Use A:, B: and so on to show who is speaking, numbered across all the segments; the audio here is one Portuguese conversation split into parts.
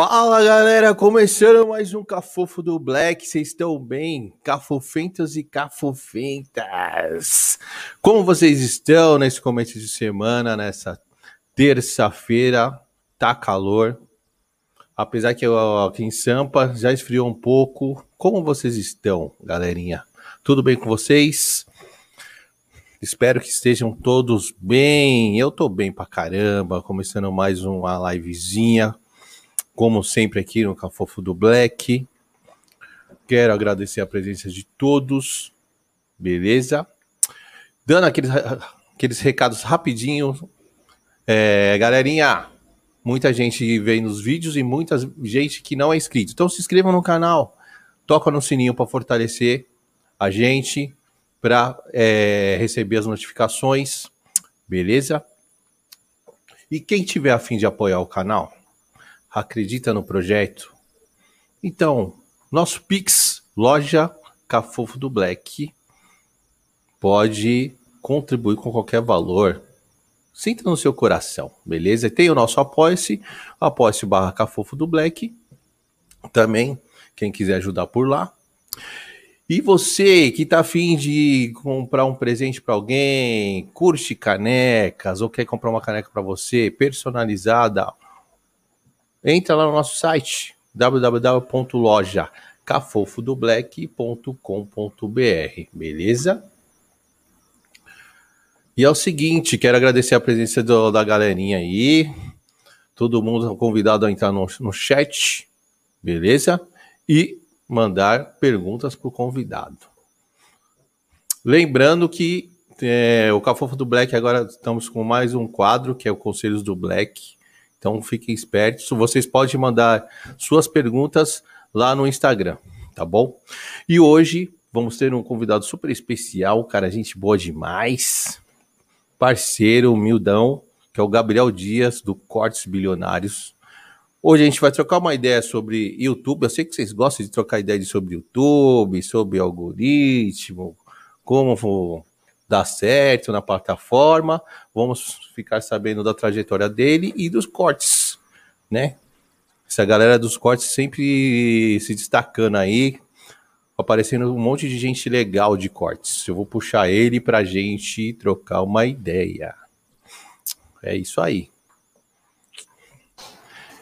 A: Fala galera, começando mais um Cafofo do Black, vocês estão bem? Cafofentos e cafofentas! Como vocês estão nesse começo de semana, nessa terça-feira? Tá calor, apesar que aqui em Sampa já esfriou um pouco. Como vocês estão, galerinha? Tudo bem com vocês? Espero que estejam todos bem. Eu tô bem pra caramba, começando mais uma livezinha como sempre aqui no Cafofo do Black. Quero agradecer a presença de todos, beleza? Dando aqueles, aqueles recados rapidinho. É, galerinha, muita gente vem nos vídeos e muita gente que não é inscrito. Então se inscreva no canal, toca no sininho para fortalecer a gente, para é, receber as notificações, beleza? E quem tiver a fim de apoiar o canal, acredita no projeto? Então, nosso Pix, loja Cafofo do Black, pode contribuir com qualquer valor. Sinta no seu coração, beleza? Tem o nosso apoia-se, apoia-se barra Cafofo do Black. Também, quem quiser ajudar por lá. E você que está afim de comprar um presente para alguém, curte canecas ou quer comprar uma caneca para você personalizada, entra lá no nosso site www.lojacafofodoblack.com.br, beleza? E é o seguinte, quero agradecer a presença do, da galerinha aí, todo mundo convidado a entrar no, no chat, beleza? E mandar perguntas para o convidado. Lembrando que é, o Cafofo do Black agora estamos com mais um quadro que é o Conselhos do Black então fiquem espertos. Vocês podem mandar suas perguntas lá no Instagram, tá bom? E hoje vamos ter um convidado super especial, cara, gente boa demais. Parceiro, humildão, que é o Gabriel Dias, do Cortes Bilionários. Hoje a gente vai trocar uma ideia sobre YouTube. Eu sei que vocês gostam de trocar ideia sobre YouTube, sobre algoritmo, como dar certo na plataforma. Vamos ficar sabendo da trajetória dele e dos cortes, né? Essa galera dos cortes sempre se destacando aí, aparecendo um monte de gente legal de cortes. Eu vou puxar ele pra gente trocar uma ideia. É isso aí.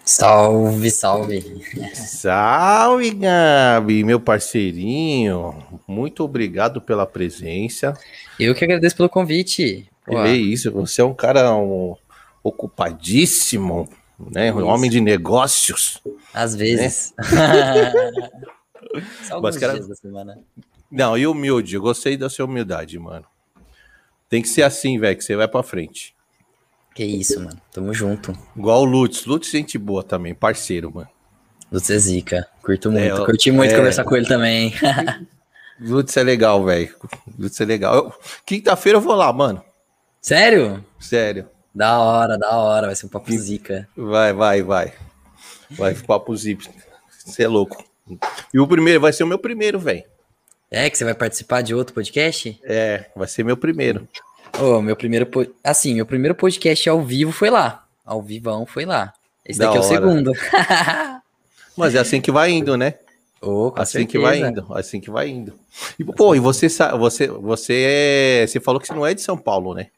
B: Salve, salve.
A: Salve, Gabi, meu parceirinho. Muito obrigado pela presença.
B: Eu que agradeço pelo convite.
A: É isso, você é um cara um, ocupadíssimo, né? Um homem de negócios.
B: Às vezes. Né?
A: Só alguns cara... dias da semana. Não, e humilde, eu gostei da sua humildade, mano. Tem que ser assim, velho, que você vai pra frente.
B: Que isso, mano. Tamo junto.
A: Igual o Lutz. Lutz, gente boa também, parceiro, mano.
B: Lutz é zica. Curto muito. É, Curti muito é... conversar com ele também.
A: Lutz é legal, velho. Lutz é legal. Quinta-feira eu vou lá, mano.
B: Sério?
A: Sério.
B: Da hora, da hora. Vai ser um papo zica.
A: Vai, vai, vai. Vai papo zica. Você é louco. E o primeiro, vai ser o meu primeiro, velho.
B: É, que você vai participar de outro podcast?
A: É, vai ser meu primeiro.
B: Oh, meu primeiro. Assim, meu primeiro podcast ao vivo foi lá. Ao vivão foi lá. Esse da daqui é o segundo.
A: Mas é assim que vai indo, né?
B: Oh,
A: assim certeza. que vai indo, assim que vai indo. E, pô, e você, você, você, é, você falou que você não é de São Paulo, né?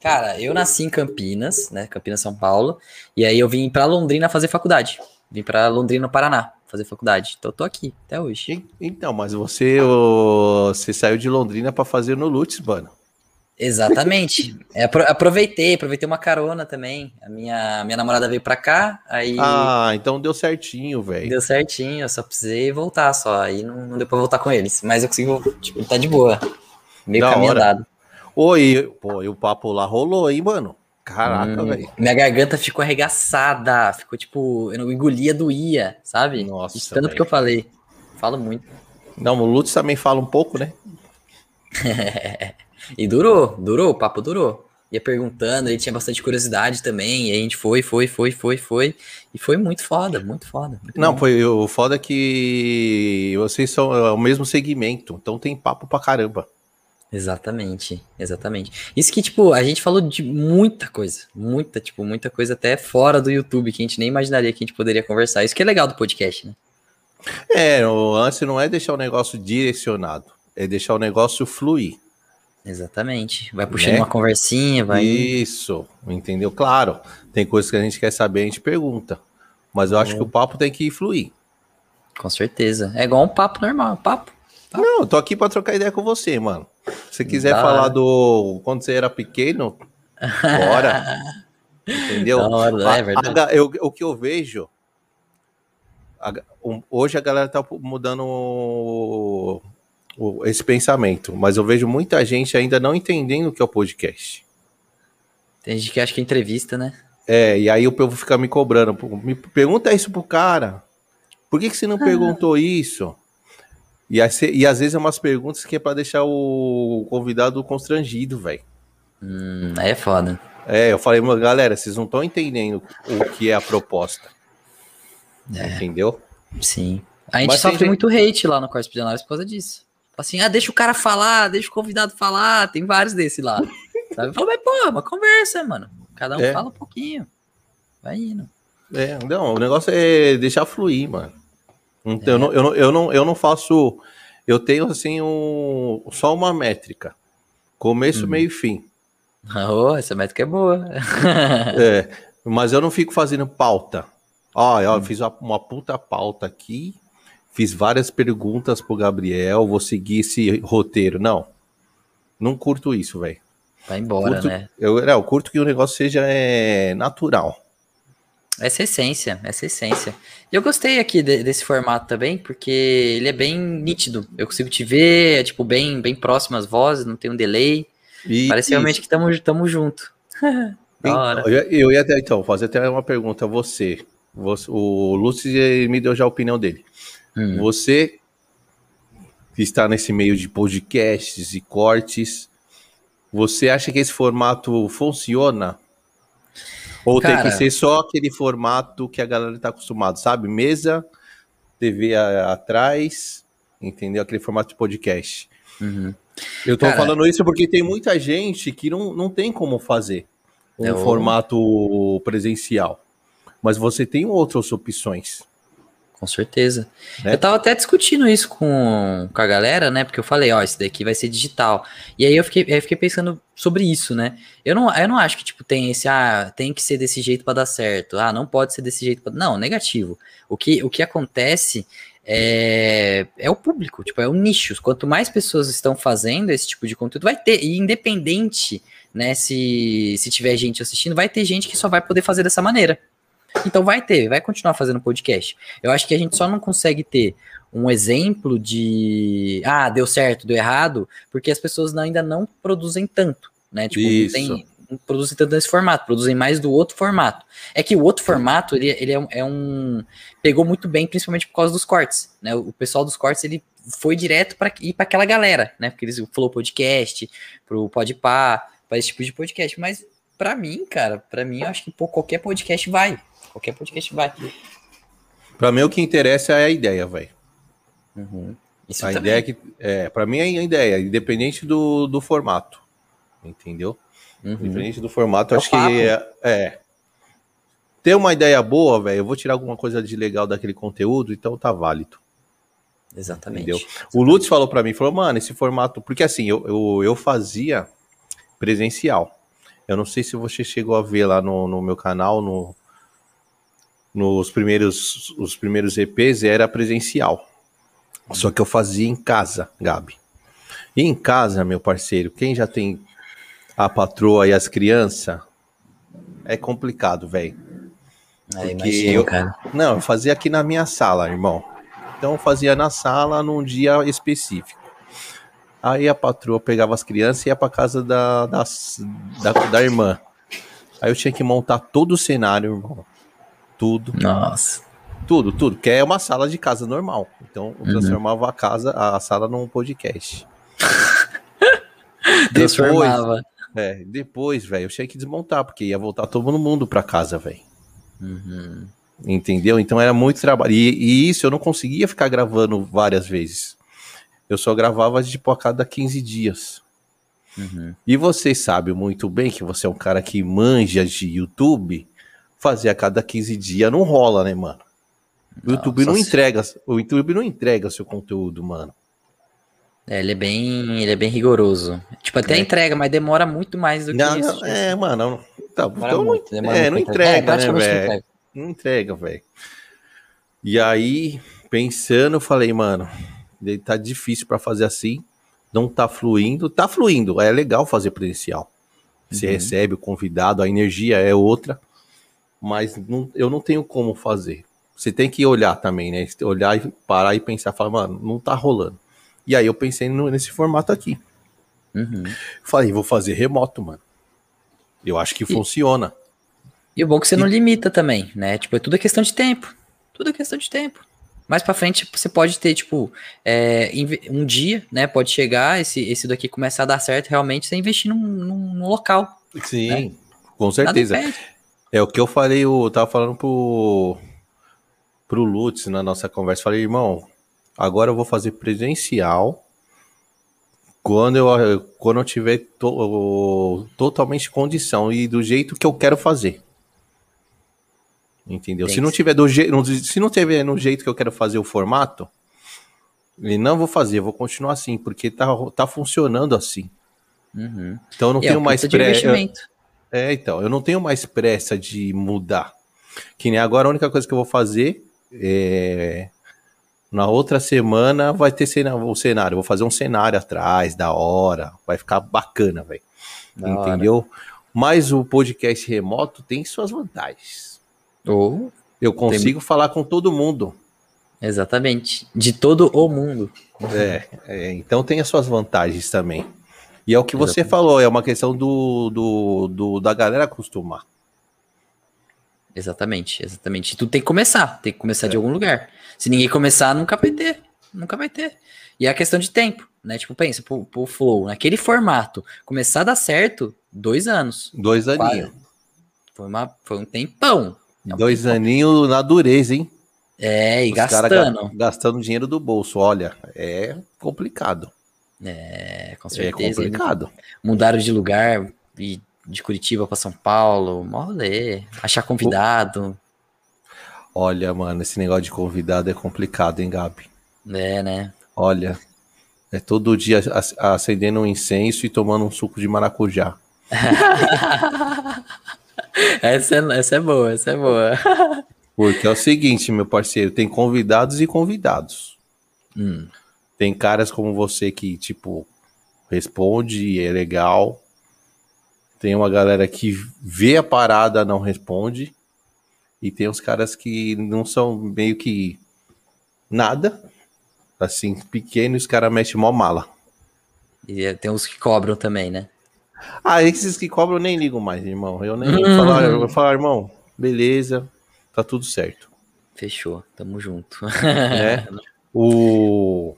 B: Cara, eu nasci em Campinas, né? Campinas, São Paulo. E aí eu vim para Londrina fazer faculdade. Vim para Londrina, Paraná, fazer faculdade. Então eu tô aqui até hoje.
A: Então, mas você, você saiu de Londrina para fazer no Lutz, mano.
B: Exatamente. É, aproveitei, aproveitei uma carona também. A minha, minha namorada veio pra cá, aí.
A: Ah, então deu certinho, velho.
B: Deu certinho, eu só precisei voltar só. Aí não, não deu pra voltar com eles. Mas eu consigo, tipo, tá de boa. Meio da caminho hora. andado.
A: Oi, pô, e o papo lá rolou, hein, mano? Caraca, hum, velho.
B: Minha garganta ficou arregaçada. Ficou tipo, eu não engolia, doía, sabe?
A: Nossa.
B: tanto véio. que eu falei. Falo muito.
A: Não, o Lutz também fala um pouco, né?
B: E durou, durou, o papo durou. Ia perguntando, ele tinha bastante curiosidade também, e a gente foi, foi, foi, foi, foi. E foi muito foda, muito foda. Muito
A: Não, bom. foi o foda que vocês são é o mesmo segmento, então tem papo pra caramba.
B: Exatamente, exatamente. Isso que, tipo, a gente falou de muita coisa, muita, tipo, muita coisa até fora do YouTube, que a gente nem imaginaria que a gente poderia conversar. Isso que é legal do podcast, né?
A: É, o lance não é deixar o negócio direcionado, é deixar o negócio fluir.
B: Exatamente. Vai puxando né? uma conversinha, vai.
A: Isso, entendeu? Claro, tem coisas que a gente quer saber, a gente pergunta. Mas eu acho é. que o papo tem que fluir.
B: Com certeza. É igual um papo normal, papo. papo.
A: Não, eu tô aqui pra trocar ideia com você, mano. Se quiser da falar do quando você era pequeno, bora. Entendeu?
B: Hora, é verdade. A,
A: eu, o que eu vejo. A, um, hoje a galera tá mudando esse pensamento, mas eu vejo muita gente ainda não entendendo o que é o podcast.
B: Tem gente que acha que é entrevista, né?
A: É, e aí o povo fica me cobrando. Me pergunta isso pro cara. Por que, que você não ah. perguntou isso? E, e às vezes é umas perguntas que é para deixar o convidado constrangido, velho.
B: Hum, aí é foda.
A: É, eu falei, galera, vocês não estão entendendo o que é a proposta. É. Entendeu?
B: Sim. A gente Mas sofre gente... muito hate lá no Corte Bilionários por causa disso. Assim, ah, deixa o cara falar, deixa o convidado falar. Tem vários desse lá. Sabe? Falo, mas, pô, é uma conversa, mano. Cada um é. fala um pouquinho. Vai indo.
A: É, não, o negócio é deixar fluir, mano. Então, é. eu, não, eu, não, eu, não, eu não faço. Eu tenho, assim, um, só uma métrica: começo, hum. meio e fim.
B: Oh, essa métrica é boa.
A: é, mas eu não fico fazendo pauta. Ó, eu hum. fiz uma, uma puta pauta aqui, fiz várias perguntas pro Gabriel, vou seguir esse roteiro. Não, não curto isso, velho.
B: Vai embora,
A: curto,
B: né?
A: Eu, eu curto que o negócio seja é, natural.
B: Essa essência, essa essência. E eu gostei aqui de, desse formato também, porque ele é bem nítido. Eu consigo te ver, é tipo bem, bem próximo às vozes, não tem um delay. E, Parece realmente que estamos junto.
A: então, eu, eu ia até, então, fazer até uma pergunta a você. você o Lúcio me deu já a opinião dele. Hum. Você que está nesse meio de podcasts e cortes, você acha que esse formato funciona? Ou Cara, tem que ser só aquele formato que a galera está acostumado, sabe? Mesa, TV a, atrás, entendeu? Aquele formato de podcast. Uhum. Eu estou falando isso porque tem muita gente que não, não tem como fazer um é formato presencial. Mas você tem outras opções.
B: Com certeza. Né? Eu tava até discutindo isso com, com a galera, né? Porque eu falei, ó, esse daqui vai ser digital. E aí eu fiquei, eu fiquei pensando sobre isso, né? Eu não, eu não acho que, tipo, tem esse, ah, tem que ser desse jeito para dar certo. Ah, não pode ser desse jeito pra... Não, negativo. O que, o que acontece é, é o público, tipo, é o nicho. Quanto mais pessoas estão fazendo esse tipo de conteúdo, vai ter. E independente, né, se, se tiver gente assistindo, vai ter gente que só vai poder fazer dessa maneira. Então vai ter, vai continuar fazendo podcast. Eu acho que a gente só não consegue ter um exemplo de ah, deu certo, deu errado, porque as pessoas ainda não produzem tanto, né? Tipo, Isso. não, tem, não produzem tanto nesse formato, produzem mais do outro formato. É que o outro formato, ele, ele é, um, é um pegou muito bem, principalmente por causa dos cortes, né? O pessoal dos cortes, ele foi direto para ir para aquela galera, né? Porque eles falou podcast, pro Podpah, para esse tipo de podcast, mas para mim, cara, para mim eu acho que pô, qualquer podcast vai. Qualquer podcast vai.
A: Pra mim, o que interessa é a ideia, velho. Uhum. a também. ideia que. É, pra mim é a ideia, independente do, do formato. Entendeu? Uhum. Independente do formato, é acho que é, é. Ter uma ideia boa, velho, eu vou tirar alguma coisa de legal daquele conteúdo, então tá válido.
B: Exatamente. Entendeu?
A: Exatamente. O Lutz falou para mim, falou, mano, esse formato. Porque assim, eu, eu, eu fazia presencial. Eu não sei se você chegou a ver lá no, no meu canal, no, nos primeiros, os primeiros EPs era presencial. Só que eu fazia em casa, Gabi. E em casa, meu parceiro, quem já tem a patroa e as crianças, é complicado, velho.
B: É, imagino, eu, cara.
A: Não, eu fazia aqui na minha sala, irmão. Então eu fazia na sala num dia específico. Aí a patroa pegava as crianças e ia pra casa da, da, da, da irmã. Aí eu tinha que montar todo o cenário, irmão tudo.
B: Nossa.
A: Tudo, tudo. Que é uma sala de casa normal. Então eu uhum. transformava a casa, a sala num podcast.
B: transformava.
A: É, depois, velho, eu tinha que desmontar, porque ia voltar todo mundo pra casa, velho. Uhum. Entendeu? Então era muito trabalho. E, e, isso eu não conseguia ficar gravando várias vezes. Eu só gravava tipo a cada 15 dias. Uhum. E você sabe muito bem que você é um cara que manja de YouTube, fazer a cada 15 dias não rola, né, mano? O YouTube não, entrega, o YouTube não entrega seu conteúdo, mano.
B: É, ele é bem, ele é bem rigoroso. Tipo, até é. entrega, mas demora muito mais do que
A: não,
B: isso.
A: Não, tipo é, assim. mano. Tá, então muito, não, é, não entrega, é, né, velho? Não entrega, velho. E aí, pensando, eu falei, mano, tá difícil para fazer assim, não tá fluindo. Tá fluindo, é legal fazer presencial. Você uhum. recebe o convidado, a energia é outra, mas não, eu não tenho como fazer. Você tem que olhar também, né? Olhar e parar e pensar, falar, mano, não tá rolando. E aí eu pensei no, nesse formato aqui. Uhum. Falei, vou fazer remoto, mano. Eu acho que e, funciona.
B: E o bom é que você e... não limita também, né? Tipo, é tudo questão de tempo. Tudo é questão de tempo. Mais para frente você pode ter, tipo, é, um dia, né? Pode chegar, esse, esse daqui começar a dar certo, realmente você investir num, num, num local.
A: Sim, né? com certeza. É o que eu falei, eu tava falando pro, pro Lutz na nossa conversa. Falei, irmão, agora eu vou fazer presencial quando eu, quando eu tiver to, totalmente condição e do jeito que eu quero fazer. Entendeu? se não tiver do jeito, se não tiver no jeito que eu quero fazer o formato, e não vou fazer, vou continuar assim, porque tá, tá funcionando assim. Uhum. Então eu não e é tenho mais pressa. É, então, eu não tenho mais pressa de mudar. Que nem agora a única coisa que eu vou fazer é. Na outra semana vai ter o cenário. Vou fazer um cenário atrás, da hora. Vai ficar bacana, velho. Entendeu? Hora. Mas o podcast remoto tem suas vantagens. Ou eu consigo tem... falar com todo mundo.
B: Exatamente. De todo o mundo.
A: É, é, então tem as suas vantagens também. E é o que você falou, é uma questão do, do, do, da galera acostumar.
B: Exatamente, exatamente. E tu tem que começar, tem que começar é. de algum lugar. Se ninguém começar, nunca vai ter. Nunca vai ter. E é a questão de tempo, né? Tipo, pensa, pro, pro Flow, naquele formato, começar a dar certo, dois anos.
A: Dois aninhos.
B: Foi, uma, foi um tempão.
A: É Dois aninhos na dureza, hein?
B: É, e Os gastando.
A: Gastando dinheiro do bolso, olha, é complicado.
B: É, com é certeza.
A: É complicado.
B: Mudaram de lugar e de Curitiba para São Paulo, mó rolê. Achar convidado.
A: Olha, mano, esse negócio de convidado é complicado, hein, Gabi?
B: É, né?
A: Olha, é todo dia acendendo um incenso e tomando um suco de maracujá.
B: essa, é, essa é boa, essa é boa.
A: Porque é o seguinte, meu parceiro, tem convidados e convidados. Hum. Tem caras como você que, tipo, responde, é legal. Tem uma galera que vê a parada, não responde. E tem uns caras que não são meio que nada. Assim, pequenos, os caras mexem mó mala.
B: E é, tem uns que cobram também, né?
A: Ah, esses que cobram eu nem ligo mais, irmão. Eu nem falar, eu vou falar, irmão, beleza, tá tudo certo.
B: Fechou, tamo junto.
A: É, o,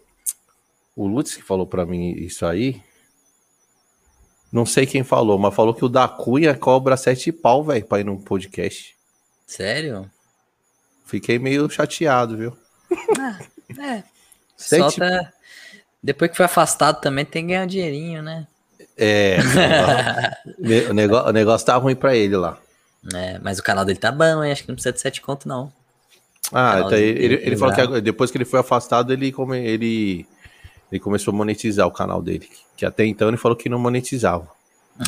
A: o Lutz que falou pra mim isso aí, não sei quem falou, mas falou que o da Cunha cobra sete pau, velho, pra ir num podcast.
B: Sério?
A: Fiquei meio chateado, viu?
B: Ah, é. Sete... Solta... Depois que foi afastado também tem que ganhar um dinheirinho, né?
A: É. o, negócio, o negócio tá ruim pra ele lá.
B: É, mas o canal dele tá bom, hein? Acho que não precisa de 7 conto, não.
A: Ah, então ele, ele, ele falou que depois que ele foi afastado, ele, come, ele, ele começou a monetizar o canal dele. Que até então ele falou que não monetizava.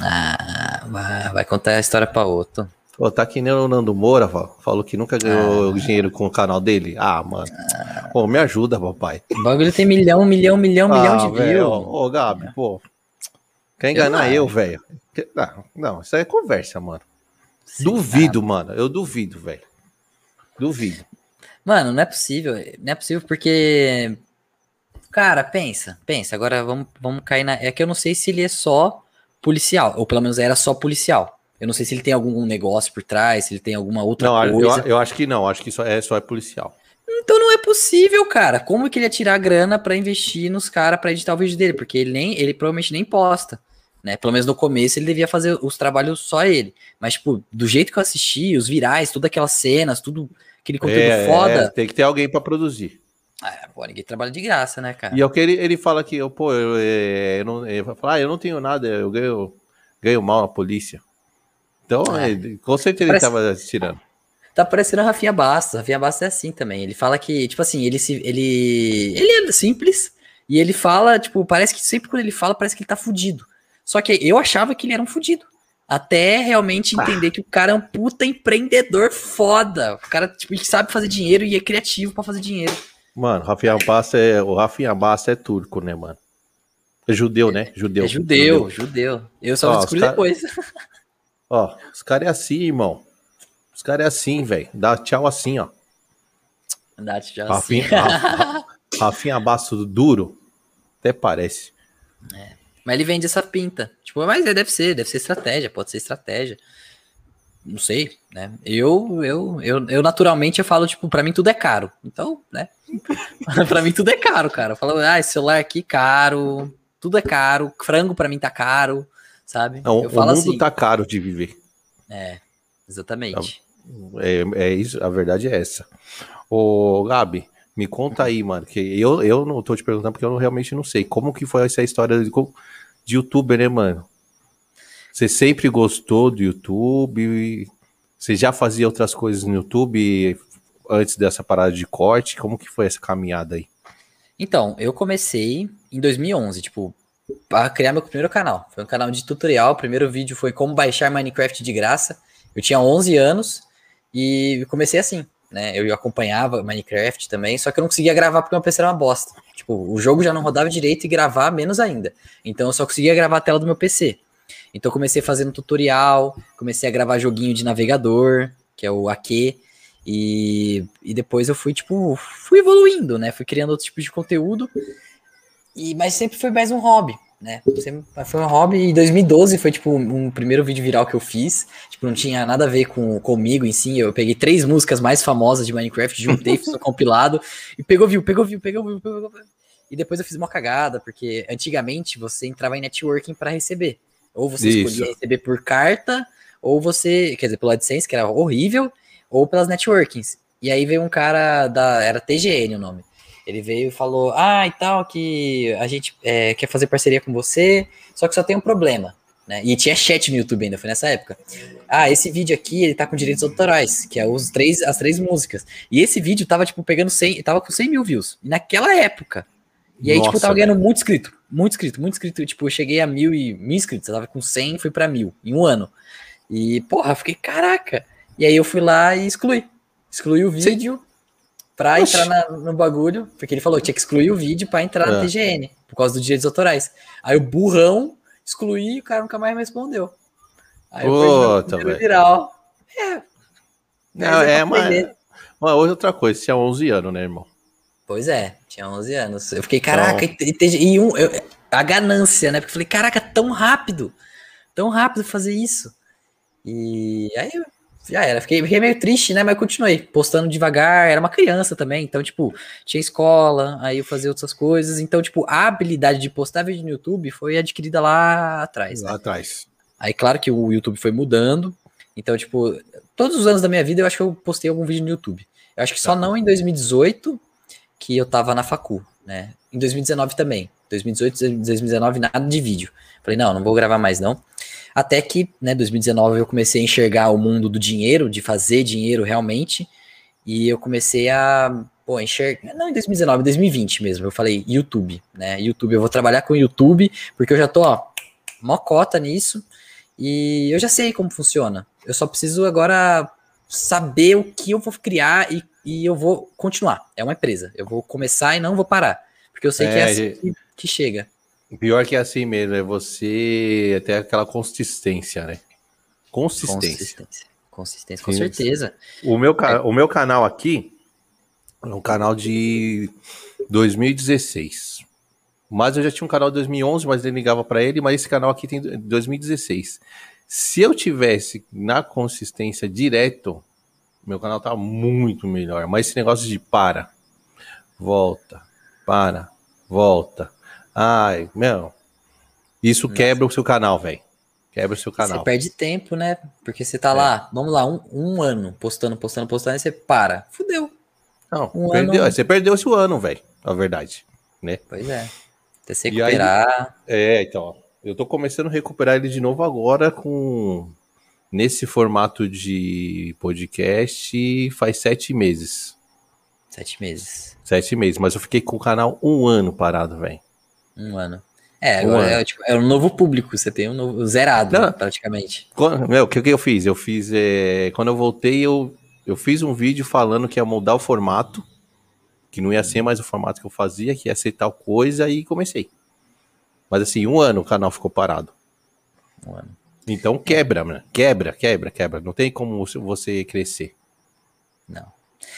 B: Ah, vai, contar a história pra outro.
A: Pô, tá que nem o Nando Moura, falou que nunca ganhou ah. dinheiro com o canal dele. Ah, mano. Ah. Pô, me ajuda, papai.
B: O bagulho tem milhão, milhão, milhão, ah, milhão de views.
A: Ô, Gabi, pô, Quer enganar eu, velho? Não, não, isso aí é conversa, mano. Sim, duvido, cara. mano. Eu duvido, velho. Duvido.
B: Mano, não é possível. Não é possível porque. Cara, pensa, pensa. Agora vamos, vamos cair na. É que eu não sei se ele é só policial, ou pelo menos era só policial. Eu não sei se ele tem algum negócio por trás, se ele tem alguma outra
A: não, coisa. Eu, eu acho que não, acho que só é, só é policial.
B: Então não é possível, cara. Como que ele ia tirar grana para investir nos caras para editar o vídeo dele? Porque ele nem, ele provavelmente nem posta né? Pelo menos no começo ele devia fazer os trabalhos só ele. Mas, tipo, do jeito que eu assisti, os virais, todas aquelas cenas, tudo aquele conteúdo é, foda. É,
A: tem que ter alguém para produzir.
B: Ah, pô, ninguém trabalha de graça, né, cara?
A: E é o que ele, ele fala que, eu, pô, eu, é, eu não, ele fala, ah, eu não tenho nada, eu ganho, ganho mal na polícia. Então,
B: É.
A: ele- com certeza
B: Parece-
A: ele tava tirando.
B: Tá parecendo a Rafinha Bastos. A Rafinha Bastos é assim também. Ele fala que, tipo assim, ele se. Ele. Ele é simples. E ele fala, tipo, parece que sempre quando ele fala, parece que ele tá fudido. Só que eu achava que ele era um fudido. Até realmente entender que o cara é um puta empreendedor foda. O cara, tipo, ele sabe fazer dinheiro e é criativo pra fazer dinheiro.
A: Mano, Rafinha Bassa é, o Rafinha Bassa é turco, né, mano? É judeu, né? Judeu.
B: é judeu, judeu. Eu só
A: Ó,
B: descobri
A: cara-
B: depois.
A: Ó, os caras é assim, irmão. Os caras é assim, velho. Dá tchau assim, ó.
B: Já assim.
A: Rafinha, Ra- Rafinha Basso duro. Até parece.
B: Mas ele vende essa pinta. Tipo, mas é, deve ser, deve ser estratégia, pode ser estratégia. Não sei, né? Eu, eu, eu, eu naturalmente eu falo, tipo, pra mim tudo é caro. Então, né? pra mim tudo é caro, cara. Eu falo, ah, esse celular aqui caro, tudo é caro, frango pra mim tá caro, sabe?
A: Não,
B: eu
A: o
B: falo
A: mundo
B: assim.
A: tá caro de viver.
B: Exatamente.
A: É, é isso, a verdade é essa. Ô, Gabi, me conta aí, mano, que eu, eu não tô te perguntando porque eu realmente não sei. Como que foi essa história de, de youtuber, né, mano? Você sempre gostou do YouTube? Você já fazia outras coisas no YouTube antes dessa parada de corte? Como que foi essa caminhada aí?
B: Então, eu comecei em 2011, tipo, a criar meu primeiro canal. Foi um canal de tutorial. O primeiro vídeo foi como baixar Minecraft de graça. Eu tinha 11 anos e comecei assim, né? Eu acompanhava Minecraft também, só que eu não conseguia gravar porque meu PC era uma bosta. Tipo, o jogo já não rodava direito e gravar menos ainda. Então eu só conseguia gravar a tela do meu PC. Então comecei fazendo tutorial, comecei a gravar joguinho de navegador, que é o AQ. E, e depois eu fui, tipo, fui evoluindo, né? Fui criando outro tipo de conteúdo. E, mas sempre foi mais um hobby, né? Sempre foi um hobby. E 2012 foi, tipo, um primeiro vídeo viral que eu fiz. Tipo, não tinha nada a ver com, comigo em si. Eu peguei três músicas mais famosas de Minecraft, juntei, fiz um compilado. E pegou view, pegou view, pegou view, pegou view. E depois eu fiz uma cagada, porque antigamente você entrava em networking para receber. Ou você
A: Isso.
B: escolhia receber por carta, ou você, quer dizer, pelo AdSense, que era horrível, ou pelas networkings. E aí veio um cara da. Era TGN o nome. Ele veio e falou: Ah, e tal, que a gente é, quer fazer parceria com você, só que só tem um problema. Né? E tinha chat no YouTube ainda, foi nessa época. Ah, esse vídeo aqui, ele tá com direitos autorais, que é os três, as três músicas. E esse vídeo tava, tipo, pegando 100, tava com 100 mil views. Naquela época. E aí, tipo,
A: Nossa,
B: tava ganhando muito inscrito, muito inscrito, muito inscrito. Tipo, eu cheguei a mil e mil inscritos, eu tava com 100, fui pra mil, em um ano. E, porra, eu fiquei, caraca. E aí eu fui lá e excluí. Excluí o vídeo pra
A: Oxi.
B: entrar na- no bagulho, porque ele falou que tinha que excluir o vídeo pra entrar na
A: É.
B: TGN, por causa dos direitos autorais. Aí o burrão excluí e o cara nunca mais me respondeu. Aí eu
A: velho.
B: viral.
A: Não,
B: Mas
A: é, mas, mas outra coisa, tinha 11 anos, né, irmão?
B: Pois é, tinha 11 anos. Eu fiquei, caraca, e, e, e um, eu- a ganância, né? Porque eu falei, caraca, tão rápido, tão rápido fazer isso. E aí já era, fiquei, fiquei meio triste, né? Mas continuei postando devagar. Era uma criança também, então, tipo, tinha escola, aí eu fazia outras coisas. Então, tipo, a habilidade de postar vídeo no YouTube foi adquirida lá atrás.
A: Lá
B: Né?
A: atrás.
B: Aí, claro que o YouTube foi mudando. Então, tipo, todos os anos da minha vida eu acho que eu postei algum vídeo no YouTube. Eu acho que só
A: Tá.
B: não em 2018, que eu tava na facu, né? Em 2019 também. 2018, 2019, nada de vídeo. Falei, não, não vou gravar mais não. Até que, né, 2019 eu comecei a enxergar o mundo do dinheiro, de fazer dinheiro realmente. E eu comecei a, pô, enxergar, não em 2019, em 2020 mesmo. Eu falei, YouTube, né? YouTube, eu vou trabalhar com YouTube, porque eu já tô, ó, mocota nisso. E eu já sei como funciona. Eu só preciso agora saber o que eu vou criar e, e eu vou continuar. É uma empresa. Eu vou começar e não vou parar. Porque eu sei que é
A: É,
B: assim que, que chega.
A: Pior que é assim mesmo, é você ter aquela consistência, né? Consistência.
B: Consistência. Consistência, com
A: Sim.
B: certeza.
A: O meu, ca- o meu canal aqui é um canal de 2016. Mas eu já tinha um canal de 2011, mas ele ligava pra ele, mas esse canal aqui tem 2016. Se eu tivesse na consistência direto, meu canal tá muito melhor. Mas esse negócio de para, volta, para, volta. Ai, meu. Isso
B: Nossa.
A: quebra o seu canal, velho. Quebra o seu
B: Você
A: canal.
B: perde tempo, né? Porque você tá
A: É.
B: lá, vamos lá, um, um ano postando, postando, postando, e você para. Fudeu.
A: Não, um perdeu, ano... você perdeu esse ano, velho, na verdade, né?
B: Pois é. Até se recuperar.
A: Aí, é, então, eu tô começando a recuperar ele de novo agora com nesse formato de podcast faz sete meses.
B: Sete meses.
A: Sete meses, mas eu fiquei com o canal um ano parado, velho.
B: Um ano. É, agora um é, tipo, é um novo público, você tem um novo zerado, Não, praticamente.
A: Quando, meu, o que, que eu fiz? Eu fiz. É, quando eu voltei, eu, eu fiz um vídeo falando que ia mudar o formato, que não ia ser mais o formato que eu fazia, que ia ser tal coisa, e comecei. Mas assim, um ano o canal ficou parado. Um ano. Então quebra, mano. Quebra, quebra, quebra. Não tem como você crescer.
B: Não.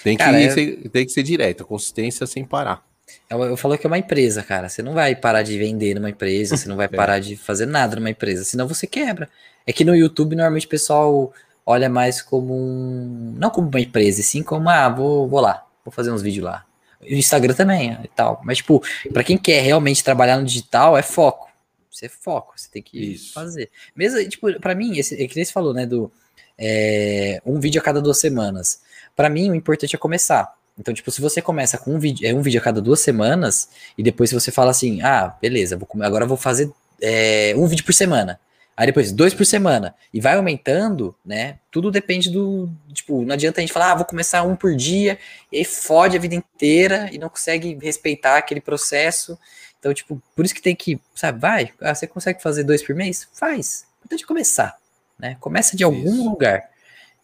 A: Tem que, cara, ser, eu... tem que ser direto, consistência sem parar.
B: Eu, eu falo que é uma empresa, cara. Você não vai parar de vender numa empresa, você não vai é. parar de fazer nada numa empresa, senão você quebra. É que no YouTube, normalmente, o pessoal olha mais como um. Não como uma empresa, e sim como, ah, vou, vou lá, vou fazer uns vídeos lá. O Instagram também e tal. Mas, tipo, para quem quer realmente trabalhar no digital, é foco. Você é foco, você tem que Isso. fazer. Mesmo, tipo, para mim, esse, é que nem você falou, né, do é, um vídeo a cada duas semanas. Para mim, o importante é começar. Então, tipo, se você começa com um vídeo, é um vídeo a cada duas semanas, e depois você fala assim, ah, beleza, vou, agora vou fazer é, um vídeo por semana. Aí depois, dois por semana. E vai aumentando, né? Tudo depende do. Tipo, não adianta a gente falar, ah, vou começar um por dia, e aí fode a vida inteira e não consegue respeitar aquele processo. Então, tipo, por isso que tem que, sabe, vai, ah, você consegue fazer dois por mês? Faz. Importante começar, né? Começa de algum isso. lugar.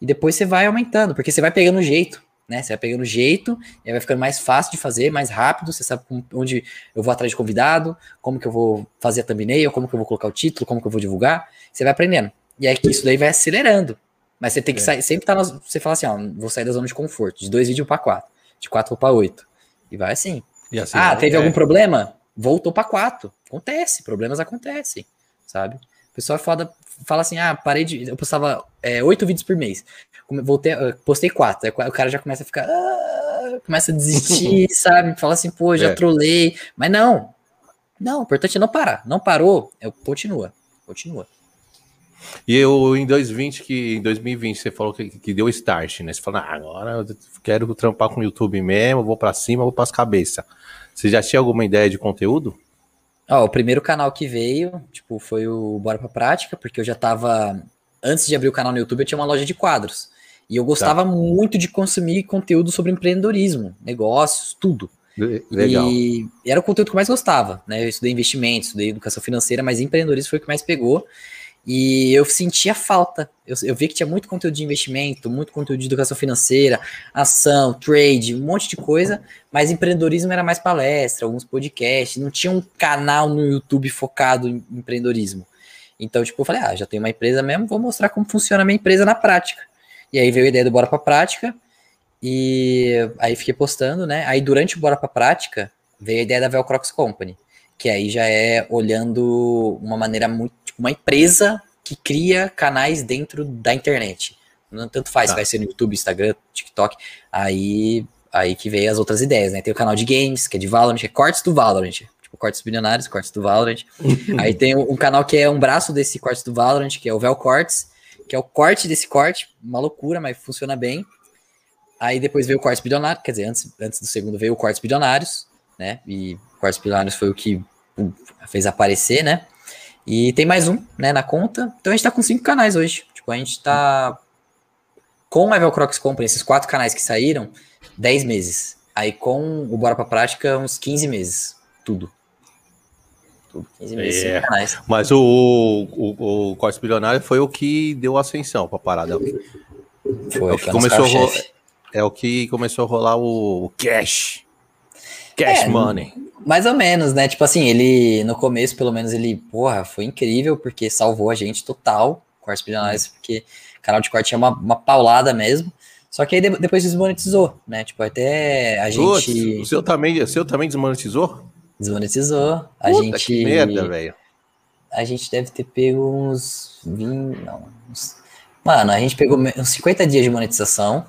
B: E depois você vai aumentando, porque você vai pegando jeito né? Você vai pegando jeito, e aí vai ficando mais fácil de fazer, mais rápido, você sabe onde eu vou atrás de convidado, como que eu vou fazer a thumbnail, como que eu vou colocar o título, como que eu vou divulgar, você vai aprendendo. E aí isso daí vai acelerando. Mas você tem que é. sair, sempre tá nas, você fala assim, ó, vou sair da zona de conforto, de dois vídeos para quatro, de quatro para oito. E vai assim. E assim ah, teve é. algum problema? Voltou para quatro. Acontece, problemas acontecem, sabe? O pessoal é foda, fala assim, ah, parei de. Eu postava é, oito vídeos por mês voltei, postei quatro, aí o cara já começa a ficar, ah, começa a desistir, sabe? Fala assim, pô, já é. trolei, mas não, não, o importante é não parar, não parou, é, continua, continua.
A: E eu, em 2020, que em 2020 você falou que, que deu start, né? Você falou, ah, agora eu quero trampar com o YouTube mesmo, vou para cima, vou para as cabeças. Você já tinha alguma ideia de conteúdo?
B: Ó, o primeiro canal que veio, tipo, foi o Bora pra Prática, porque eu já tava. Antes de abrir o canal no YouTube, eu tinha uma loja de quadros. E eu gostava tá. muito de consumir conteúdo sobre empreendedorismo, negócios, tudo. Legal. E era o conteúdo que eu mais gostava, né? Eu estudei investimentos, estudei educação financeira, mas empreendedorismo foi o que mais pegou. E eu sentia falta. Eu, eu vi que tinha muito conteúdo de investimento, muito conteúdo de educação financeira, ação, trade, um monte de coisa, mas empreendedorismo era mais palestra, alguns podcasts, não tinha um canal no YouTube focado em empreendedorismo. Então, tipo, eu falei, ah, já tenho uma empresa mesmo, vou mostrar como funciona a minha empresa na prática. E aí veio a ideia do Bora Pra Prática, e aí fiquei postando, né? Aí durante o Bora Pra Prática, veio a ideia da Velcrox Company, que aí já é olhando uma maneira muito, uma empresa que cria canais dentro da internet. Não tanto faz, tá. vai ser no YouTube, Instagram, TikTok, aí aí que veio as outras ideias, né? Tem o canal de games, que é de Valorant, é cortes do Valorant, tipo cortes bilionários, cortes do Valorant. aí tem um canal que é um braço desse cortes do Valorant, que é o Velcortes, que é o corte desse corte, uma loucura, mas funciona bem. Aí depois veio o Cortes Bilionário, quer dizer, antes, antes do segundo veio o Cortes Bilionários, né? E Cortes Bilionários foi o que fez aparecer, né? E tem mais um, né, na conta. Então a gente tá com cinco canais hoje. Tipo, a gente tá com a Evel Crocs Company, esses quatro canais que saíram, 10 meses. Aí com o Bora Pra Prática, uns 15 meses. Tudo tudo. 15 meses, é. canais.
A: Mas o, o, o Corte Bilionário foi o que deu ascensão pra parada. Foi, é o que começou a rolar, É o que começou a rolar o cash. Cash é, money.
B: Mais ou menos, né? Tipo assim, ele, no começo, pelo menos, ele, porra, foi incrível, porque salvou a gente total, Cortes Bilionários, hum. porque canal de corte é uma, uma paulada mesmo. Só que aí depois desmonetizou, né? Tipo, até a gente.
A: o seu também, o seu também desmonetizou?
B: Desmonetizou. A Puta, gente. Que merda, velho. A gente deve ter pego uns 20. Não. Uns, mano, a gente pegou uns 50 dias de monetização.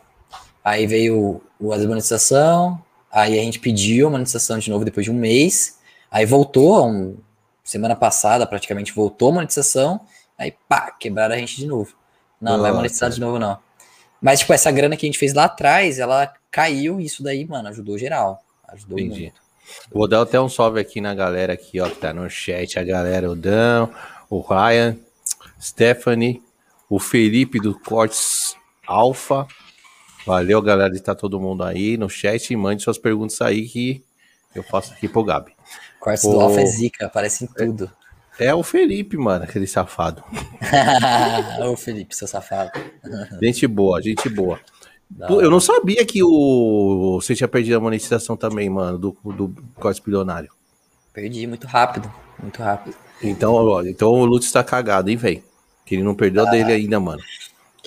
B: Aí veio a desmonetização. Aí a gente pediu a monetização de novo depois de um mês. Aí voltou, um, semana passada praticamente voltou a monetização. Aí pá, quebraram a gente de novo. Não, não vai monetizar de novo, não. Mas, tipo, essa grana que a gente fez lá atrás, ela caiu, e isso daí, mano, ajudou geral. Ajudou Entendi. muito.
A: Vou dar até um salve aqui na galera aqui, ó, que tá no chat, a galera, o Dan, o Ryan, Stephanie, o Felipe do Cortes Alfa. Valeu, galera, de estar tá todo mundo aí no chat. Mande suas perguntas aí que eu faço aqui pro Gabi.
B: Cortes o... do Alfa é zica, aparece em tudo.
A: É, é o Felipe, mano, aquele safado.
B: Ô, Felipe, seu safado.
A: gente boa, gente boa. Não. Eu não sabia que o você tinha perdido a monetização também, mano, do, do corte bilionário.
B: Perdi muito rápido, muito rápido.
A: Então, ó, então o Lutz tá cagado, hein, velho? Que ele não perdeu ah. dele ainda, mano.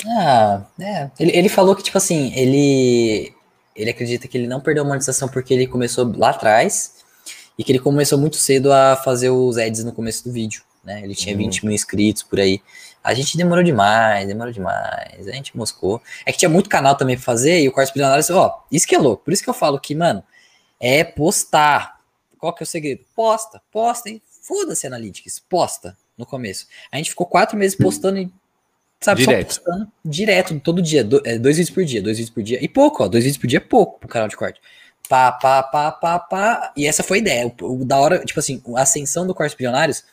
B: Ah, é. Ele, ele falou que, tipo assim, ele. Ele acredita que ele não perdeu a monetização porque ele começou lá atrás e que ele começou muito cedo a fazer os ads no começo do vídeo, né? Ele tinha 20 uhum. mil inscritos por aí. A gente demorou demais, demorou demais. A gente moscou. É que tinha muito canal também pra fazer e o Cortes Bilionários, ó, isso que é louco. Por isso que eu falo que, mano, é postar. Qual que é o segredo? Posta, posta, hein? Foda-se Analytics, posta no começo. A gente ficou quatro meses postando e, sabe, direto. só postando direto, todo dia. Do, é, dois vídeos por dia, dois vídeos por dia. E pouco, ó, dois vídeos por dia é pouco pro canal de corte. Pá, pá, pá, pá, pá. E essa foi a ideia. O, o da hora, tipo assim, a ascensão do Cortes Bilionários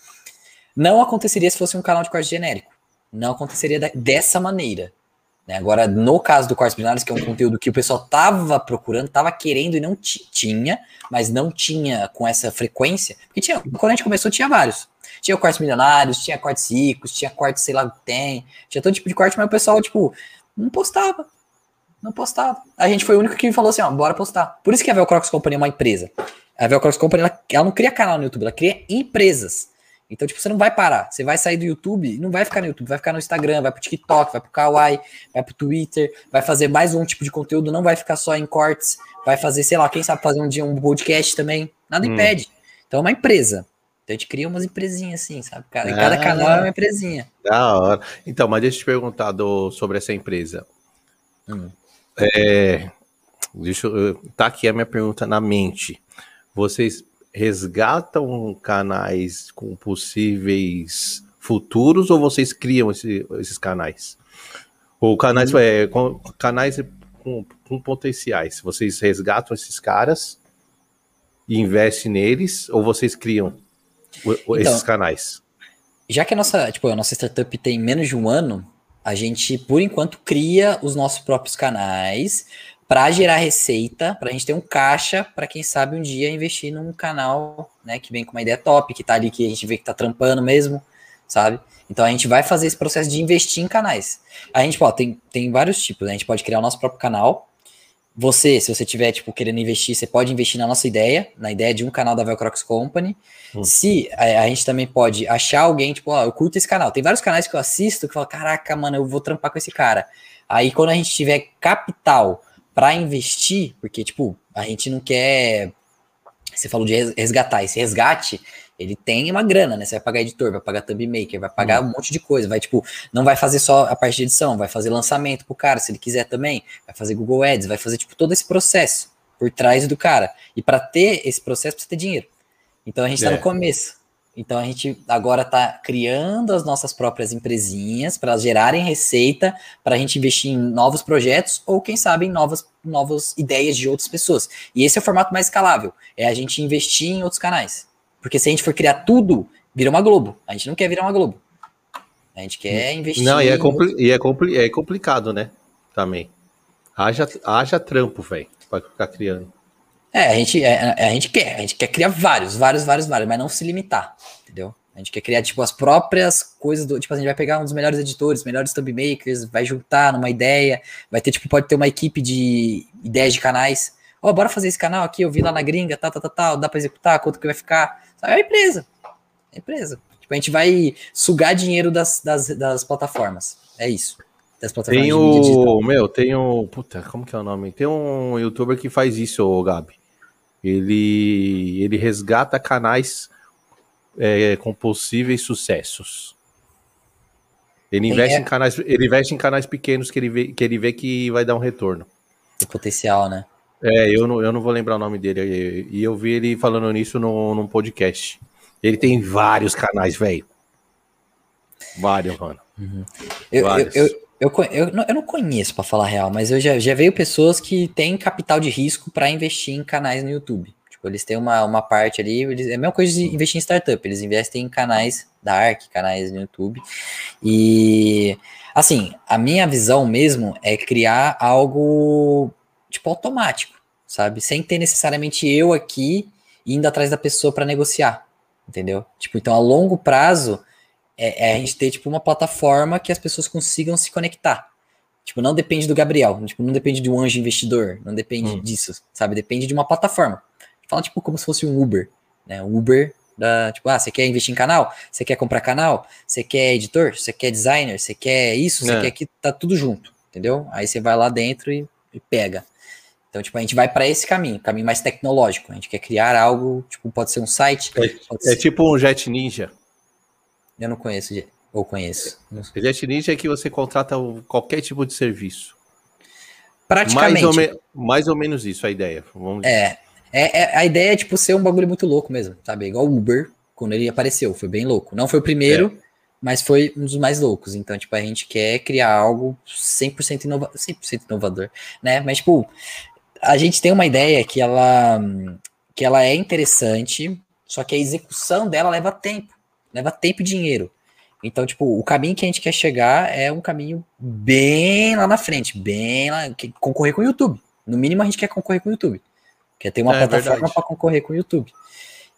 B: não aconteceria se fosse um canal de corte genérico não aconteceria dessa maneira. Né? Agora, no caso do Cortes Binários, que é um conteúdo que o pessoal tava procurando, tava querendo e não tinha, mas não tinha com essa frequência, porque tinha, quando a gente começou tinha vários. Tinha cortes milionários, tinha cortes ricos, tinha cortes sei lá o que tem, tinha todo tipo de corte, mas o pessoal, tipo, não postava. Não postava. A gente foi o único que falou assim, ó, bora postar. Por isso que a Velcrox Company é uma empresa. A Velcrox Company, ela, ela não cria canal no YouTube, ela cria empresas. Então, tipo, você não vai parar. Você vai sair do YouTube e não vai ficar no YouTube, vai ficar no Instagram, vai pro TikTok, vai pro Kawaii, vai pro Twitter, vai fazer mais um tipo de conteúdo, não vai ficar só em cortes, vai fazer, sei lá, quem sabe fazer um dia um podcast também. Nada hum. impede. Então é uma empresa. Então a gente cria umas empresinhas assim, sabe? Cada, ah, cada canal é uma empresinha.
A: Da hora. Então, mas deixa eu te perguntar do, sobre essa empresa. Hum. É, deixa eu, tá aqui a minha pergunta na mente. Vocês resgatam canais com possíveis futuros ou vocês criam esse, esses canais? Ou canais, hum. é, com, canais com, com, potenciais. Vocês resgatam esses caras e investem neles ou vocês criam o, então, esses canais?
B: Já que a nossa, tipo, a nossa startup tem menos de um ano, a gente, por enquanto, cria os nossos próprios canais para gerar receita, para a gente ter um caixa, para quem sabe um dia investir num canal, né, que vem com uma ideia top, que tá ali, que a gente vê que tá trampando mesmo, sabe? Então a gente vai fazer esse processo de investir em canais. A gente, pô, tem, tem vários tipos, né? a gente pode criar o nosso próprio canal. Você, se você tiver, tipo, querendo investir, você pode investir na nossa ideia, na ideia de um canal da Velcrox Company. Hum. Se a, a, gente também pode achar alguém, tipo, ó, eu curto esse canal. Tem vários canais que eu assisto que falam, caraca, mano, eu vou trampar com esse cara. Aí quando a gente tiver capital para investir, porque, tipo, a gente não quer. Você falou de resgatar. Esse resgate, ele tem uma grana, né? Você vai pagar editor, vai pagar thumb maker, vai pagar hum. um monte de coisa. Vai, tipo, não vai fazer só a parte de edição, vai fazer lançamento pro cara, se ele quiser também. Vai fazer Google Ads, vai fazer, tipo, todo esse processo por trás do cara. E para ter esse processo, precisa ter dinheiro. Então a gente é. tá no começo. Então a gente agora está criando as nossas próprias empresinhas para gerarem receita, para a gente investir em novos projetos ou, quem sabe, em novas, novas ideias de outras pessoas. E esse é o formato mais escalável, é a gente investir em outros canais. Porque se a gente for criar tudo, vira uma Globo. A gente não quer virar uma Globo. A gente quer investir.
A: Não, e é, compli e é, compli é complicado, né? Também. Haja, haja trampo, velho, para ficar criando.
B: É, a gente, é, é, a gente quer, a gente quer criar vários, vários, vários, vários, mas não se limitar, entendeu? A gente quer criar, tipo, as próprias coisas do. Tipo, a gente vai pegar um dos melhores editores, melhores thumb makers, vai juntar numa ideia, vai ter, tipo, pode ter uma equipe de ideias de canais. Ó, oh, bora fazer esse canal aqui, eu vi lá na gringa, tal, tal, tal, tal, dá pra executar, quanto que vai ficar. Sabe? É a empresa. É a empresa. Tipo, a gente vai sugar dinheiro das, das, das plataformas. É isso.
A: Das plataformas tem o. Meu, tem o. Puta, como que é o nome? Tem um youtuber que faz isso, Gabi. Ele, ele resgata canais é, com possíveis sucessos. Ele investe, é. em canais, ele investe em canais pequenos que ele, vê, que ele vê que vai dar um retorno.
B: O potencial, né?
A: É, eu não, eu não vou lembrar o nome dele. E eu vi ele falando nisso no, num podcast. Ele tem vários canais, velho. Vários, mano.
B: Uhum. Eu, vários. Eu, eu, Eu, eu, eu não conheço, para falar real, mas eu já, já veio pessoas que têm capital de risco para investir em canais no YouTube. Tipo, eles têm uma, uma parte ali, eles, é a mesma coisa de investir em startup, eles investem em canais dark, canais no YouTube. E, assim, a minha visão mesmo é criar algo, tipo, automático, sabe? Sem ter necessariamente eu aqui indo atrás da pessoa para negociar, entendeu? Tipo, então, a longo prazo é, é, a gente ter, tipo, uma plataforma que as pessoas consigam se conectar. Tipo, não depende do Gabriel, tipo, não depende de um anjo investidor, não depende hum. disso, sabe? Depende de uma plataforma. Fala, tipo, como se fosse um Uber, né? Um Uber da, tipo, ah, você quer investir em canal? Você quer comprar canal? Você quer editor? Você quer designer? Você quer isso? Você é. quer que tá tudo junto, entendeu? Aí você vai lá dentro e, e pega. Então, tipo, a gente vai para esse caminho, caminho mais tecnológico. A gente quer criar algo, tipo, pode ser um site.
A: É, é tipo um Jet Ninja.
B: Eu não conheço, ou conheço.
A: Jet Ninja é que você contrata qualquer tipo de serviço.
B: Praticamente.
A: Mais ou, me, mais ou menos isso a ideia.
B: Vamos é, é, é, a ideia é, tipo, ser um bagulho muito louco mesmo, sabe? Igual o Uber, quando ele apareceu, foi bem louco. Não foi o primeiro, é. mas foi um dos mais loucos. Então, tipo, a gente quer criar algo 100%, inova 100 inovador, né? Mas, tipo, a gente tem uma ideia que ela, que ela é interessante, só que a execução dela leva tempo leva tempo e dinheiro. Então, tipo, o caminho que a gente quer chegar é um caminho bem lá na frente, bem lá, que concorrer com o YouTube. No mínimo, a gente quer concorrer com o YouTube. Quer ter uma é, plataforma para concorrer com o YouTube.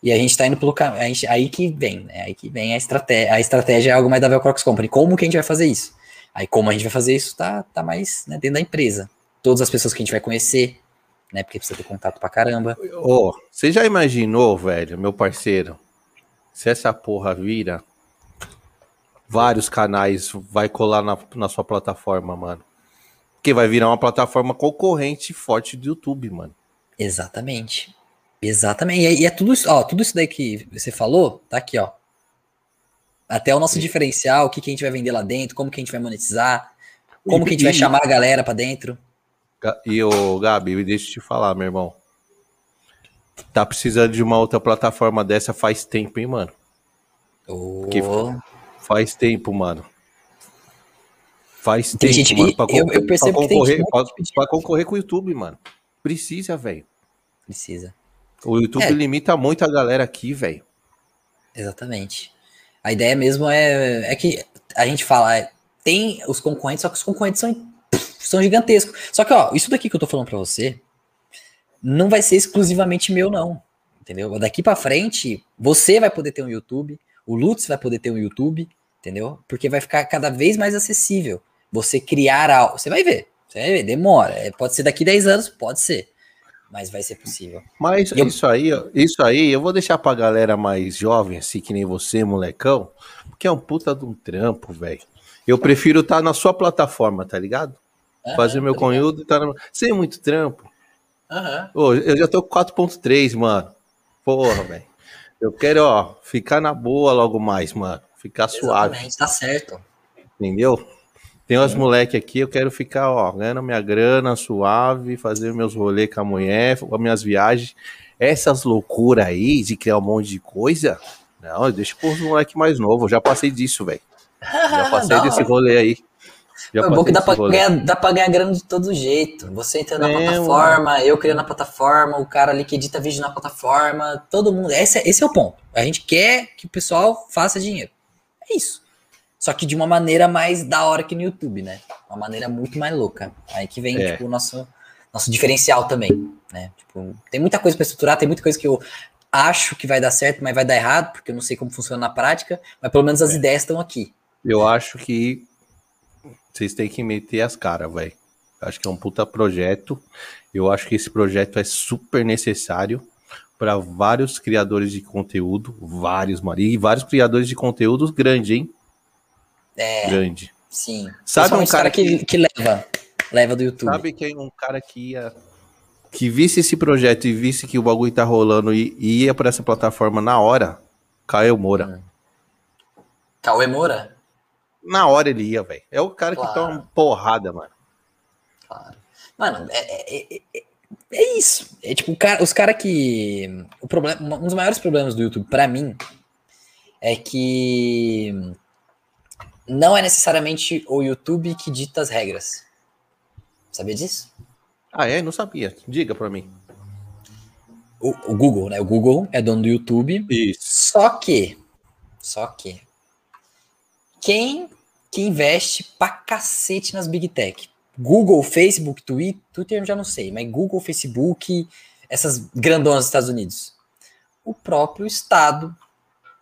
B: E a gente está indo pelo caminho. Aí que vem, né? Aí que vem a estratégia. A estratégia é algo mais da Velcrox Company. Como que a gente vai fazer isso? Aí, como a gente vai fazer isso, tá, tá mais né, dentro da empresa. Todas as pessoas que a gente vai conhecer, né? Porque precisa ter contato pra caramba.
A: Ô, oh, você já imaginou, velho, meu parceiro, se essa porra vira, vários canais vai colar na, na sua plataforma, mano. Porque vai virar uma plataforma concorrente forte do YouTube, mano.
B: Exatamente. Exatamente. E é, tudo isso, ó, tudo isso daí que você falou, tá aqui, ó. Até o nosso Sim. diferencial, o que, que a gente vai vender lá dentro, como que a gente vai monetizar, como e, que a gente e, vai chamar a galera para dentro.
A: E o Gabi, deixa eu te falar, meu irmão. Tá precisando de uma outra plataforma dessa faz tempo, hein, mano?
B: Oh.
A: faz tempo, mano. Faz tem tempo, gente, mano. Pra, eu, eu pra concorrer, pra, pra, concorrer com o YouTube, mano. Precisa, velho.
B: Precisa.
A: O YouTube é. limita muito a galera aqui, velho.
B: Exatamente. A ideia mesmo é, é que a gente fala, é, tem os concorrentes, só que os concorrentes são, são gigantescos. Só que, ó, isso daqui que eu tô falando pra você, não vai ser exclusivamente meu, não. Entendeu? Daqui para frente, você vai poder ter um YouTube, o Lutz vai poder ter um YouTube, entendeu? Porque vai ficar cada vez mais acessível. Você criar algo. Você vai ver. Você vai ver, demora. É, pode ser daqui 10 anos, pode ser. Mas vai ser possível.
A: Mas eu... isso aí, isso aí, eu vou deixar pra galera mais jovem, assim, que nem você, molecão, porque é um puta de um trampo, velho. Eu prefiro estar tá na sua plataforma, tá ligado? Fazer meu conteúdo e tá na... sem muito trampo. Uhum. eu já tô com 4.3, mano. Porra, velho. Eu quero, ó, ficar na boa logo mais, mano. Ficar Exatamente, suave.
B: Tá certo.
A: Entendeu? Tem umas moleque aqui, eu quero ficar, ó, ganhando minha grana suave, fazer meus rolês com a mulher, com as minhas viagens. Essas loucuras aí de criar um monte de coisa, não, deixa os moleque mais novo. Eu já passei disso, velho. Já passei desse rolê aí.
B: Já é bom que dá pra, ganhar, dá pra ganhar grana de todo jeito. Você entra na é, plataforma, mano. eu criando na plataforma, o cara ali que edita vídeo na plataforma, todo mundo. Esse, é, esse é o ponto. A gente quer que o pessoal faça dinheiro. É isso. Só que de uma maneira mais da hora que no YouTube, né? Uma maneira muito mais louca. Aí que vem, é. tipo, o nosso, nosso diferencial também, né? Tipo, tem muita coisa para estruturar, tem muita coisa que eu acho que vai dar certo, mas vai dar errado, porque eu não sei como funciona na prática, mas pelo menos as é. ideias estão aqui.
A: Eu acho que vocês têm que meter as caras, velho. Acho que é um puta projeto. Eu acho que esse projeto é super necessário para vários criadores de conteúdo, vários, mano, e vários criadores de conteúdos grande, hein?
B: É.
A: Grande.
B: Sim.
A: Sabe um cara que,
B: que, que leva, leva do YouTube.
A: Sabe quem um cara que ia que visse esse projeto e visse que o bagulho tá rolando e, e ia para essa plataforma na hora? Caio Moura.
B: Hum. Cauê Moura?
A: Na hora ele ia, velho. É o cara claro. que toma porrada, mano.
B: Claro. Mano, é, é, é, é isso. É tipo, cara, os caras que. O problema, um dos maiores problemas do YouTube, para mim, é que não é necessariamente o YouTube que dita as regras. Sabia disso?
A: Ah, é? Não sabia. Diga para mim.
B: O, o, Google, né? O Google é dono do YouTube.
A: Isso.
B: Só que, só que, quem que investe pra cacete nas Big Tech? Google, Facebook, Twitter, Twitter eu já não sei, mas Google, Facebook, essas grandonas dos Estados Unidos. O próprio Estado,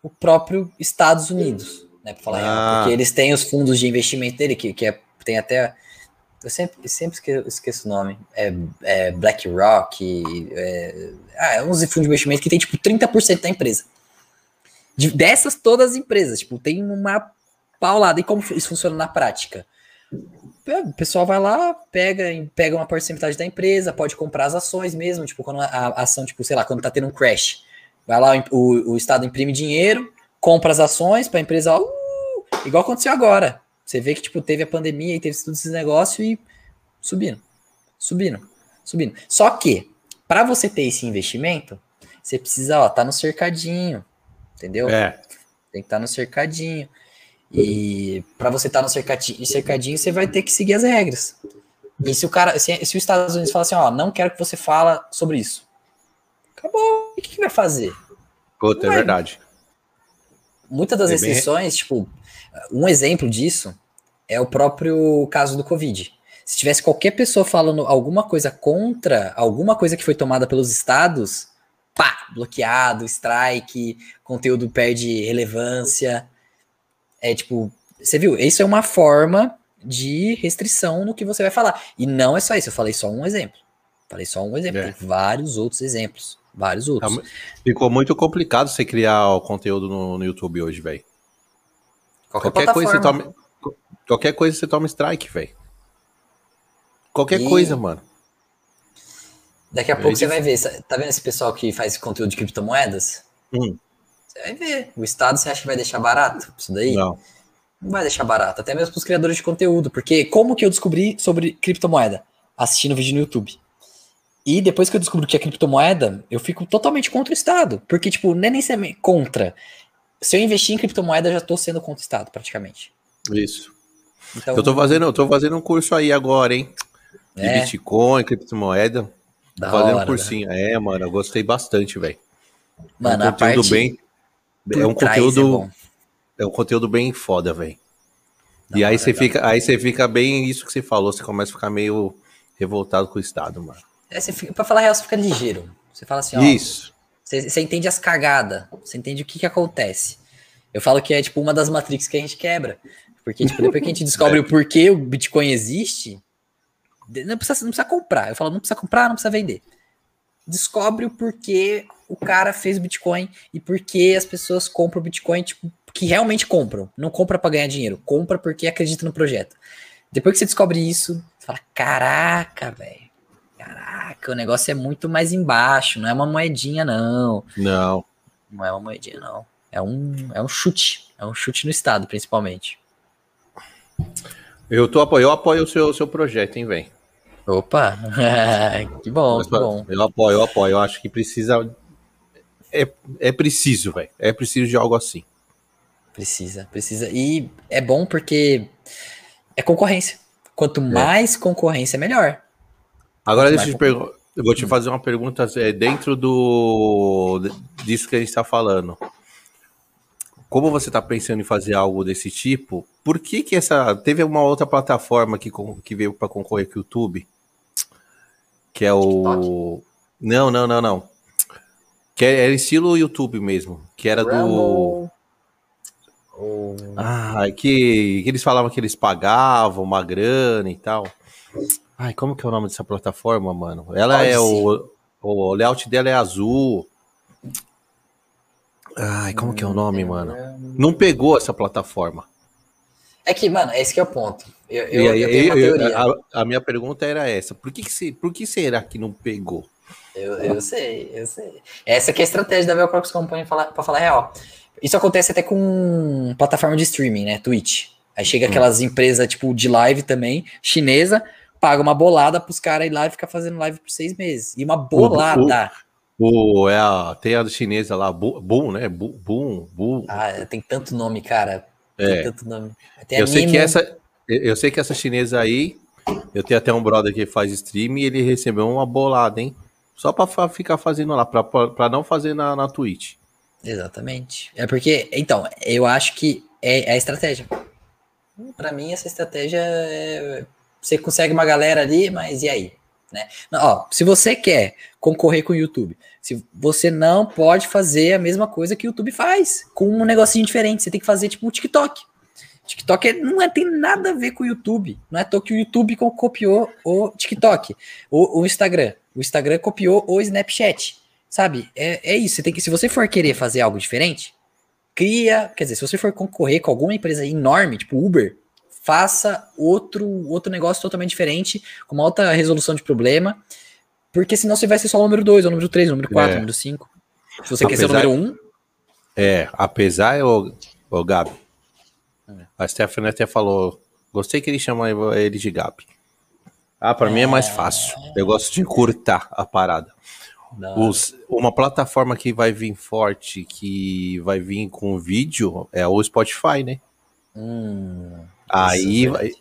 B: o próprio Estados Unidos, né? Pra falar ah. porque eles têm os fundos de investimento dele, que, que é, tem até eu sempre, sempre esqueço, esqueço o nome. É, é BlackRock. É, ah, é uns fundos de investimento que tem tipo 30% da empresa. De, dessas todas as empresas, tipo, tem uma paulada. E como isso funciona na prática? O pessoal vai lá, pega, pega uma porcentagem da empresa, pode comprar as ações mesmo, tipo, quando a, ação, tipo, sei lá, quando tá tendo um crash. Vai lá, o, o Estado imprime dinheiro, compra as ações para a empresa, uh, igual aconteceu agora. Você vê que, tipo, teve a pandemia e teve todos esses negócios e subindo, subindo, subindo. Só que, para você ter esse investimento, você precisa, ó, tá no cercadinho, entendeu?
A: É.
B: Tem que estar tá no cercadinho. E para você estar tá no cercadinho, cercadinho, você vai ter que seguir as regras. E se o cara, se, se os Estados Unidos falar assim, ó, não quero que você fala sobre isso, acabou. O que, que vai fazer?
A: Puta, é verdade.
B: Muitas das é exceções, bem... tipo, um exemplo disso é o próprio caso do Covid. Se tivesse qualquer pessoa falando alguma coisa contra alguma coisa que foi tomada pelos estados, pá, bloqueado, strike, conteúdo perde relevância. É tipo, você viu? Isso é uma forma de restrição no que você vai falar. E não é só isso, eu falei só um exemplo. Falei só um exemplo, é. tem vários outros exemplos. Vários outros.
A: Ficou muito complicado você criar o conteúdo no, no YouTube hoje, velho. Qualquer, qualquer coisa você toma. Qualquer coisa você toma strike, velho. Qualquer e... coisa, mano.
B: Daqui a é pouco você vai ver. Tá vendo esse pessoal que faz conteúdo de criptomoedas?
A: Hum.
B: Você vai ver. O Estado você acha que vai deixar barato isso daí?
A: Não.
B: Não vai deixar barato. Até mesmo para os criadores de conteúdo. Porque como que eu descobri sobre criptomoeda? Assistindo vídeo no YouTube. E depois que eu descubro que é criptomoeda, eu fico totalmente contra o Estado. Porque, tipo, não é nem ser contra se eu investir em criptomoeda, eu já estou sendo contestado praticamente.
A: Isso. Então, eu tô fazendo, eu tô fazendo um curso aí agora, hein? De é. Bitcoin, criptomoeda. Da fazendo hora, um cursinho. Né? É, mano, eu gostei bastante, velho.
B: Mano, é um conteúdo bem.
A: É um conteúdo. É, é, um conteúdo bem foda, velho. E aí você fica, aí você fica bem isso que você falou, você começa a ficar meio revoltado com o Estado, mano.
B: É, você fica, pra falar real, você fica ligeiro. Você fala assim, ó.
A: Isso.
B: Você, entende as cagadas, você entende o que, que acontece. Eu falo que é tipo uma das matrix que a gente quebra. Porque tipo, depois que a gente descobre o porquê o Bitcoin existe, não precisa, não precisa comprar. Eu falo, não precisa comprar, não precisa vender. Descobre o porquê o cara fez o Bitcoin e porquê as pessoas compram o Bitcoin, tipo, que realmente compram. Não compra para ganhar dinheiro, compra porque acredita no projeto. Depois que você descobre isso, você fala: caraca, velho Caraca, o negócio é muito mais embaixo, não é uma moedinha, não.
A: Não.
B: Não é uma moedinha, não. É um, é um chute. É um chute no Estado, principalmente.
A: Eu, tô, eu apoio o seu, seu projeto, hein, velho?
B: Opa! que bom, Mas, que bom.
A: Eu apoio, eu apoio. Eu acho que precisa. É, é preciso, velho. É preciso de algo assim.
B: Precisa, precisa. E é bom porque é concorrência. Quanto é. mais é. concorrência, melhor.
A: Agora deixa eu te perguntar. Eu vou te fazer uma pergunta é, dentro do disso que a gente está falando. Como você está pensando em fazer algo desse tipo? Por que que essa teve uma outra plataforma que, que veio para concorrer com o YouTube? Que é o não, não, não, não. Que era é, estilo YouTube mesmo, que era do Ah, que, que eles falavam que eles pagavam uma grana e tal. Ai, como que é o nome dessa plataforma, mano? Ela Pode é o, o layout dela é azul. Ai, como que é o nome, mano? Não pegou essa plataforma.
B: É que, mano, esse que é o ponto.
A: Eu, eu, aí, eu tenho uma teoria. A, a, minha pergunta era essa. Por que, que, se, por que será que não pegou?
B: Eu, eu sei, eu sei. Essa que é a estratégia da Velcrox Company para falar real. Isso acontece até com plataforma de streaming, né? Twitch. Aí chega hum. aquelas empresas, tipo, de live também, chinesa, paga uma bolada pros caras ir lá e ficar fazendo live por seis meses. E uma bolada.
A: O, o, é a, tem a chinesa lá, Boom, né? Boom, Boom.
B: Ah, tem tanto nome, cara.
A: É. Eu sei que essa, eu sei que essa chinesa aí, eu tenho até um brother que faz stream e ele recebeu uma bolada, hein? Só pra ficar fazendo lá, pra não fazer na, na Twitch.
B: Exatamente. É porque, então, eu acho que é, é a estratégia. Para mim, essa estratégia é. Você consegue uma galera ali, mas e aí? Né? Ó, se você quer concorrer com o YouTube, se você não pode fazer a mesma coisa que o YouTube faz, com um negocinho diferente. Você tem que fazer tipo um TikTok. TikTok é, não é, tem nada a ver com o YouTube. Não é to que o YouTube copiou o TikTok, o, o Instagram. O Instagram copiou o Snapchat. Sabe? É, é isso. Você tem que, se você for querer fazer algo diferente, cria. Quer dizer, se você for concorrer com alguma empresa enorme, tipo Uber, faça outro, outro negócio totalmente diferente, com uma alta resolução de problema. Porque senão você vai ser só o número 2, o número 3, o número 4, é. o número 5. Se você apesar, quer ser o número 1. Um,
A: é, apesar, ô, ô Gabi, é. a Stephanie até falou, gostei que ele chama ele de Gabi. Ah, para é. mim é mais fácil. Eu gosto de encurtar a parada. Os, uma plataforma que vai vir forte, que vai vir com vídeo, é o Spotify, né?
B: Hum,
A: Aí vai.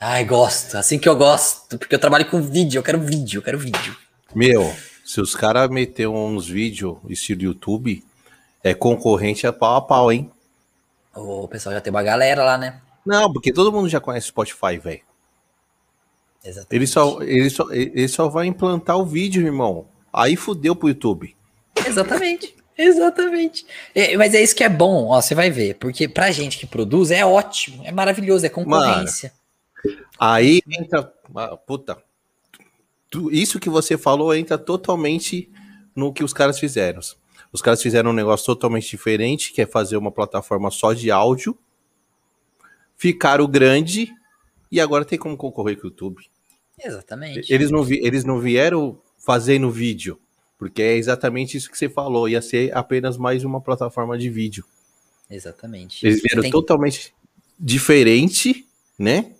B: Ai, gosto. Assim que eu gosto, porque eu trabalho com vídeo, eu quero vídeo, eu quero vídeo.
A: Meu, se os caras meter uns vídeos estilo YouTube, é concorrente a pau a pau, hein?
B: O pessoal já tem uma galera lá, né?
A: Não, porque todo mundo já conhece Spotify, velho. Exatamente. Ele só, ele, só, ele só vai implantar o vídeo, irmão. Aí fudeu pro YouTube.
B: Exatamente. Exatamente. É, mas é isso que é bom, ó, você vai ver. Porque pra gente que produz é ótimo, é maravilhoso, é concorrência.
A: Mano, aí entra. Ah, puta. Isso que você falou entra totalmente no que os caras fizeram. Os caras fizeram um negócio totalmente diferente, que é fazer uma plataforma só de áudio. Ficaram grande e agora tem como concorrer com o YouTube.
B: Exatamente.
A: Eles não, vi, eles não vieram fazendo vídeo. Porque é exatamente isso que você falou. Ia ser apenas mais uma plataforma de vídeo.
B: Exatamente.
A: Eles vieram tem... totalmente diferente, né?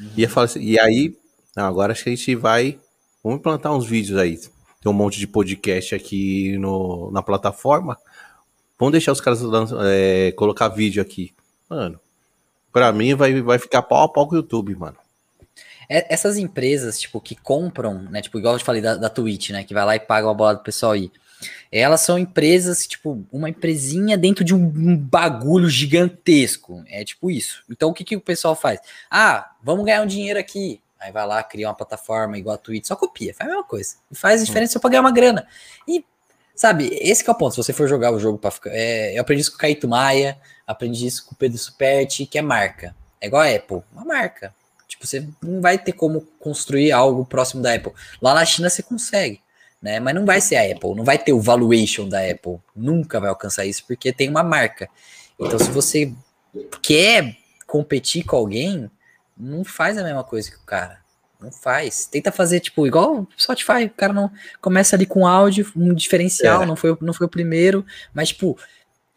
A: Uhum. Falar assim, e aí, não, agora acho que a gente vai. Vamos implantar uns vídeos aí. Tem um monte de podcast aqui no, na plataforma. Vamos deixar os caras é, colocar vídeo aqui. Mano, pra mim vai, vai ficar pau a pau com o YouTube, mano.
B: É, essas empresas, tipo, que compram, né? Tipo, igual eu te falei da, da Twitch, né? Que vai lá e paga uma bola do pessoal aí. Elas são empresas, tipo, uma empresinha dentro de um, um, bagulho gigantesco. É tipo isso. Então, o que, que o pessoal faz? Ah, vamos ganhar um dinheiro aqui. Aí vai lá, cria uma plataforma igual a Twitch, só copia, faz a mesma coisa. E faz diferença só pra ganhar uma grana. E, sabe, esse é o ponto. Se você for jogar o jogo pra ficar. É, eu aprendi isso com o Caíto Maia, aprendi isso com o Pedro Superti, que é marca. É igual a Apple, uma marca. Tipo, você não vai ter como construir algo próximo da Apple. Lá na China você consegue, né? Mas não vai ser a Apple, não vai ter o valuation da Apple. Nunca vai alcançar isso porque tem uma marca. Então, se você quer competir com alguém, não faz a mesma coisa que o cara. Não faz. Tenta fazer, tipo, igual o Spotify. O cara não começa ali com áudio, um diferencial, é. não, foi, não foi o primeiro, mas, tipo,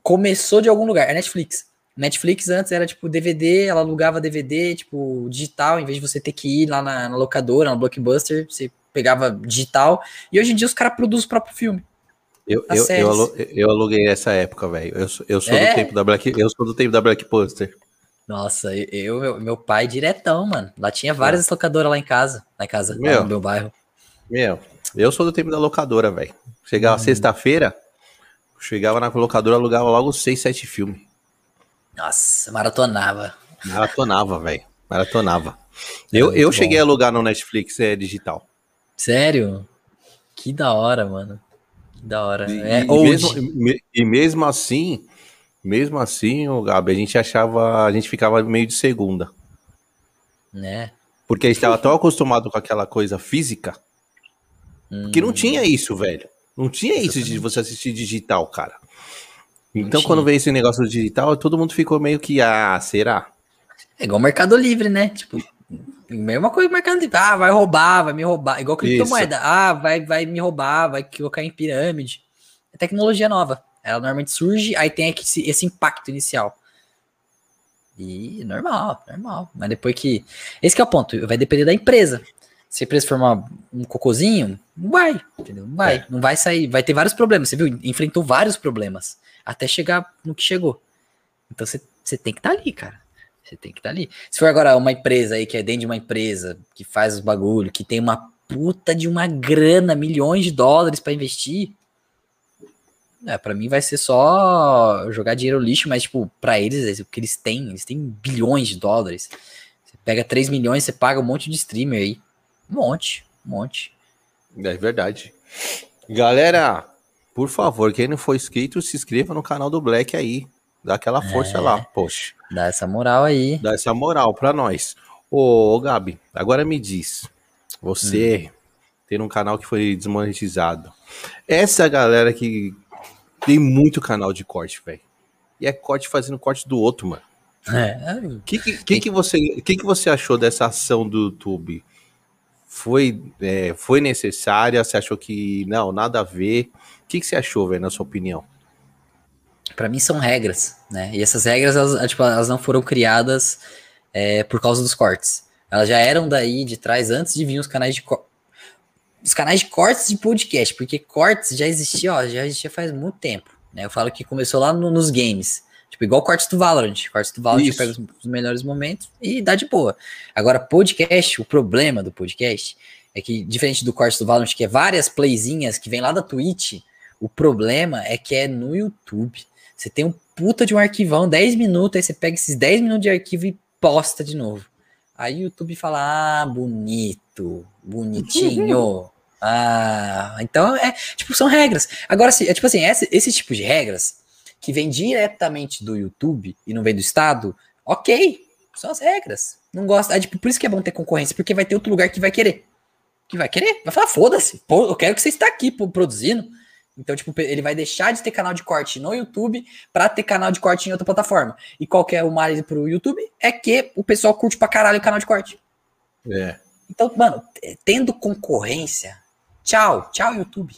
B: começou de algum lugar. É Netflix. Netflix antes era tipo DVD, ela alugava DVD, tipo, digital, em vez de você ter que ir lá na, na locadora, na Blockbuster, você pegava digital. E hoje em dia os caras produzem o próprio filme.
A: Eu, eu, eu, aluguei essa época, velho. Eu, eu sou é? do tempo da Black, eu sou do tempo da Blockbuster.
B: Nossa, eu, meu, meu pai diretão, mano. Lá tinha várias é. locadoras lá em casa, em casa, meu, no meu bairro.
A: Meu, eu sou do tempo da locadora, velho. Chegava hum. sexta-feira, chegava na locadora, alugava logo seis, sete filmes.
B: Nossa, maratonava.
A: Maratonava, velho. Maratonava. Eu, eu cheguei a alugar no Netflix é, digital.
B: Sério? Que da hora, mano. Que da hora.
A: E, é, e, mesmo, e mesmo assim, mesmo assim, o Gabi, a gente achava, a gente ficava meio de segunda.
B: Né?
A: Porque a gente estava tão acostumado com aquela coisa física hum. que não tinha isso, velho. Não tinha isso de você assistir digital, cara. Então, quando veio esse negócio do digital, todo mundo ficou meio que, ah, será?
B: É igual o Mercado Livre, né? Tipo, mesma coisa o Mercado Livre. Ah, vai roubar, vai me roubar. Igual criptomoeda. Ah, vai, vai me roubar, vai colocar em pirâmide. É tecnologia nova. Ela normalmente surge, aí tem esse, esse impacto inicial. E normal, normal. Mas depois que. Esse que é o ponto, vai depender da empresa. Se a empresa formar um cocôzinho, não vai, entendeu? Não vai, é. não vai sair. Vai ter vários problemas. Você viu? Enfrentou vários problemas até chegar no que chegou. Então você você tem que estar tá ali, cara. Você tem que estar tá ali. Se for agora uma empresa aí que é dentro de uma empresa que faz os bagulho, que tem uma puta de uma grana, milhões de dólares para investir, é, para mim vai ser só jogar dinheiro no lixo, mas tipo, para eles, o que eles têm, eles têm bilhões de dólares. Você pega 3 milhões, você paga um monte de streamer aí. Um monte, um monte.
A: É verdade. Galera, por favor, quem não for inscrito, se inscreva no canal do Black aí. Dá aquela força é, lá, poxa.
B: Dá essa moral aí.
A: Dá essa moral pra nós. Ô, ô Gabi, agora me diz. Você hum. tem um canal que foi desmonetizado. Essa galera que tem muito canal de corte, velho. E é corte fazendo corte do outro, mano. É. O que, que, que, que, você, que, que você achou dessa ação do YouTube? Foi, é, foi necessária? Você achou que não, nada a ver? O que, que você achou, velho, na sua opinião?
B: Para mim são regras, né? E essas regras, elas, tipo, elas não foram criadas é, por causa dos cortes. Elas já eram daí de trás antes de vir os canais de os canais de cortes de podcast, porque cortes já existia, ó, já existia faz muito tempo. Né? Eu falo que começou lá no, nos games. Tipo, igual cortes do Valorant. Cortes do Valorant pega os, os, melhores momentos e dá de boa. Agora, podcast, o problema do podcast é que, diferente do corte do Valorant, que é várias playzinhas que vem lá da Twitch, o problema é que é no YouTube. Você tem um puta de um arquivão, 10 minutos, aí você pega esses 10 minutos de arquivo e posta de novo. Aí o YouTube fala: Ah, bonito, bonitinho. ah, então é, tipo, são regras. Agora, é tipo assim, esse, esse tipo de regras que vem diretamente do YouTube e não vem do Estado, ok, são as regras. Não gosta, é, tipo, por isso que é bom ter concorrência, porque vai ter outro lugar que vai querer. Que vai querer, vai falar, foda-se, eu quero que você está aqui produzindo. Então, tipo, ele vai deixar de ter canal de corte no YouTube para ter canal de corte em outra plataforma. E qual que é o mais pro YouTube? É que o pessoal curte pra caralho o canal de corte. É. Então, mano, tendo concorrência, tchau, tchau, YouTube.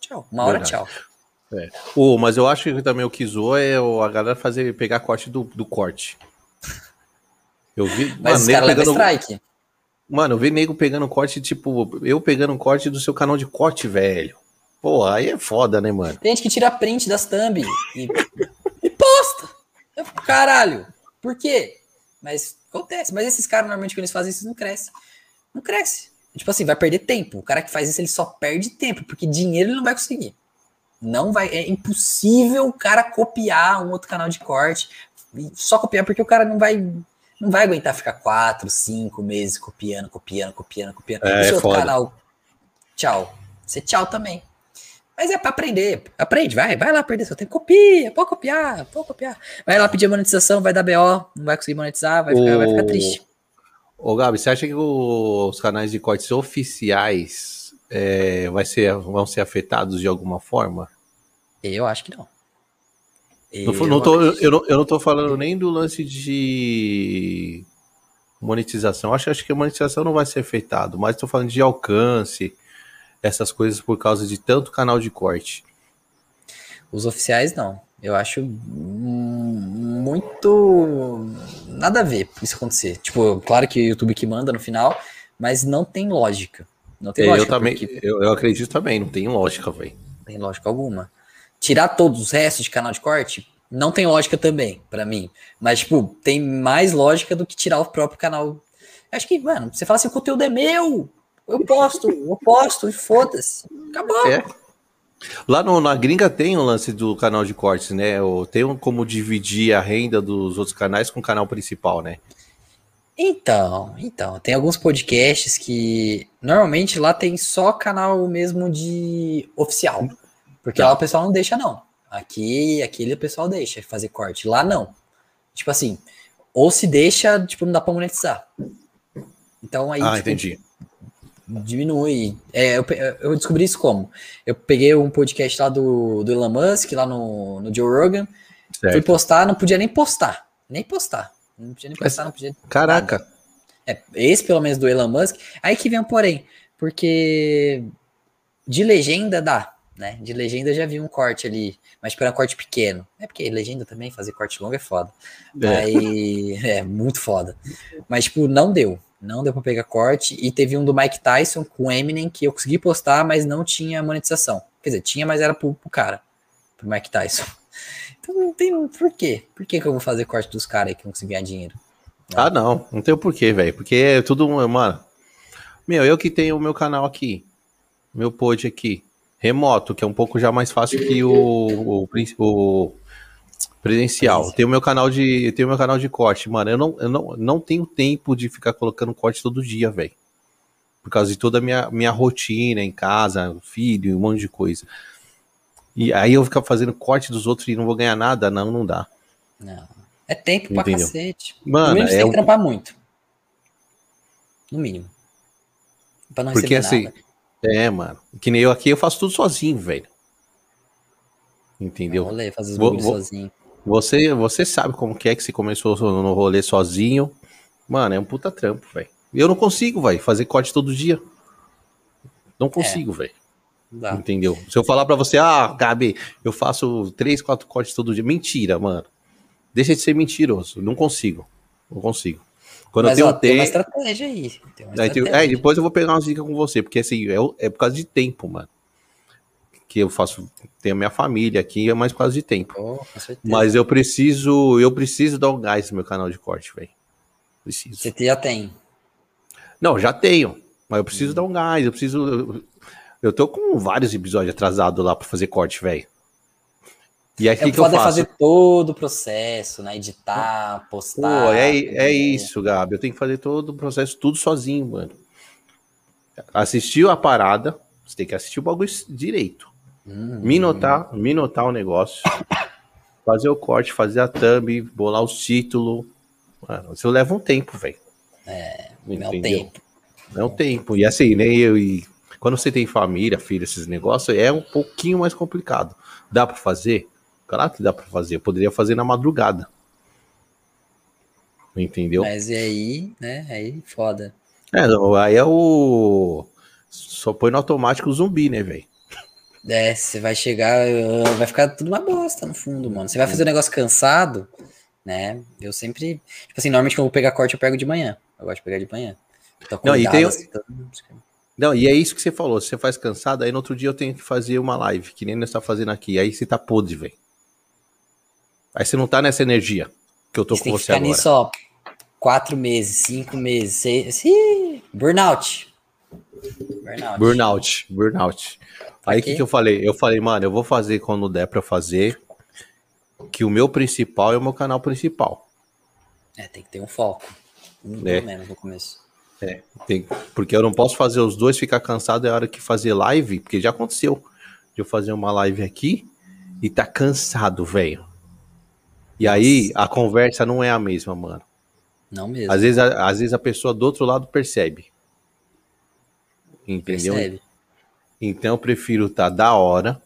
B: Tchau, uma hora Verdade. tchau.
A: É. Oh, mas eu acho que também o que zoou é a galera fazer, pegar corte do, do corte. Eu vi.
B: Mas mano, pegando... strike.
A: Mano, eu vi nego pegando corte, tipo, eu pegando corte do seu canal de corte, velho. Pô, aí é foda, né, mano?
B: Tem gente que tira print das thumb e, e posta. Caralho, por quê? Mas acontece. Mas esses caras, normalmente, quando eles fazem isso, não cresce. Não cresce. Tipo assim, vai perder tempo. O cara que faz isso, ele só perde tempo, porque dinheiro ele não vai conseguir. Não vai. É impossível o cara copiar um outro canal de corte. Só copiar, porque o cara não vai. Não vai aguentar ficar quatro, cinco meses copiando, copiando, copiando, copiando.
A: É, é
B: outro canal. Tchau. Você tchau também. Mas é para aprender. Aprende, vai, vai lá perder seu tempo. Copia, pode copiar, pode copiar. Vai lá pedir monetização, vai dar BO, não vai conseguir monetizar, vai ficar, o... vai ficar triste.
A: Ô, Gabi, você acha que os canais de cortes oficiais é, vai ser, vão ser afetados de alguma forma?
B: Eu acho que não.
A: Eu não, não tô, eu, não, eu não tô falando nem do lance de monetização. Acho, acho que a monetização não vai ser afetado, mas estou falando de alcance, essas coisas por causa de tanto canal de corte?
B: Os oficiais não. Eu acho muito nada a ver isso acontecer. Tipo, claro que o YouTube que manda no final, mas não tem lógica. Não tem
A: é,
B: lógica.
A: Eu também, porque... eu, eu acredito também, não tem lógica, velho.
B: Tem lógica alguma. Tirar todos os restos de canal de corte não tem lógica também, para mim. Mas, tipo, tem mais lógica do que tirar o próprio canal. Acho que, mano, você fala assim, o conteúdo é meu, eu posto, eu posto e foda-se. Acabou. É.
A: Lá no, na gringa tem o um lance do canal de cortes, né? Tem um, como dividir a renda dos outros canais com o canal principal, né?
B: Então, então, tem alguns podcasts que normalmente lá tem só canal mesmo de oficial. Porque tá. lá o pessoal não deixa, não. Aqui, aquele o pessoal deixa fazer corte. Lá não. Tipo assim, ou se deixa, tipo, não dá pra monetizar. Então aí.
A: Ah,
B: tipo,
A: entendi
B: diminui. É, eu, eu, descobri isso como? Eu peguei um podcast lá do, do Elon Musk, lá no, no Joe Rogan, certo. fui postar, não podia nem postar. Nem postar. Não podia nem postar, não podia.
A: Caraca!
B: É, esse, pelo menos, do Elon Musk. Aí que vem um porém, porque de legenda dá, né? De legenda já vi um corte ali, mas para um corte pequeno. É porque legenda também, fazer corte longo é foda. É. Aí, é muito foda. Mas, tipo, não deu. Não deu para pegar corte. E teve um do Mike Tyson com o Eminem que eu consegui postar, mas não tinha monetização. Quer dizer, tinha, mas era pro, pro cara, pro Mike Tyson. Então não tem por quê? Por que, que eu vou fazer corte dos caras aí que não conseguem ganhar dinheiro?
A: Ah, não. Não tem o porquê, velho. Porque é tudo, mano. Meu, eu que tenho o meu canal aqui. Meu pod aqui. Remoto, que é um pouco já mais fácil que o, o, o presencial. Tenho meu canal de, tenho meu canal de corte, mano. Eu não, eu não, não tenho tempo de ficar colocando corte todo dia, velho. Por causa de toda a minha, minha rotina em casa, filho, um monte de coisa. E aí eu ficar fazendo corte dos outros e não vou ganhar nada, não, não dá.
B: Não. É tempo pra
A: Entendeu?
B: cacete.
A: Mano,
B: no mínimo você
A: é
B: tem que trampar muito. No mínimo. Pra não
A: Porque assim,
B: nada.
A: é, mano. Que nem eu aqui, eu faço tudo sozinho, velho. Entendeu?
B: Rolê, fazer os
A: Vou- vou-
B: sozinho.
A: Você, você sabe como que é que você começou no rolê sozinho. Mano, é um puta trampo, velho. Eu não consigo, velho, fazer corte todo dia. Não consigo, velho.
B: Não dá.
A: Entendeu? Se eu falar pra você, ah, Gabi, eu faço três, quatro cortes todo dia. Mentira, mano. Deixa de ser mentiroso. Não consigo. Não consigo. Quando
B: Mas
A: eu
B: ó,
A: tenho
B: tem uma
A: tempo.
B: estratégia aí. Uma
A: Aí, tem-
B: estratégia.
A: é, depois eu vou pegar umas dicas com você, porque assim, é, é por causa de tempo, mano. Que eu faço, tenho a minha família aqui, é mais causa de tempo.
B: Oh.
A: Mas eu preciso, eu preciso dar um gás no meu canal de corte, velho. Preciso.
B: Você já tem.
A: Não, já tenho, mas eu preciso dar um gás, eu preciso. Eu, eu tô com vários episódios atrasados lá pra fazer corte, velho. E aí,
B: É
A: que, que eu faço?
B: fazer todo o processo, né? Editar, postar.
A: Pô, é, é
B: entendeu?
A: isso, Gabi. Eu tenho que fazer todo o processo tudo sozinho, mano. Assistiu a parada, você tem que assistir o bagulho direito.
B: Hum,
A: Minotar, minotar o negócio. Fazer o corte, fazer a thumb, bolar os títulos. Mano, isso leva um tempo, velho.
B: É,
A: Entendeu?
B: meu tempo.
A: É um tempo. E assim, né? Eu, e quando você tem família, filho, esses negócios, é um pouquinho mais complicado. Dá pra fazer? Claro que dá pra fazer. Eu poderia fazer na madrugada. Entendeu?
B: Mas e aí, né? Aí foda.
A: É, não, aí é o. Só põe no automático o zumbi, né, velho?
B: É, você vai chegar, uh, vai ficar tudo uma bosta no fundo, mano. Você vai fazer um negócio cansado, né? Eu sempre. Tipo assim, normalmente quando eu vou pegar corte, eu pego de manhã. Eu gosto de pegar de manhã.
A: Não, e tem-
B: assim,
A: Não, e é isso que você falou. Se você faz cansado, aí no outro dia eu tenho que fazer uma live, que nem nós tá fazendo aqui. Aí você tá podre, velho. Aí você não tá nessa energia que eu tô
B: Você
A: com
B: tem que
A: você
B: ficar
A: agora.
B: nisso, ó. Quatro meses, cinco meses, seis. Burnout. Burnout.
A: Burnout, burnout. Aí o que, que eu falei? Eu falei, mano, eu vou fazer quando der pra fazer. Que o meu principal é o meu canal principal.
B: É, tem que ter um foco. Um,
A: É.
B: Pelo menos no começo.
A: Tem- porque eu não posso fazer os dois, ficar cansado é a hora que fazer live, porque já aconteceu de eu fazer uma live aqui e tá cansado, velho. E aí a conversa não é a mesma, mano.
B: Não mesmo.
A: Às vezes, a, às vezes a pessoa do outro lado percebe. Entendeu?
B: Percebe?
A: Então eu prefiro estar da hora.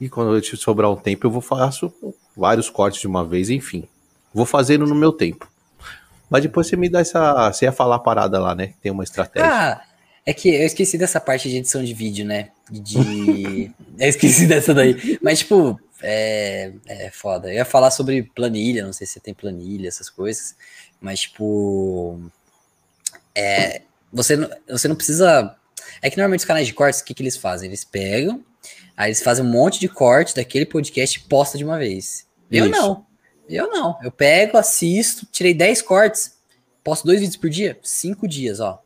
A: E quando eu sobrar um tempo, eu vou faço vários cortes de uma vez, enfim. Vou fazendo no meu tempo. Mas depois você me dá essa. Você ia falar a parada lá, né? Tem uma estratégia.
B: Ah, é que eu esqueci dessa parte de edição de vídeo, né? De. eu esqueci dessa daí. Mas, tipo, é, é foda. Eu ia falar sobre planilha, não sei se você tem planilha, essas coisas. Mas, tipo. É, você, não- você não precisa. É que normalmente os canais de cortes, o que, que eles fazem? Eles pegam, aí eles fazem um monte de corte daquele podcast e posta de uma vez. Eu
A: Isso.
B: não. Eu não. Eu pego, assisto, tirei 10 cortes, posto dois vídeos por dia, cinco dias, ó.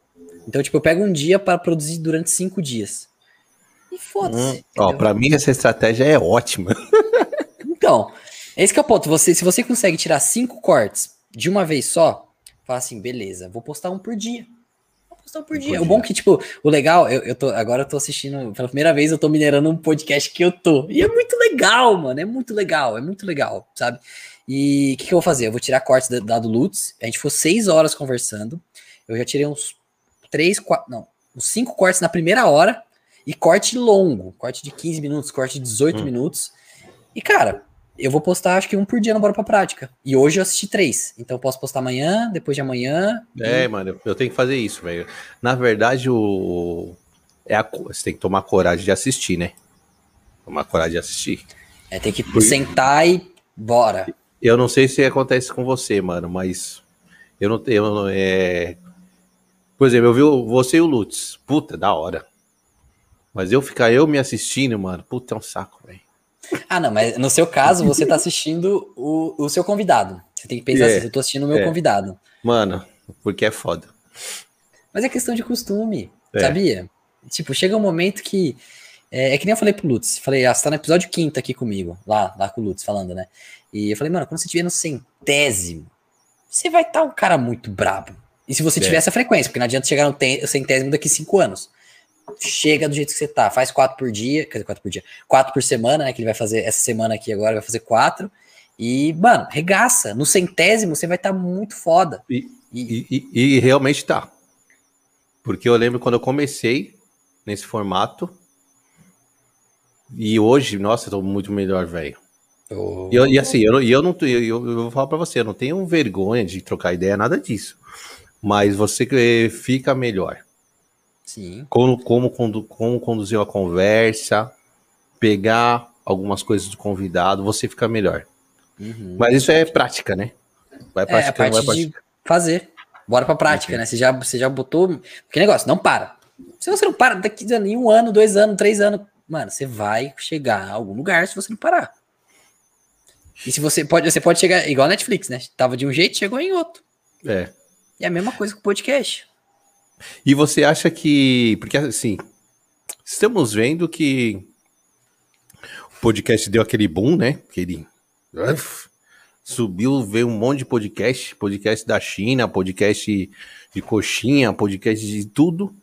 B: Então, tipo, eu pego um dia para produzir durante cinco dias. E
A: Hum,
B: foda-se.
A: ó,
B: entendeu?
A: pra mim essa estratégia é ótima.
B: Então, esse que é o ponto. Você, se você consegue tirar cinco cortes de uma vez só, fala assim, beleza, vou postar um por dia. Um por dia. o bom
A: dia.
B: que, tipo, o legal, eu, eu tô, agora eu tô assistindo, pela primeira vez eu tô minerando um podcast que eu tô. E é muito legal, mano. É muito legal, é muito legal, sabe? E o que, que eu vou fazer? Eu vou tirar cortes da, da do Lutz. A gente ficou seis horas conversando. Eu já tirei uns três, quatro, não, uns cinco cortes na primeira hora. E corte longo, corte de 15 minutos, corte de 18
A: Hum.
B: minutos. E, cara, eu vou postar acho que um por dia no Bora Pra Prática. E hoje eu assisti três. Então eu posso postar amanhã, depois de amanhã.
A: É, mano, eu- tenho que fazer isso, velho. Na verdade, o. É a... Você tem que tomar coragem de assistir, né? Tomar coragem de assistir.
B: É, tem que
A: Por-
B: sentar e bora.
A: Eu não sei se acontece com você, mano, mas eu não tenho. eu não- É... Por exemplo, eu vi você e o Lutz. Puta, da hora. Mas eu ficar eu me assistindo, mano, puta, é um saco, velho.
B: Ah, não, mas no seu caso, você tá assistindo o, o seu convidado. Você tem que pensar é, assim, eu tô assistindo o meu é. convidado.
A: Mano, porque é foda.
B: Mas é questão de costume, é. sabia? Tipo, chega um momento que. É, é, que nem eu falei pro Lutz. Falei, ah, você tá no episódio quinto aqui comigo, lá, lá com o Lutz falando, né? E eu falei, mano, quando você estiver no centésimo, você vai estar tá um cara muito brabo. E se você é. tiver essa frequência, porque não adianta chegar no centésimo daqui cinco anos. Chega do jeito que você tá, faz quatro por dia, quer dizer, quatro por dia, quatro por semana, né? Que ele vai fazer essa semana aqui agora, vai fazer quatro. E, mano, regaça. No centésimo você vai estar tá muito foda.
A: E, e, e, e realmente tá. Porque eu lembro quando eu comecei nesse formato. E hoje, nossa, eu tô muito melhor, velho. Oh. E, e, assim, eu, eu não eu, eu, vou falar pra você, eu não tenho vergonha de trocar ideia, nada disso. Mas você fica melhor.
B: Sim.
A: Como, como, como, como conduzir a conversa, pegar algumas coisas do convidado, você fica melhor. Uhum. Mas isso é prática, né?
B: Vai praticando, é, parte de fazer. Bora pra prática, uhum. né? Você já, você já botou. Que negócio, não para. Se você não para daqui em um ano, dois anos, três anos, mano, você vai chegar a algum lugar se você não parar. E se você pode, você pode chegar igual a Netflix, né? Tava de um jeito, chegou em outro.
A: É.
B: E é a mesma coisa com o podcast.
A: E você acha que, porque assim, estamos vendo que o podcast deu aquele boom, né? Aquele uf, subiu, veio um monte de podcast, podcast da China, podcast de coxinha, podcast de tudo.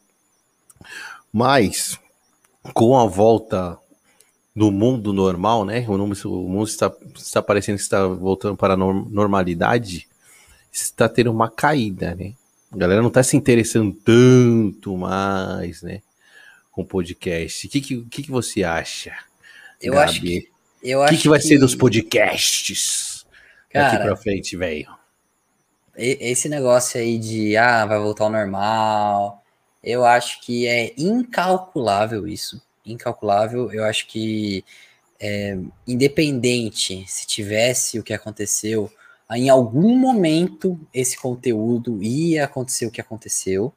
A: Mas com a volta do mundo normal, né? O mundo, está, está parecendo que está voltando para a normalidade, está tendo uma caída, né? A galera não está se interessando tanto mais, né? Com podcast. O que, que, que, que você acha?
B: Eu Gabi? acho que. Eu
A: o
B: que,
A: que vai ser dos podcasts Cara, daqui pra frente, velho?
B: Esse negócio aí de ah, vai voltar ao normal, eu acho que é incalculável isso. Incalculável. Eu acho que, é, independente se tivesse o que aconteceu, em algum momento esse conteúdo ia acontecer o que aconteceu.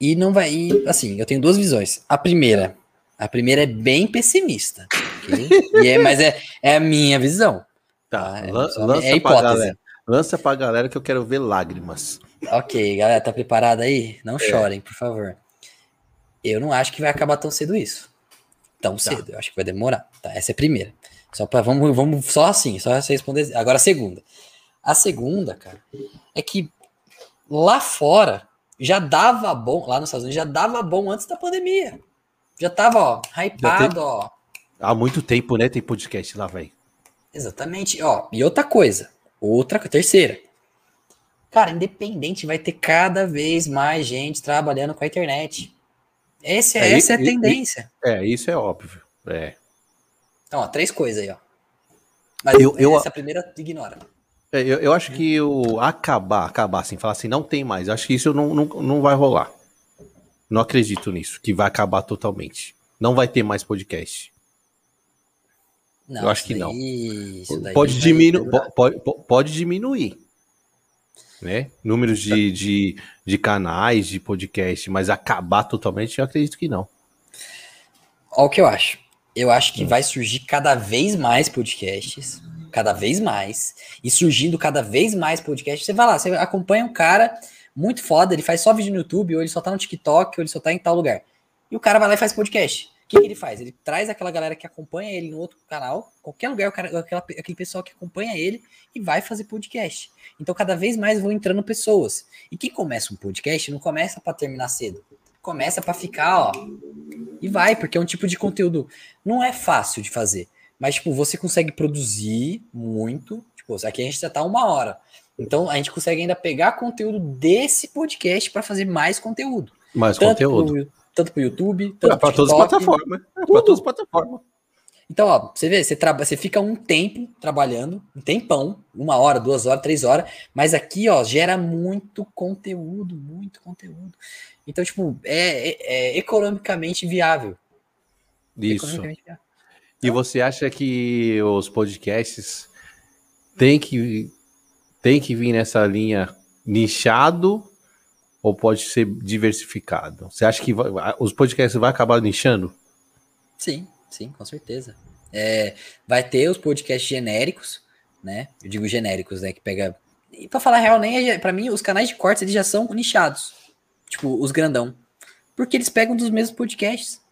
B: E não vai. E, assim, eu tenho duas visões. A primeira, a primeira é bem pessimista. Okay? é, mas é, é a minha visão.
A: Tá, tá? é, lança é hipótese. Pra galera, lança pra galera que eu quero ver lágrimas.
B: Ok, galera, tá preparada aí? Não é. chorem, por favor. Eu não acho que vai acabar tão cedo isso. Tão tá. cedo, eu acho que vai demorar. Tá, essa é a primeira. Só para vamos, vamos só assim, só você responder. Agora a segunda. A segunda, cara, é que lá fora já dava bom, lá nos Estados Unidos já dava bom antes da pandemia. Já tava, ó, hypado, tem... ó.
A: Há muito tempo, né? Tem podcast lá, velho.
B: Exatamente, ó. E outra coisa, outra, terceira. Cara, independente, vai ter cada vez mais gente trabalhando com a internet. Esse, é, essa é a tendência.
A: é, isso é óbvio. É.
B: Então, ó, três coisas aí, ó. Mas eu, eu, essa primeira ignora.
A: É, eu, eu acho que o acabar, acabar assim, falar assim, não tem mais. Acho que isso não, não, não vai rolar. Não acredito nisso, que vai acabar totalmente. Não vai ter mais podcast. Não, eu acho que não. Pode, diminu pode, pode diminuir né? Números de, de, de canais, de podcast, mas acabar totalmente, eu acredito que não.
B: Olha o que eu acho. Eu acho que hum. vai surgir cada vez mais podcasts, cada vez mais, e surgindo cada vez mais podcasts. Você vai lá, você acompanha um cara muito foda, ele faz só vídeo no YouTube, ou ele só tá no TikTok, ou ele só tá em tal lugar. E o cara vai lá e faz podcast. O que, que, ele faz? Ele traz aquela galera que acompanha ele no outro canal, qualquer lugar, cara, aquela, aquele pessoal que acompanha ele e vai fazer podcast. Então, cada vez mais vão entrando pessoas. E quem começa um podcast não começa para terminar cedo. Começa para ficar, ó. E vai, porque é um tipo de conteúdo. Não é fácil de fazer. Mas, tipo, você consegue produzir muito. Tipo, aqui a gente já tá uma hora. Então, a gente consegue ainda pegar conteúdo desse podcast para fazer mais conteúdo.
A: Mais conteúdo.
B: Pro, tanto para o YouTube, tanto
A: para todas as plataformas. Para todas as plataformas.
B: Então, ó, você vê, você, traba, você fica um tempo trabalhando, um tempão, uma hora, duas horas, três horas, mas aqui, ó, gera muito conteúdo, muito conteúdo. Então, tipo, é, é, é economicamente viável.
A: Isso. Economicamente viável. E você acha que os podcasts têm que, têm que vir nessa linha nichado ou pode ser diversificado? Você acha que vai, os podcasts vão acabar nichando?
B: Sim, sim, com certeza. É, vai ter os podcasts genéricos, né? Eu digo genéricos, né? Que pega. E pra falar a real, nem é, mim, os canais de cortes eles já são nichados. Tipo, os grandão. Porque eles pegam dos mesmos podcasts.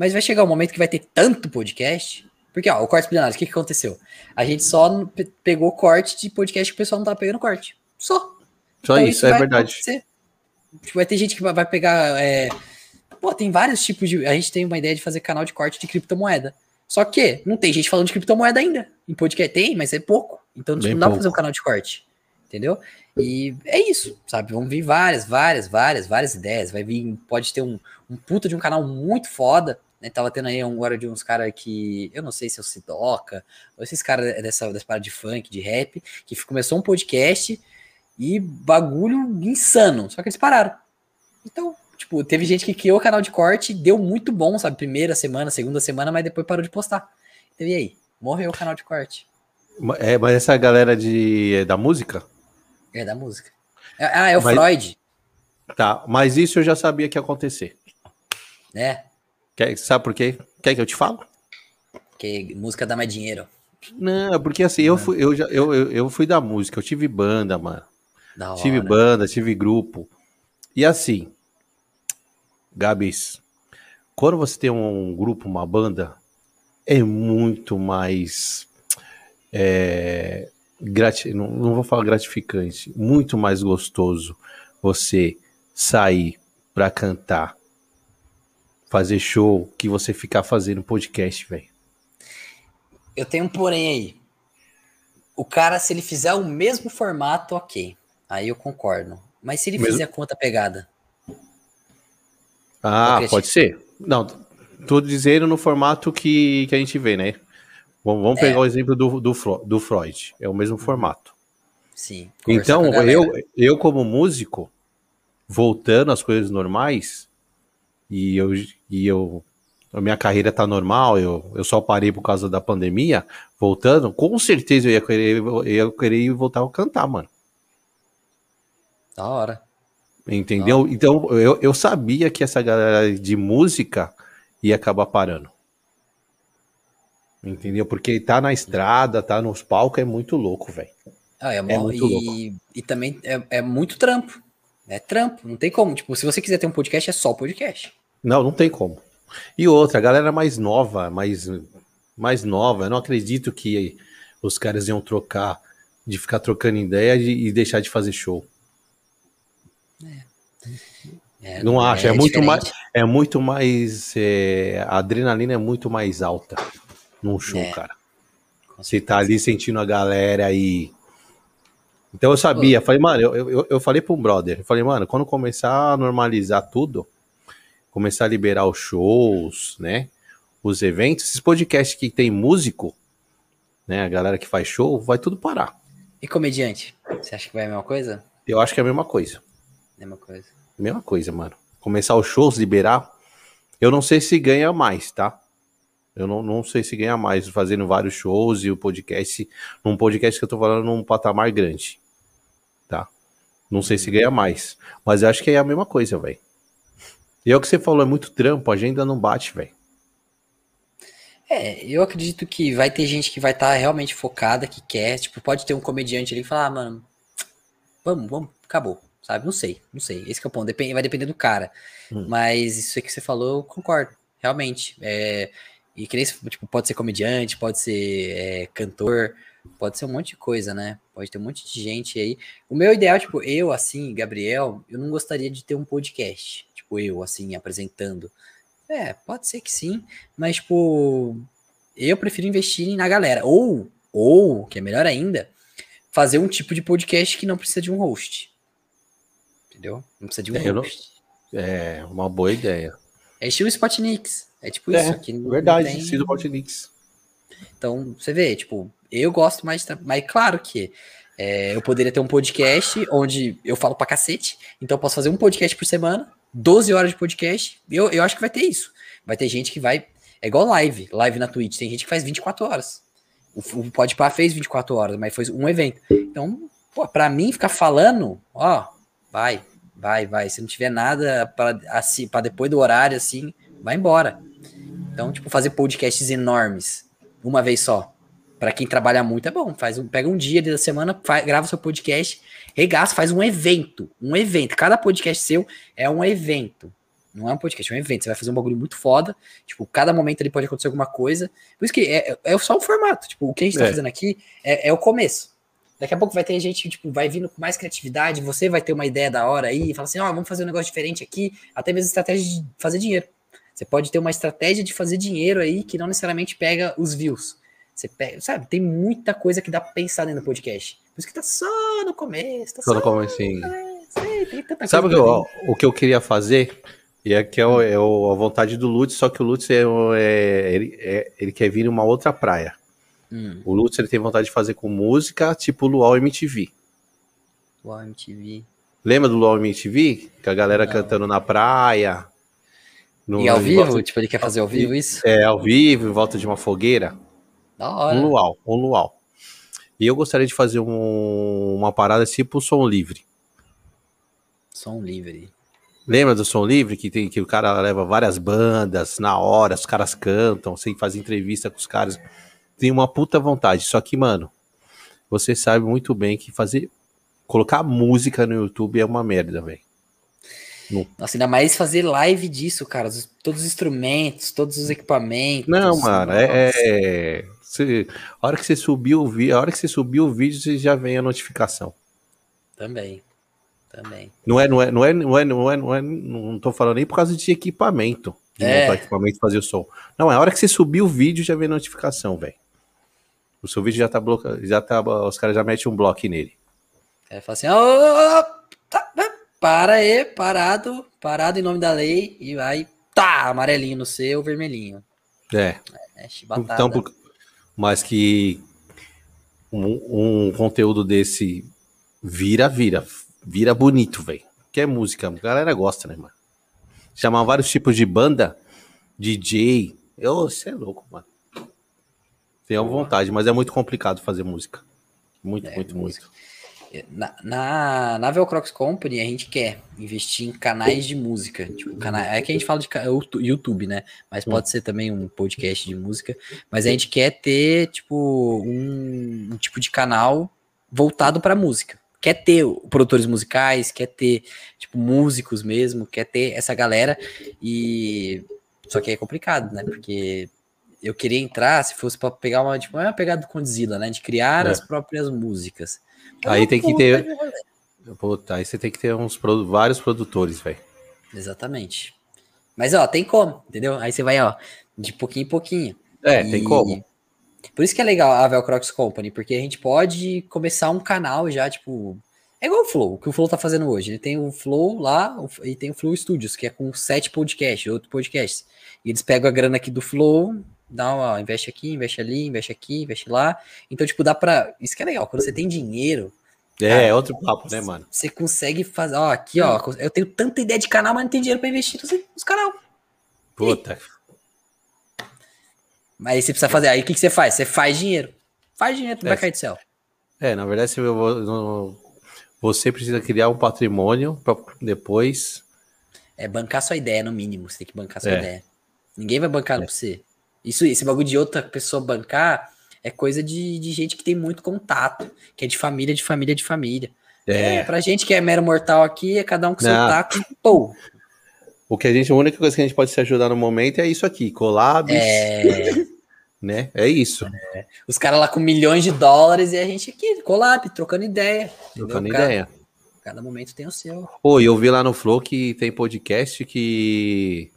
B: Mas vai chegar um momento que vai ter tanto podcast. Porque, ó, o corte bilionário, o que, que aconteceu? A gente só pegou corte de podcast que o pessoal não tava pegando corte. Só.
A: Só então, isso, isso é verdade.
B: Tipo, vai ter gente que vai pegar. É... Pô, tem vários tipos de. A gente tem uma ideia de fazer canal de corte de criptomoeda. Só que não tem gente falando de criptomoeda ainda. Em podcast tem, mas é pouco. Então tipo, não dá pouco. pra fazer um canal de corte. Entendeu? E é isso, sabe? Vão vir várias, várias, várias, várias ideias. Vai vir, pode ter um, um puta de um canal muito foda. Né? Tava tendo aí agora de uns caras que. Eu não sei se é o Sidoca, ou esses caras dessa, dessa parada de funk, de rap, que começou um podcast e bagulho insano. Só que eles pararam. Então, Tipo, teve gente que criou o canal de corte, deu muito bom, sabe? Primeira semana, segunda semana, mas depois parou de postar. Então, e aí? Morreu o canal de corte.
A: É, mas essa galera de, é da música?
B: É da música. Ah, é o mas, Freud.
A: Tá, mas isso eu já sabia que ia acontecer.
B: É.
A: Quer, sabe por quê? Quer que eu te falo?
B: Porque música dá mais dinheiro.
A: Não, porque assim, eu fui, eu, já, eu, eu, eu fui da música, eu tive banda, mano. Tive banda, tive grupo. E assim, Gabs, quando você tem um grupo, uma banda, é muito mais. É, grati não, não vou falar gratificante, muito mais gostoso você sair para cantar, fazer show, que você ficar fazendo podcast, velho.
B: Eu tenho um porém aí. O cara, se ele fizer o mesmo formato, ok. Aí eu concordo. Mas se ele mesmo... fizer conta pegada,
A: ah, pode ser. Não, tô dizendo no formato que, que a gente vê, né? Vamos, vamos é. pegar o exemplo do, do, do Freud. É o mesmo uhum. formato.
B: Sim.
A: Então, eu, eu, como músico, voltando às coisas normais, e eu, e eu a minha carreira tá normal, eu, eu só parei por causa da pandemia, voltando, com certeza eu ia querer, eu ia querer voltar a cantar, mano.
B: Da hora.
A: Entendeu? Ah. Então eu, eu sabia que essa galera de música ia acabar parando. Entendeu? Porque tá na estrada, tá nos palcos, é muito louco, velho.
B: Ah, é, é, muito e, louco. E também é, é muito trampo. É trampo, não tem como. Tipo, se você quiser ter um podcast, é só podcast.
A: Não, não tem como. E outra, a galera mais nova, mais, mais nova, eu não acredito que os caras iam trocar, de ficar trocando ideia e deixar de fazer show. É, não acho, é, é muito mais, é muito mais, é, a adrenalina é muito mais alta num show, é. cara. Você tá ali sentindo a galera aí. Então eu sabia, Pô. falei, mano, eu, eu, eu falei pro um brother, eu falei, mano, quando começar a normalizar tudo, começar a liberar os shows, né, os eventos, esses podcasts que tem músico, né, a galera que faz show, vai tudo parar.
B: E comediante? Você acha que vai a mesma coisa?
A: Eu acho que é a mesma coisa.
B: Mesma coisa.
A: Mesma coisa, mano. Começar os shows, liberar. Eu não sei se ganha mais, tá? Eu não, não sei se ganha mais fazendo vários shows e o podcast. Num podcast que eu tô falando num patamar grande. Tá? Não sei se ganha mais. Mas eu acho que é a mesma coisa, velho. E é o que você falou, é muito trampo, a agenda não bate, velho.
B: É, eu acredito que vai ter gente que vai estar tá realmente focada, que quer. Tipo, pode ter um comediante ali que fala, ah, mano, vamos, vamos, acabou sabe? Não sei, não sei. Esse é o ponto. Depende, vai depender do cara. Hum. Mas isso aí que você falou, eu concordo, realmente. É, e que nem, tipo, pode ser comediante, pode ser é, cantor, pode ser um monte de coisa, né? Pode ter um monte de gente aí. O meu ideal, tipo, eu, assim, Gabriel, eu não gostaria de ter um podcast. Tipo, eu, assim, apresentando. É, pode ser que sim, mas, tipo, eu prefiro investir na galera. Ou, ou, que é melhor ainda, fazer um tipo de podcast que não precisa de um host entendeu? Não precisa de um é, host.
A: Não... É, uma boa ideia.
B: É estilo Spotnix. É tipo é, isso. Aqui
A: verdade, tem... estilo Spotnix.
B: Então, você vê, tipo, eu gosto mais, mas claro que é, eu poderia ter um podcast onde eu falo pra cacete, então eu posso fazer um podcast por semana, 12 horas de podcast, eu, eu acho que vai ter isso. Vai ter gente que vai, é igual live, live na Twitch, tem gente que faz 24 horas. O, o Podpah fez 24 horas, mas foi um evento. Então, pô, pra mim ficar falando, ó, vai, Vai, vai. Se não tiver nada para assim, depois do horário, assim, vai embora. Então, tipo, fazer podcasts enormes. uma vez só. Para quem trabalha muito é bom. Faz um, pega um dia da semana, faz, grava seu podcast, regaça, faz um evento. Um evento. Cada podcast seu é um evento. Não é um podcast, é um evento. Você vai fazer um bagulho muito foda. Tipo, cada momento ali pode acontecer alguma coisa. Por isso que é, é só um formato. Tipo, o que a gente tá é. fazendo aqui é, é, o começo. Daqui a pouco vai ter gente, tipo, vai vindo com mais criatividade. Você vai ter uma ideia da hora aí. E fala assim: ó, oh, vamos fazer um negócio diferente aqui. Até mesmo estratégia de fazer dinheiro. Você pode ter uma estratégia de fazer dinheiro aí que não necessariamente pega os views. Você pega, sabe? Tem muita coisa que dá pra pensar dentro do podcast. Por isso que tá só no começo. Tá
A: só, só no começo, sim. Sabe o que, eu, o que eu queria fazer? E aqui é, o, é a vontade do Lutz, só que o Lutz é, é, ele, é, ele quer vir em uma outra praia. Hum. O Lutz ele tem vontade de fazer com música, tipo Luau MTV.
B: Luau MTV.
A: Lembra do Luau MTV? Que a galera Não. cantando na praia.
B: No, e ao vivo? Volta... Tipo, ele quer fazer ao vivo isso?
A: É, ao vivo, em volta de uma fogueira.
B: Da hora.
A: Um luau, um luau. E eu gostaria de fazer um, uma parada tipo som livre.
B: Som livre.
A: Lembra do som livre que tem que o cara leva várias bandas na hora, os caras cantam, sem fazer entrevista com os caras. Tem uma puta vontade. Só que, mano, você sabe muito bem que fazer colocar música no YouTube é uma merda, velho.
B: Nossa, ainda mais fazer live disso, cara. Todos os instrumentos, todos os equipamentos.
A: Não, mano, é, é. Você, a hora que você subiu o vídeo, a hora que você subiu o vídeo, você já vem a notificação.
B: Também. Também.
A: Não é, não é, não é, não é, não é, não é, não tô falando nem por causa de equipamento. De é. montar equipamento e fazer o som. Não, é a hora que você subir o vídeo, já vem a notificação, velho. O seu vídeo já tá bloqueado, já tá, os caras já metem um bloco nele.
B: É, fala assim, oh, tá, para aí, parado, parado em nome da lei, e vai, tá, amarelinho no seu, vermelhinho.
A: É. é então, mas que um, um, conteúdo desse vira, vira, vira bonito, velho. Que é música, a galera gosta, né, mano? Chamar vários tipos de banda, DJ, eu, você é louco, mano. Tenho vontade, mas é muito complicado fazer música. Muito, é, muito, música. muito.
B: Na, na, na Velcrox Company, a gente quer investir em canais de música. Tipo, cana é que a gente fala de YouTube, né? Mas pode ser também um podcast de música. Mas a gente quer ter, tipo, um, um tipo de canal voltado para música. Quer ter produtores musicais, quer ter, tipo, músicos mesmo, quer ter essa galera. E. Só que é complicado, né? Porque eu queria entrar, se fosse para pegar uma, tipo, uma pegada do Condzilla, né? De criar é. as próprias músicas.
A: Aí tem que ter. Puta, aí você tem que ter uns vários produtores, velho.
B: Exatamente. Mas, ó, tem como, entendeu? Aí você vai, ó, de pouquinho em pouquinho.
A: É, e... tem como.
B: Por isso que é legal a Velcrox Company, porque a gente pode começar um canal já, tipo. É igual o Flow, o que o Flow tá fazendo hoje. Ele tem o Flow lá e tem o Flow Studios, que é com sete podcasts, outro podcasts. E eles pegam a grana aqui do Flow, dá, ó, investe aqui, investe ali, investe aqui, investe lá. Então, tipo, dá pra. Isso que é legal, quando você tem dinheiro.
A: É, cara, é outro papo, né, mano?
B: Você consegue fazer. Ó, aqui, ó, eu tenho tanta ideia de canal, mas não tenho dinheiro pra investir nos canal.
A: Puta.
B: Mas aí você precisa fazer. Aí o que, que você faz? Você faz dinheiro. Faz dinheiro, tu é, vai cair do céu.
A: É, na verdade, você precisa criar um patrimônio para depois.
B: É bancar sua ideia, no mínimo. Você tem que bancar sua é. ideia. Ninguém vai bancar é. pra você. Isso, esse bagulho de outra pessoa bancar é coisa de, de gente que tem muito contato, que é de família, de família, de família. É. é pra gente que é mero mortal aqui, é cada um com seu taco e pô.
A: O que a gente, a única coisa que a gente pode se ajudar no momento é isso aqui, collabs. É. né? É isso. É.
B: Os caras lá com milhões de dólares e a gente aqui, collab, trocando ideia.
A: Trocando cada, ideia.
B: Cada momento tem o seu.
A: Pô, eu vi lá no Flow que tem podcast que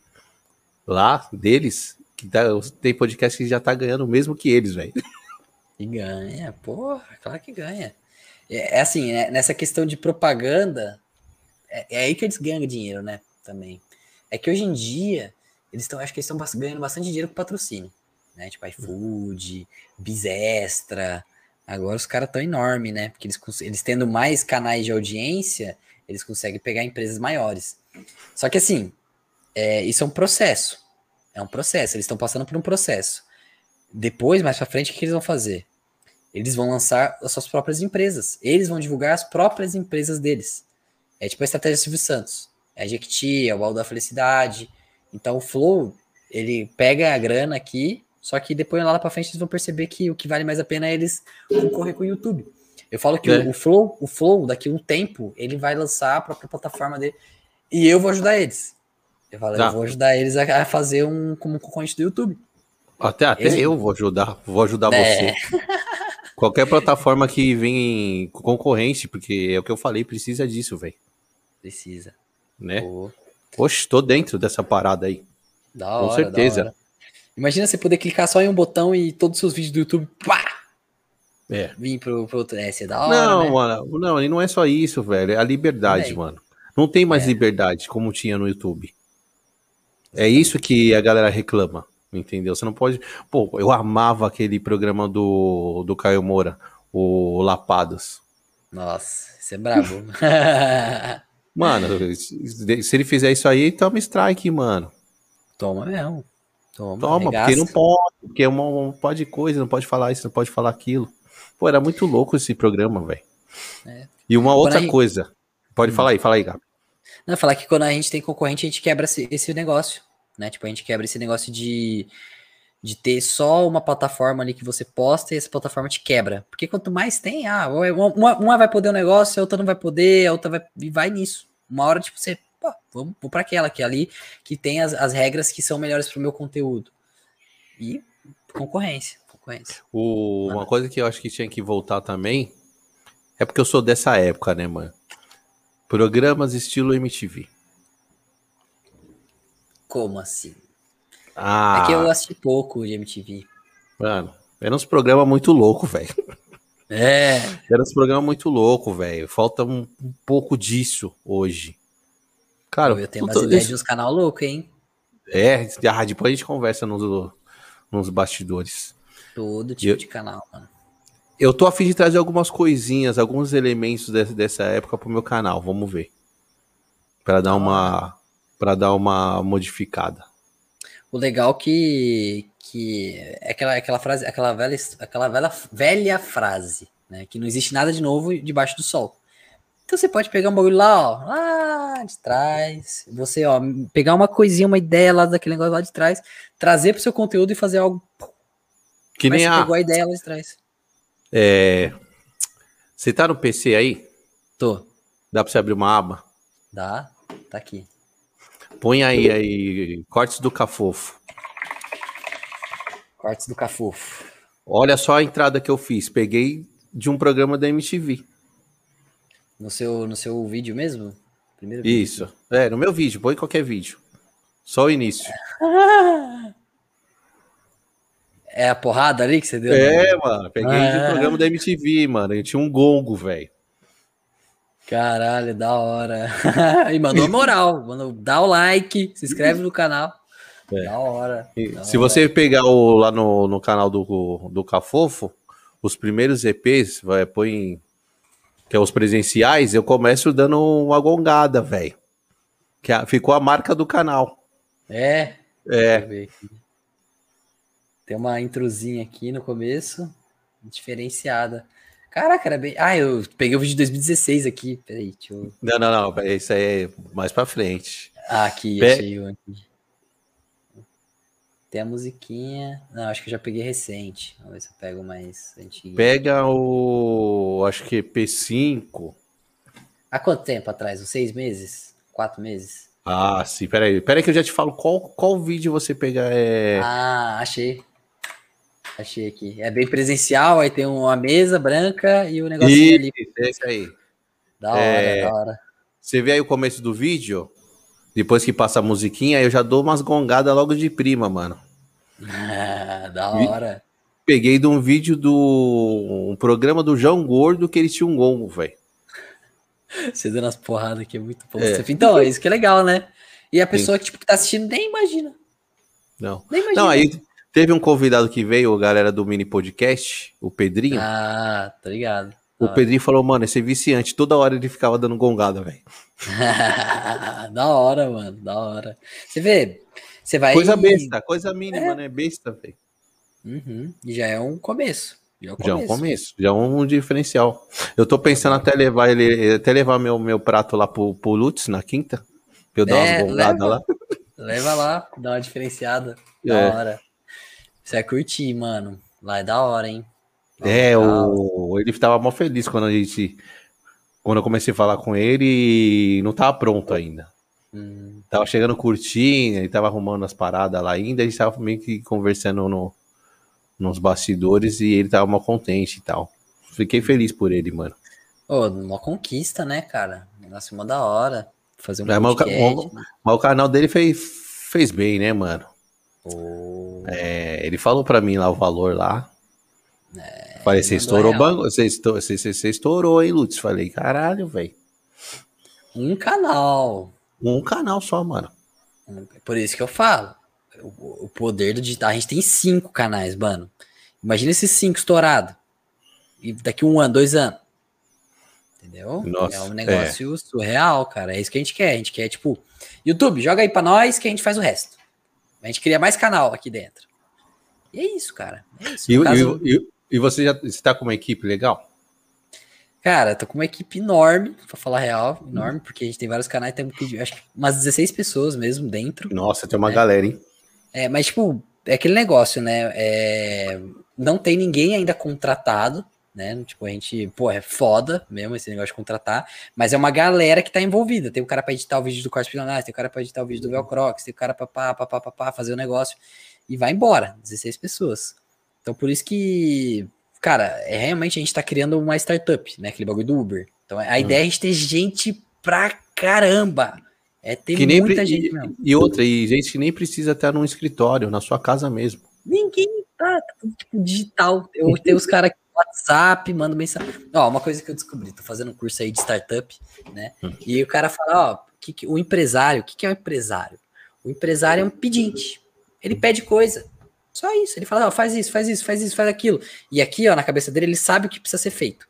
A: lá deles que tá, tem podcast que já tá ganhando mesmo que eles, velho.
B: E ganha, porra, claro que ganha. É, é assim, é, nessa questão de propaganda, é, é, aí que eles ganham dinheiro, né? Também. É que hoje em dia, eles estão, acho que estão ganhando bastante dinheiro com patrocínio. Né? Tipo iFood, Bizextra. Agora os caras estão enormes, né? Porque eles, eles tendo mais canais de audiência, eles conseguem pegar empresas maiores. Só que assim, é, isso é um processo. É um processo, eles estão passando por um processo. Depois, mais para frente, o que eles vão fazer? Eles vão lançar as suas próprias empresas. Eles vão divulgar as próprias empresas deles. É tipo a estratégia do Silvio Santos. É a Jequiti, é o Baú da Felicidade. Então o Flow, ele pega a grana aqui Só que depois lá pra frente eles vão perceber que o que vale mais a pena é eles concorrer com o YouTube. Eu falo que é. o, o, Flow, o Flow, daqui a um tempo, ele vai lançar a própria plataforma dele e eu vou ajudar eles. Eu falo, tá. eu vou ajudar eles a, fazer um como concorrente do YouTube.
A: Até, até Ele... eu vou ajudar, vou ajudar é. você. Qualquer plataforma que vem concorrente, porque é o que eu falei, precisa disso, velho.
B: Precisa.
A: Né? Pô. Oxe, tô dentro dessa parada aí.
B: Da hora, Com certeza. Imagina você poder clicar só em um botão e todos os seus vídeos do YouTube, pá!
A: É.
B: Vir pro, pro outro. É, é da hora.
A: Não,
B: né?
A: mano, não, e não é só isso, velho. É a liberdade, mano. Não tem mais é. liberdade como tinha no YouTube. É isso que a galera reclama. Entendeu? Você não pode. Pô, eu amava aquele programa do, do Caio Moura, o Lapados.
B: Nossa, isso é brabo.
A: mano, se ele fizer isso aí, toma strike, mano.
B: Toma mesmo.
A: Toma, toma porque não pode, porque é uma pode coisa, não pode falar isso, não pode falar aquilo. Pô, era muito louco esse programa, velho. É. E uma outra coisa. Pode hum. falar aí, fala aí, Gabi.
B: Não, falar que quando a gente tem concorrente, a gente quebra esse, negócio né? Tipo, a gente quebra esse negócio de, de ter só uma plataforma ali que você posta e essa plataforma te quebra. Porque quanto mais tem, ah, uma, uma vai poder um negócio, a outra não vai poder, a outra vai. E vai nisso. Uma hora, tipo, você. Pô, vamos, vou para aquela que é ali que tem as, as regras que são melhores para o meu conteúdo. E concorrência. concorrência.
A: O, uma coisa que eu acho que tinha que voltar também é porque eu sou dessa época, né, mano? Programas estilo MTV.
B: Como assim?
A: Ah.
B: É que eu assisti pouco de MTV.
A: Mano, era uns programas muito louco, velho.
B: É.
A: Era uns programas muito louco, velho. Falta um, um, pouco disso hoje. Cara,
B: eu tenho umas ideias de uns canal louco, hein?
A: É, ah, depois a gente conversa nos, nos bastidores.
B: Todo tipo eu, de canal, mano.
A: Eu tô afim de trazer algumas coisinhas, alguns elementos dessa, dessa época pro meu canal, vamos ver. Para dar uma para dar uma modificada.
B: O legal que que é aquela, aquela frase, aquela velha, aquela velha, velha frase, né? Que não existe nada de novo debaixo do sol. Então você pode pegar um bagulho lá, ó, lá de trás, você, ó, pegar uma coisinha, uma ideia lá daquele negócio lá de trás, trazer para o seu conteúdo e fazer algo.
A: Que nem a.
B: pegou a ideia lá de trás.
A: É. Você tá no PC aí?
B: Tô.
A: Dá para você abrir uma aba?
B: Dá, tá aqui.
A: Põe aí, aí, cortes do Cafofo.
B: Cortes do Cafofo.
A: Olha só a entrada que eu fiz. Peguei de um programa da MTV.
B: No seu, no seu vídeo mesmo?
A: Primeiro Isso. Vídeo. É, no meu vídeo. Põe qualquer vídeo. Só o início.
B: É a porrada ali que você deu?
A: É, mano. Peguei ah, de um programa da MTV, mano. Eu tinha um gongo, velho.
B: Caralho, da hora. e mandou moral. Mandou, dá o like, se inscreve no canal. É. Da hora. Da
A: se
B: hora.
A: você pegar o, lá no, no canal do, do Cafofo, os primeiros EPs, vai, põe. Que é os presenciais, eu começo dando uma gongada, velho. Que a, ficou a marca do canal.
B: É?
A: É.
B: Tem uma introzinha aqui no começo, diferenciada. Caraca, era bem. Ah, eu peguei o vídeo de 2016 aqui. Peraí, deixa eu.
A: Não, não, não. Isso aí é mais pra frente.
B: Ah, aqui, Pe... achei aqui. Tem a musiquinha. Não, acho que eu já peguei recente. Vamos ver se eu pego mais antigo.
A: Pega o. Acho que P5.
B: Há quanto tempo atrás? Uns seis meses? Quatro meses?
A: Ah, sim. Peraí. Peraí que eu já te falo qual, qual vídeo você pegar. É...
B: Ah, achei. Achei aqui. É bem presencial, aí tem uma mesa branca e o negócio ali.
A: É isso aí.
B: Da hora, é... da hora.
A: Você vê aí o começo do vídeo? Depois que passa a musiquinha, eu já dou umas gongadas logo de prima, mano.
B: Ah, da hora.
A: Peguei de um vídeo do um programa do João Gordo que ele tinha um gongo, velho.
B: Você dando as porradas aqui é muito bom. É. Então, é isso que é legal, né? E a pessoa que, tipo, que tá assistindo nem imagina.
A: Não. Nem imagina. Não, aí Teve um convidado que veio, a galera do mini podcast, o Pedrinho.
B: Ah, tá ligado.
A: O Pedrinho falou, mano, esse é viciante. Toda hora ele ficava dando gongada, velho.
B: da hora, mano, da hora. Você vê, você vai.
A: Coisa besta, coisa mínima, é. né? Besta, velho.
B: Uhum. Já é um começo.
A: Já é um começo. Já é um começo, já é um diferencial. Eu tô pensando até levar ele, até levar meu, meu prato lá pro, pro Lutz na quinta. Pra eu dar é, umas gongadas lá.
B: Leva lá, dá uma diferenciada. Da é. hora. Você vai curtir, mano. Lá é da hora, hein? Lá
A: é, o... ele tava mal feliz quando a gente. Quando eu comecei a falar com ele não tava pronto ainda. Hum. Tava chegando curtinho, ele tava arrumando as paradas lá ainda, a gente tava meio que conversando no, nos bastidores e ele tava mal contente e tal. Fiquei feliz por ele, mano.
B: Ô, uma conquista, né, cara? Negócio mó da hora. Fazer um
A: é, mas, o, mas o canal dele fez, fez bem, né, mano? Oh. É, ele falou pra mim lá o valor lá. É, Falei, você estourou banco, você, estourou, você, você estourou, hein, Lutz? Falei, caralho, velho.
B: Um canal.
A: Um canal só, mano.
B: Por isso que eu falo. O, o poder do digital. A gente tem cinco canais, mano. Imagina esses cinco estourados. E daqui um ano, dois anos. Entendeu? Nossa, é um negócio é. surreal, cara. É isso que a gente quer. A gente quer, tipo, YouTube, joga aí pra nós que a gente faz o resto. A gente cria mais canal aqui dentro. E é isso, cara. É isso.
A: E, caso... e, e, e, você já está com uma equipe legal?
B: Cara, tô com uma equipe enorme, pra falar real, enorme, porque a gente tem vários canais, tem acho que umas 16 pessoas mesmo dentro.
A: Nossa, tem uma né? galera, hein?
B: É, mas, tipo, é aquele negócio, né? É, não tem ninguém ainda contratado, né? Tipo, a gente, pô, é foda mesmo esse negócio de contratar, mas é uma galera que tá envolvida. Tem o cara para editar o vídeo do Corte Bilionário, tem o cara para editar o vídeo do Velcrox, tem o cara pra pá, pá, pá, pá, pá, fazer o negócio e vai embora, 16 pessoas. Então, por isso que, cara, é realmente a gente tá criando uma startup, né? Aquele bagulho do Uber. Então, a hum. ideia é a gente ter gente pra caramba. É ter
A: que muita gente e, mesmo. E outra, e gente que nem precisa estar num escritório, na sua casa mesmo.
B: Ninguém tá, tipo, digital. Eu tenho os caras WhatsApp, mando mensagem. Ó, uma coisa que eu descobri, tô fazendo um curso aí de startup, né? Hum. E o cara fala, ó, que, que, o empresário, o que, que é um empresário? O empresário é um pedinte. Ele pede coisa. Só isso. Ele fala, ó, faz isso, faz isso, faz isso, faz aquilo. E aqui, ó, na cabeça dele, ele sabe o que precisa ser feito.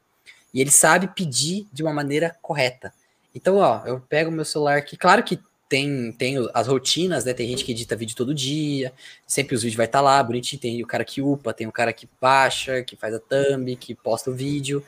B: E ele sabe pedir de uma maneira correta. Então, ó, eu pego o meu celular aqui, claro que tem, tem as rotinas, né? Tem gente que edita vídeo todo dia, sempre os vídeos vai estar tá lá, bonitinho. Tem o cara que upa, tem o cara que baixa, que faz a thumb, que posta o vídeo.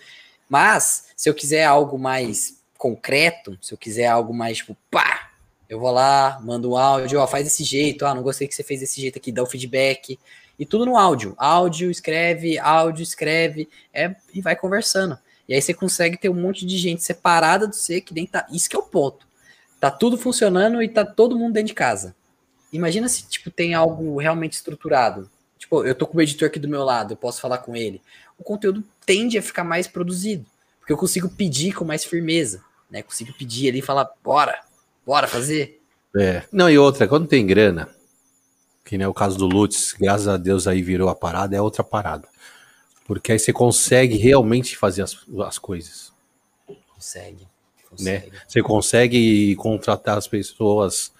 B: Mas, se eu quiser algo mais concreto, se eu quiser algo mais tipo, pá, eu vou lá, mando um áudio, ó, faz desse jeito, ah, não gostei que você fez desse jeito aqui, dá o feedback. E tudo no áudio. Áudio, escreve, áudio, escreve, é, e vai conversando. E aí você consegue ter um monte de gente separada do você que nem tá. Isso que é o ponto. Tá tudo funcionando e tá todo mundo dentro de casa. Imagina se, tipo, tem algo realmente estruturado. Tipo, eu tô com o editor aqui do meu lado, eu posso falar com ele. O conteúdo tende a ficar mais produzido. Porque eu consigo pedir com mais firmeza. Né? Consigo pedir ali e falar, bora, bora fazer.
A: É. Não, e outra, quando tem grana, que nem é o caso do Lutz, graças a Deus aí virou a parada, é outra parada. Porque aí você consegue realmente fazer as, as coisas.
B: Consegue.
A: Né? Você consegue contratar as pessoas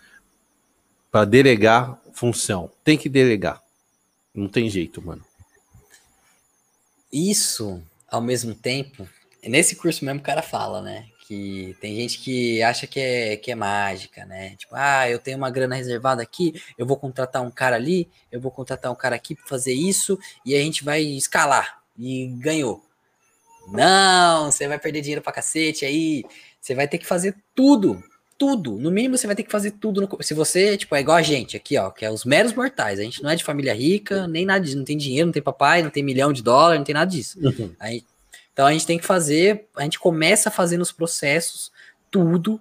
A: para delegar função. Tem que delegar. Não tem jeito, mano.
B: Isso, ao mesmo tempo, nesse curso mesmo o cara fala, né? Que tem gente que acha que é, que é mágica, né? Tipo, ah, eu tenho uma grana reservada aqui, eu vou contratar um cara ali, eu vou contratar um cara aqui para fazer isso, e a gente vai escalar. E ganhou. Não, você vai perder dinheiro pra cacete aí. Você vai ter que fazer tudo, tudo. No mínimo, você vai ter que fazer tudo. No... Se você, tipo, é igual a gente aqui, ó, que é os meros mortais. A gente não é de família rica, nem nada disso. Não tem dinheiro, não tem papai, não tem milhão de dólares, não tem nada disso. Uhum. Aí, então a gente tem que fazer, a gente começa a fazer nos processos tudo.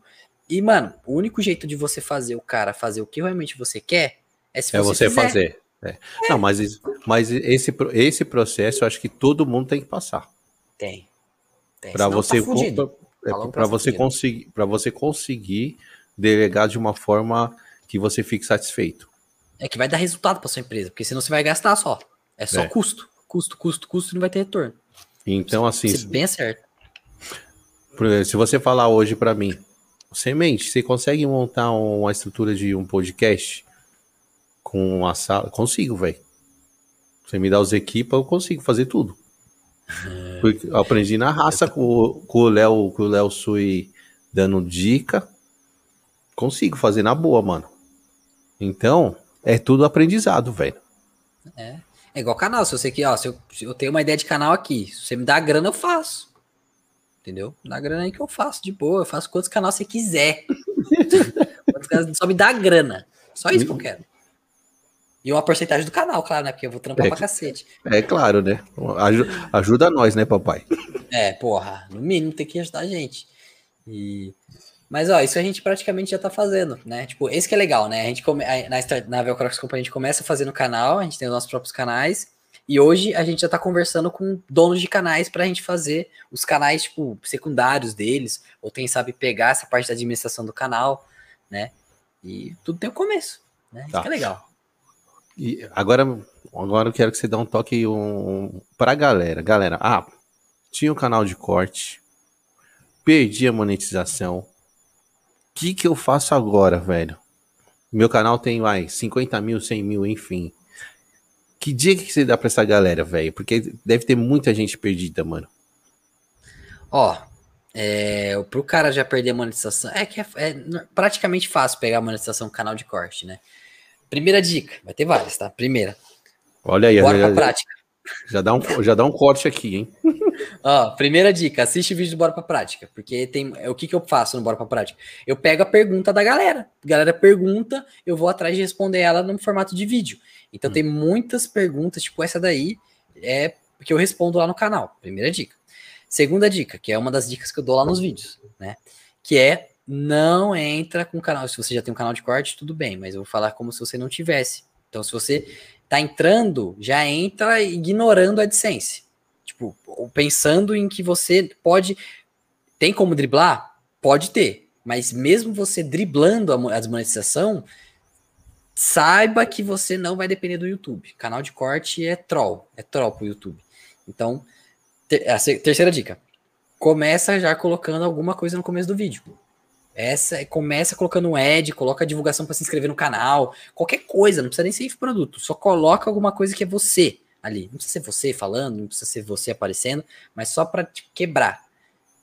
B: E, mano, o único jeito de você fazer o cara fazer o que realmente você quer é se
A: é você, você fazer. É. É. Não, mas, mas esse, esse processo eu acho que todo mundo tem que passar.
B: Tem.
A: tem. Para você, tá é para você conseguir, para você conseguir delegar de uma forma que você fique satisfeito.
B: É que vai dar resultado para sua empresa, porque senão você vai gastar só. É só é. custo, custo, custo, custo e não vai ter retorno.
A: Então assim,
B: se bem certo.
A: Se você falar hoje para mim, semente, você consegue montar uma estrutura de um podcast com uma sala? Consigo, velho. Você me dá os equipos, eu consigo fazer tudo. Porque eu aprendi na raça com, com o Léo, com o Léo Sui dando dica. Consigo fazer na boa, mano. Então, é tudo aprendizado, velho.
B: É. É igual canal, se você quer, ó, se eu, se eu tenho uma ideia de canal aqui, se você me dá grana, eu faço. Entendeu? Dá grana aí que eu faço de boa, eu faço quantos canais você quiser. só me dá grana. Só isso que eu quero. E uma porcentagem do canal, claro, né? Porque eu vou trampar
A: É.
B: pra cacete.
A: É claro, né? Aju- ajuda nós, né, papai?
B: É, porra, no mínimo tem que ajudar a gente. E... Mas, ó, isso a gente praticamente já tá fazendo, né? Tipo, esse que é legal, né? A gente come... na, na Velcrox Company a gente começa fazendo canal, a gente tem os nossos próprios canais, e hoje a gente já tá conversando com donos de canais pra gente fazer os canais, tipo, secundários deles, ou quem sabe pegar essa parte da administração do canal, né? E tudo tem um começo, né? Isso
A: Tá.
B: que é legal.
A: E agora, agora eu quero que você dê um toque um, pra galera. Galera, ah, tinha um canal de corte, perdi a monetização. O que que eu faço agora, velho? Meu canal tem, vai, 50 mil, 100 mil, enfim. Que dia que você dá pra essa galera, velho? Porque deve ter muita gente perdida, mano.
B: Ó, é, pro cara já perder a monetização, é que é, é praticamente fácil pegar a monetização no canal de corte, né? Primeira dica, vai ter várias, tá? Primeira,
A: Olha aí,
B: bora
A: já,
B: pra prática.
A: já dá um, já dá um corte aqui, hein?
B: Ó, primeira dica, assiste o vídeo do Bora Pra Prática, porque tem, é, o que que eu faço no Bora Pra Prática? Eu pego a pergunta da galera, a galera pergunta, eu vou atrás de responder ela no formato de vídeo. Então tem muitas perguntas, tipo essa daí, é que eu respondo lá no canal, primeira dica. Segunda dica, que é uma das dicas que eu dou lá nos vídeos, né? Que é não entra com o canal. Se você já tem um canal de corte, tudo bem, mas eu vou falar como se você não tivesse. Então, se você tá entrando, já entra ignorando a AdSense. Tipo, pensando em que você pode. Tem como driblar? Pode ter. Mas mesmo você driblando a mo- a desmonetização, saiba que você não vai depender do YouTube. Canal de corte é troll. É troll pro YouTube. Então, ter- se- terceira dica. Começa já colocando alguma coisa no começo do vídeo. Essa começa colocando um ad, coloca a divulgação para se inscrever no canal, qualquer coisa, não precisa nem ser produto, só coloca alguma coisa que é você ali. Não precisa ser você falando, não precisa ser você aparecendo, mas só para quebrar.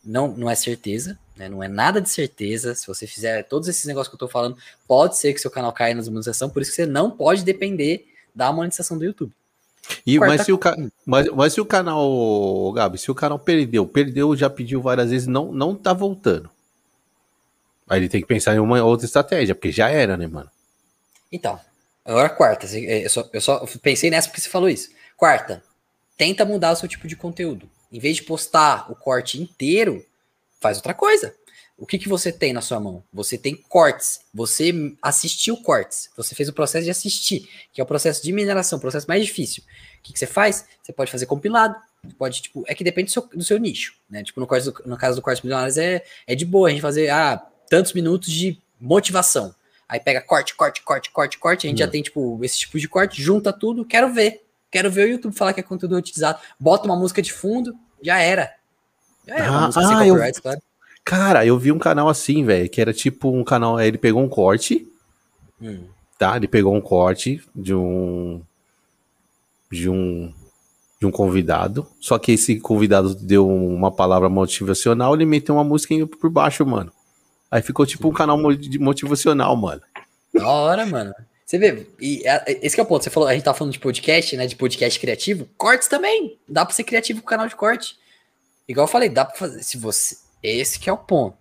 B: Não, não é certeza, né? Não é nada de certeza. Se você fizer todos esses negócios que eu tô falando, pode ser que seu canal caia na desmonetização, por isso que você não pode depender da monetização do YouTube.
A: E,
B: Quarta-
A: mas, se o ca... mas, mas se o canal, Gabi, se o canal perdeu, perdeu, já pediu várias vezes, não, não tá voltando. Aí ele tem que pensar em uma outra estratégia, porque já era, né, mano?
B: Então, agora quarta. assim, é, Eu só, eu só pensei nessa porque você falou isso. Quarta, tenta mudar o seu tipo de conteúdo. Em vez de postar o corte inteiro, faz outra coisa. O que, que você tem na sua mão? Você tem cortes. Você assistiu cortes. Você fez o processo de assistir, que é o processo de mineração, o processo mais difícil. O que, que você faz? Você pode fazer compilado. Pode, tipo, é que depende do seu, do seu nicho, né? Tipo, no, corte do- no caso do corte milionários é, é de boa a gente fazer, ah, tantos minutos de motivação. Aí pega corte, corte, corte, corte, corte. A gente já tem, tipo, esse tipo de corte, junta tudo, quero ver. Quero ver o YouTube falar que é conteúdo utilizado. Bota uma música de fundo, já era. Já era.
A: Ah, ah, eu-
B: claro.
A: Cara, eu vi um canal assim, velho, que era tipo um canal. Ele pegou um corte,
B: Hum.
A: tá? Ele pegou um corte de um. De um. De um convidado. Só que esse convidado deu uma palavra motivacional, ele meteu uma música por baixo, mano. Aí ficou tipo um canal motivacional, mano.
B: Da hora, mano. Você vê, e é- é- esse é o ponto. Você falou, a gente tá falando de podcast, né? De podcast criativo. Cortes também. Dá pra ser criativo com canal de corte. Igual eu falei, dá pra fazer. Se você. Esse que é o ponto.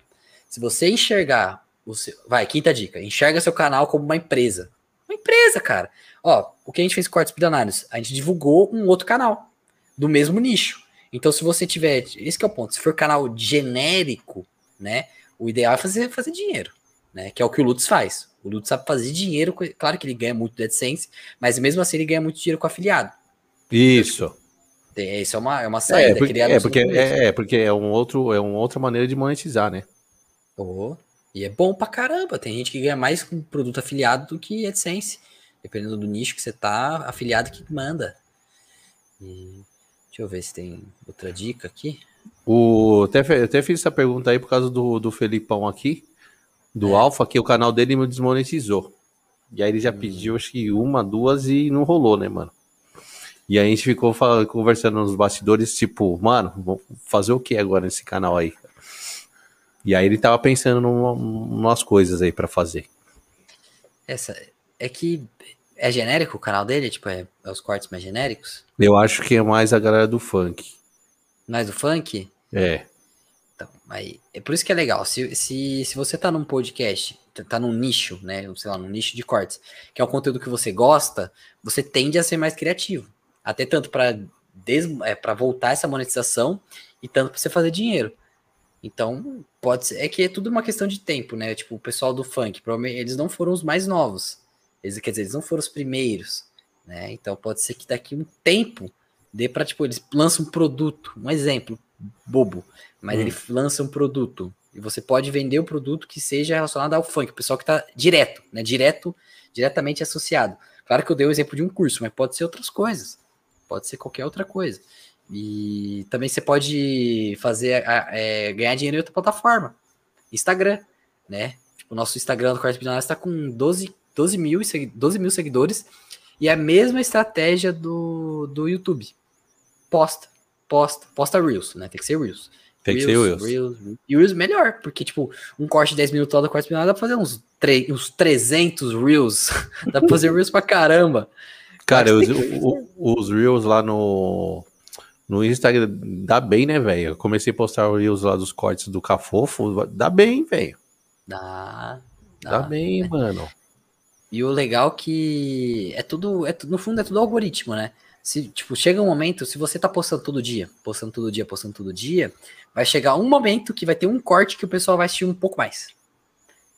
B: Se você enxergar o seu. Vai, quinta dica. Enxerga seu canal como uma empresa. Uma empresa, cara. Ó, o que a gente fez com cortes bilionários? A gente divulgou um outro canal. Do mesmo nicho. Então, se você tiver. Esse é o ponto. Se for canal genérico, né? O ideal é fazer, fazer dinheiro. Né, que é o que o Lutz faz. O Lutz sabe fazer dinheiro. Claro que ele ganha muito do AdSense, mas mesmo assim ele ganha muito dinheiro com afiliado.
A: Isso.
B: Tem- Isso é uma, é uma saída.
A: É, porque, é, porque, é, é, porque é, um outro, é uma outra maneira de monetizar, né?
B: Oh, e é bom pra caramba. Tem gente que ganha mais com produto afiliado do que AdSense. Dependendo do nicho que você tá, afiliado que manda. E, deixa eu ver se tem outra dica aqui.
A: O, até, até fiz essa pergunta aí por causa do, do Felipão aqui, do
B: É.
A: Alfa, que o canal dele me desmonetizou. E aí ele já
B: Hum.
A: pediu, acho que uma, duas e não rolou, né, mano? E aí a gente ficou fal- conversando nos bastidores, tipo, mano, vamos fazer o que agora nesse canal aí? E aí ele tava pensando numa- numas coisas aí pra fazer.
B: Essa é que é genérico o canal dele? Tipo, é, é os cortes mais genéricos?
A: Eu acho que é mais a galera do funk.
B: Mais do funk?
A: É.
B: Então, aí, é por isso que é legal. Se, se, se você tá num podcast tá num nicho, né? Sei lá, num nicho de cortes, que é um conteúdo que você gosta, você tende a ser mais criativo. Até tanto para é, para voltar essa monetização e tanto para você fazer dinheiro. Então, pode ser. É que é tudo uma questão de tempo, né? Tipo, o pessoal do funk, provavelmente eles não foram os mais novos. Eles, quer dizer, eles não foram os primeiros, né? Então pode ser que daqui um tempo dê para tipo, eles lançam um produto, um exemplo bobo, mas hum. ele lança um produto e você pode vender o produto que seja relacionado ao funk, o pessoal que está direto, né? Direto, diretamente associado. Claro que eu dei o exemplo de um curso, mas pode ser outras coisas. Pode ser qualquer outra coisa. E também você pode fazer é, ganhar dinheiro em outra plataforma. Instagram, né? Tipo, o nosso Instagram do Quarto Bilionário está com 12, 12, mil, 12 mil seguidores. E é a mesma estratégia do, do YouTube. Posta, posta, posta Reels, né? Tem que ser Reels.
A: Tem Reels, que ser Reels.
B: Reels. E Reels melhor, porque, tipo, um corte de 10 minutos lá do Quarto Bilionário dá pra fazer uns, uns 300 Reels. dá pra fazer Reels pra caramba.
A: Cara, os, os Reels lá no, no Instagram dá bem, né, velho? Eu comecei a postar Reels lá dos cortes do Cafofo, dá bem, velho.
B: Dá,
A: dá. Dá bem,
B: né?
A: mano.
B: E o legal que é tudo, é, no fundo é tudo algoritmo, né? Se, tipo, chega um momento, se você tá postando todo dia, postando todo dia, postando todo dia, vai chegar um momento que vai ter um corte que o pessoal vai assistir um pouco mais.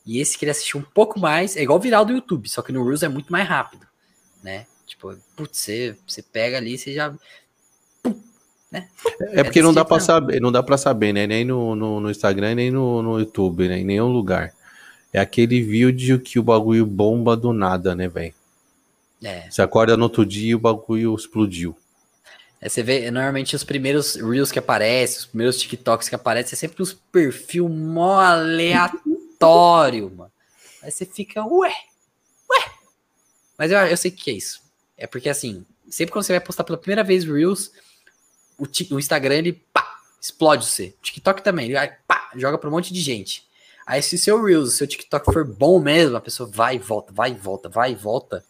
B: E esse que ele assistir um pouco mais, é igual viral do YouTube, só que no Reels é muito mais rápido, né? Tipo, putz, você, você pega ali, você já. Pum,
A: né? É, é porque não dá para saber, não dá para saber, né? Nem no, no, no, Instagram, nem no, no YouTube, né? Em nenhum lugar. É aquele vídeo que o bagulho bomba do nada, né, velho? É. Você acorda no outro dia e o bagulho explodiu.
B: É, você vê, normalmente os primeiros Reels que aparecem, os primeiros TikToks que aparecem, é sempre os perfil mó aleatório, mano. Aí você fica, ué, ué. Mas eu, eu sei o que é isso. É porque assim, sempre quando você vai postar pela primeira vez Reels, o, o Instagram ele pá, explode você. O TikTok também, ele vai, pá, joga pra um monte de gente. Aí se o seu Reels, o seu TikTok for bom mesmo, a pessoa vai e volta, vai e volta, vai e volta.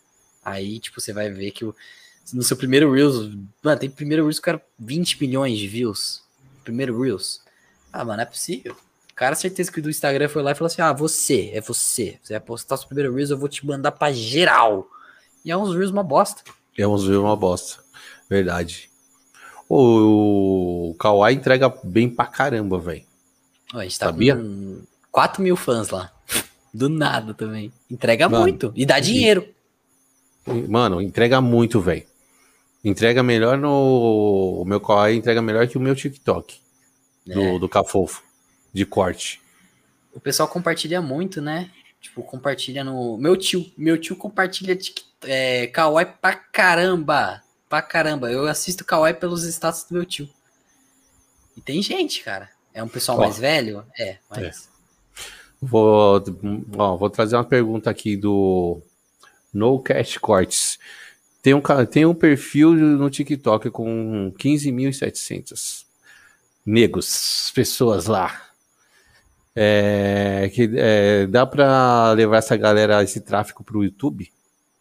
B: Aí, tipo, você vai ver que o, no seu primeiro Reels, mano, tem primeiro Reels que era 20 milhões de views. Primeiro Reels. Ah, mano, não é possível. O cara, certeza que do Instagram foi lá e falou assim: Ah, você, é você. Você vai postar seu primeiro Reels, eu vou te mandar pra geral. E é uns Reels uma bosta.
A: É uns Reels uma bosta. Verdade. O, o Kawaii entrega bem pra caramba, velho.
B: A gente tá Sabia? com 4 mil fãs lá. Do nada também. Entrega mano, muito. E dá dinheiro.
A: Mano, entrega muito, velho. Entrega melhor no. O meu Kawaii entrega melhor que o meu TikTok. É. Do, do Cafofo. De corte.
B: O pessoal compartilha muito, né? Tipo, compartilha no. Meu tio. Meu tio compartilha é, Kawaii pra caramba. Pra caramba. Eu assisto Kawaii pelos status do meu tio. E tem gente, cara. É um pessoal ó, mais velho? É, mas. É.
A: Vou, ó, vou trazer uma pergunta aqui do No Cash Cortes. Tem um, tem um perfil no TikTok com 15.700 negros, pessoas lá. É, que, é, dá para levar essa galera, esse tráfico pro YouTube?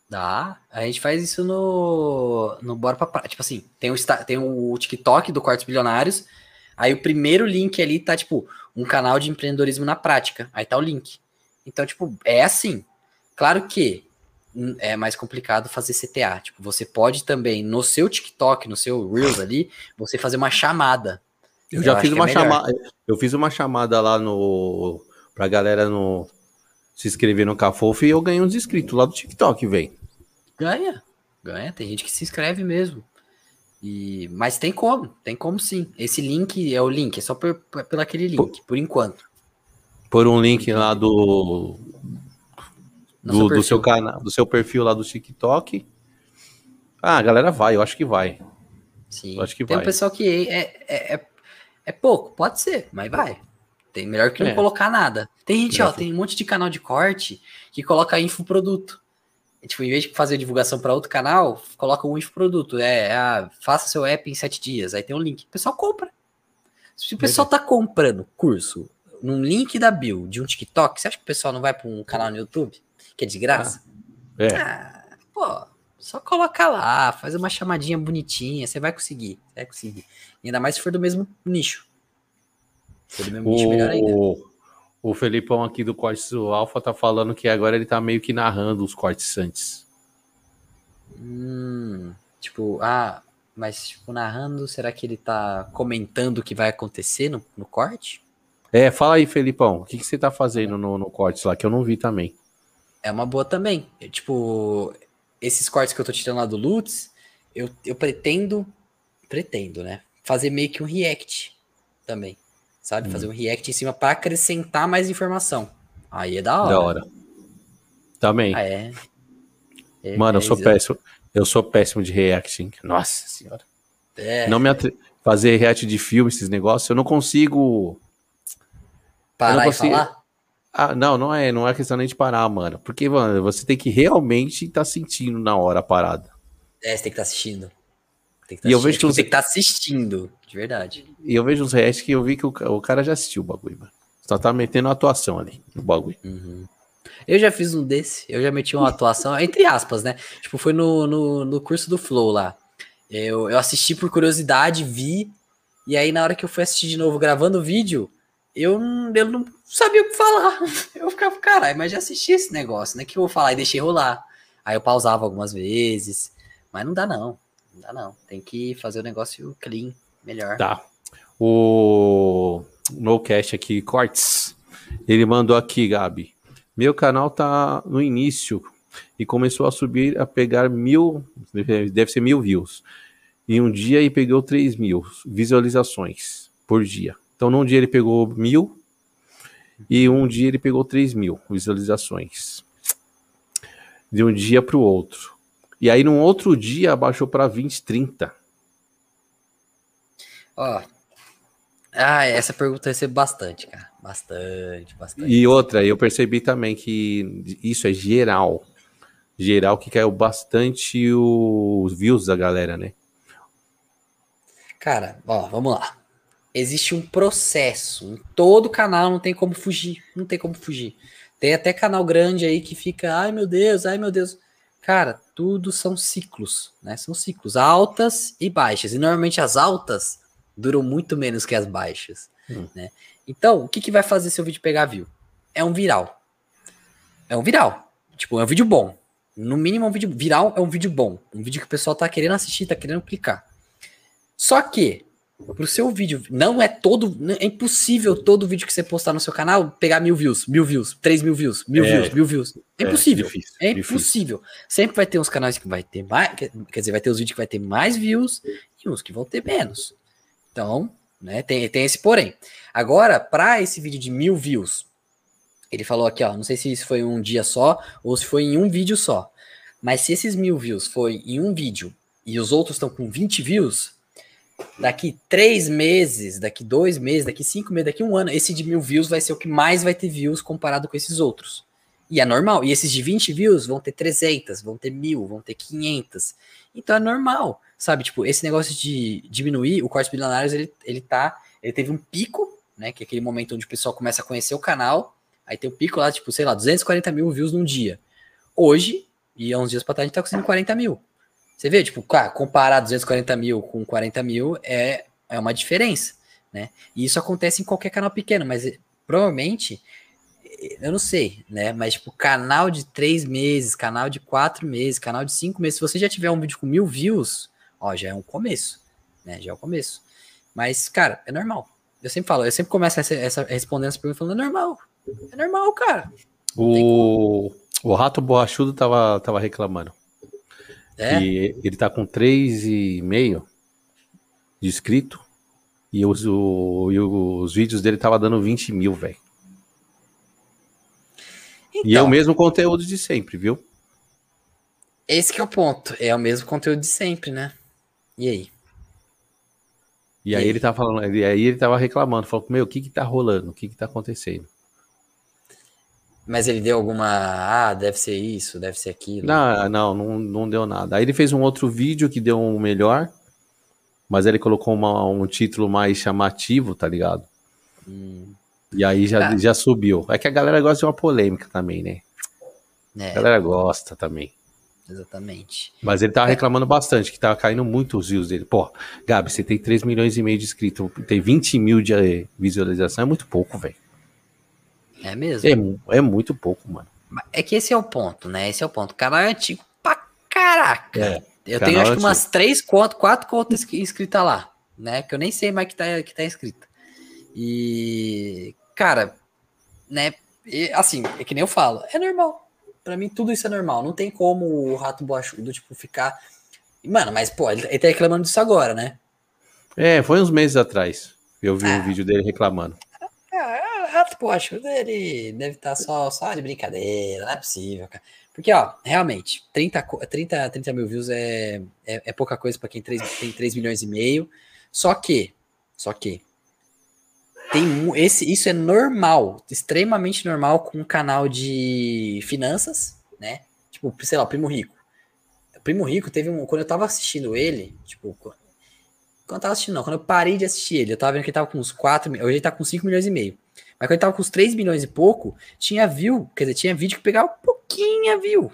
B: Dá. A gente faz isso no, no Bora Pra Tipo assim, tem o, tem o TikTok do Quartos Bilionários. Aí o primeiro link ali tá, tipo, um canal de empreendedorismo na prática. Aí tá o link. Então, tipo, é assim. Claro que é mais complicado fazer CTA. Tipo, você pode também, no seu TikTok, no seu Reels ali, você fazer uma chamada.
A: Eu, eu já fiz uma é chamada. Eu fiz uma chamada lá no. pra galera no. Se inscrever no Cafofo e eu ganhei uns inscritos lá do TikTok, velho.
B: Ganha. Ganha. Tem gente que se inscreve mesmo. E, mas tem como, tem como sim. Esse link é o link, é só por, por, por aquele link, por, por enquanto.
A: Por um link lá do. Do, do, seu canal, do seu perfil lá do TikTok. Ah, a galera vai, eu acho que vai.
B: Sim. Eu acho que tem vai. um pessoal que é, é, é é pouco, pode ser, mas vai. Tem melhor que não é. colocar nada. Tem gente, ó, tem um monte de canal de corte que coloca infoproduto. Tipo, em vez de fazer divulgação para outro canal, coloca um infoproduto. É, ah, faça seu app em sete dias. Aí tem um link. O pessoal compra. Se o pessoal tá comprando curso num link da bio de um TikTok, você acha que o pessoal não vai para um canal no YouTube? Que é de graça?
A: Ah, é. Ah,
B: pô, só colocar lá, faz uma chamadinha bonitinha, você vai conseguir, vai conseguir. E ainda mais se for do mesmo nicho.
A: Se for do mesmo o... nicho, melhor ainda. O Felipão aqui do Cortes do Alfa tá falando que agora ele tá meio que narrando os cortes antes.
B: Hum, tipo, ah, mas tipo, narrando, será que ele tá comentando o que vai acontecer no, no corte?
A: É, fala aí, Felipão, o que, que você tá fazendo no, no cortes lá, que eu não vi também.
B: É uma boa também. Eu, tipo, esses cortes que eu tô tirando lá do Lutz, eu, eu pretendo, pretendo, né? Fazer meio que um react também sabe? Hum. Fazer um react em cima para acrescentar mais informação. Aí é da hora.
A: Da hora. Também.
B: Ah, é.
A: é. Mano, é, eu sou péssimo. Eu sou péssimo de reacting. Nossa senhora. É. Não me atre... Fazer react de filme, esses negócios, eu não consigo.
B: Parar não consigo... e falar?
A: Ah, não, não é, não é questão nem de parar, mano. Porque, mano, você tem que realmente estar tá sentindo na hora a parada.
B: É, você tem que estar tá assistindo. Tem que tá e eu vejo que você tem que estar tá assistindo, de verdade.
A: E eu vejo uns reais que eu vi que o, o cara já assistiu o bagulho, mano. Só tá metendo uma atuação ali no bagulho.
B: Uhum. Eu já fiz um desse, eu já meti uma atuação, entre aspas, né? Tipo, foi no, no, no curso do Flow lá. Eu, eu assisti por curiosidade, vi, e aí na hora que eu fui assistir de novo gravando o vídeo, eu, eu não sabia o que falar. Eu ficava, caralho, mas já assisti esse negócio, né? Que eu vou falar e deixei rolar. Aí eu pausava algumas vezes, mas não dá não. Não dá não. Tem que fazer o negócio clean, melhor.
A: Tá. O NoCast aqui, Cortes, ele mandou aqui, Gabi. Meu canal tá no início e começou a subir, a pegar mil, deve ser mil views. E um dia ele pegou três mil visualizações por dia. Então, num dia ele pegou mil e um dia ele pegou três mil visualizações. De um dia para o outro. E aí, num outro dia, abaixou para 20, 30.
B: Ó. Ah, essa pergunta recebe bastante, cara. Bastante, bastante.
A: E outra, eu percebi também que isso é geral. Geral que caiu bastante os views da galera, né?
B: Cara, ó, vamos lá. Existe um processo. Em todo canal não tem como fugir. Não tem como fugir. Tem até canal grande aí que fica, ai meu Deus, ai meu Deus. Cara, tudo são ciclos, né? São ciclos altas e baixas. E normalmente as altas duram muito menos que as baixas, hum. né? Então, o que, que vai fazer seu vídeo pegar view? É um viral. É um viral. Tipo, é um vídeo bom. No mínimo, um vídeo viral é um vídeo bom. Um vídeo que o pessoal tá querendo assistir, tá querendo clicar. Só que pro seu vídeo. Não é todo. É impossível todo vídeo que você postar no seu canal pegar mil views, mil views, três mil views, mil é, views, mil views. É, é impossível. Difícil, é impossível. Difícil. Sempre vai ter uns canais que vai ter mais. Quer dizer, vai ter os vídeos que vai ter mais views e uns que vão ter menos. Então, né, tem, tem esse porém. Agora, para esse vídeo de mil views, ele falou aqui, ó. Não sei se isso foi um dia só ou se foi em um vídeo só. Mas se esses mil views foi em um vídeo e os outros estão com 20 views, daqui três meses, daqui dois meses, daqui cinco meses, daqui um ano, esse de mil views vai ser o que mais vai ter views comparado com esses outros. E é normal. E esses de 20 views vão ter 300, vão ter mil, vão ter 500. Então é normal, sabe? Tipo, esse negócio de diminuir, o Cortes Bilionários, ele, ele tá, ele teve um pico, né? Que é aquele momento onde o pessoal começa a conhecer o canal, aí tem o um pico lá, tipo, sei lá, 240 mil views num dia. Hoje, e há uns dias pra trás, a gente tá conseguindo 40 mil. Você vê, tipo, comparar 240 mil com 40 mil é, é uma diferença, né? E isso acontece em qualquer canal pequeno, mas eh, provavelmente, eh, eu não sei, né? Mas, tipo, canal de três meses, canal de quatro meses, canal de cinco meses, se você já tiver um vídeo com mil views, ó, já é um começo, né? Já é o um começo. Mas, cara, é normal. Eu sempre falo, eu sempre começo essa, essa respondendo essa pergunta falando, é normal. É normal, cara.
A: O, o Rato Borrachudo tava, tava reclamando. É? E ele tá com 3,5 de inscrito. E os, o, e os vídeos dele tava dando 20 mil, velho. Então, e é o então. mesmo conteúdo de sempre, viu?
B: Esse que é o ponto. É o mesmo conteúdo de sempre, né? E aí?
A: E, e aí, aí ele tava falando, e aí ele tava reclamando, falou, meu, o que que tá rolando? O que que tá acontecendo?
B: Mas ele deu alguma. Ah, deve ser isso, deve ser aquilo.
A: Não, não, não, não deu nada. Aí ele fez um outro vídeo que deu um melhor, mas ele colocou uma, um título mais chamativo, tá ligado? Hum. E aí já, tá. já subiu. É que a galera gosta de uma polêmica também, né? É. A galera gosta também.
B: Exatamente.
A: Mas ele tava é. reclamando bastante, que tava caindo muito os views dele. Pô, Gabi, você tem 3 milhões e meio de inscritos, tem 20 mil de visualização, é muito pouco, velho.
B: É mesmo?
A: É, é muito pouco, mano.
B: É que esse é o ponto, né? Esse é o ponto. O canal é antigo pra caraca.
A: É,
B: eu tenho acho
A: é
B: que umas três contas, quatro contas inscritas lá, né? Que eu nem sei mais que tá, que tá escrita. E, cara, né? e, assim, é que nem eu falo, é normal. Pra mim, tudo isso é normal. Não tem como o rato boachudo, tipo, ficar. Mano, mas, pô, ele, ele tá reclamando disso agora, né?
A: É, foi uns meses atrás. Eu vi
B: Ah.
A: um vídeo dele reclamando.
B: Ah, o rato boachudo, ele deve estar só, só de brincadeira, não é possível, cara. Porque, ó, realmente, 30, co- 30, 30 mil views é, é, é pouca coisa pra quem três- tem 3 milhões e meio. Só que, só que, tem esse, isso é normal, extremamente normal com um canal de finanças, né? Tipo, sei lá, o Primo Rico. O Primo Rico teve um. Quando eu tava assistindo ele, tipo. Quando eu tava assistindo, não, quando eu parei de assistir ele, eu tava vendo que ele tava com uns 4 mi- Hoje ele tá com 5 milhões e meio. Mas quando ele tava com uns 3 milhões e pouco, tinha view, quer dizer, tinha vídeo que pegava pouquinha view.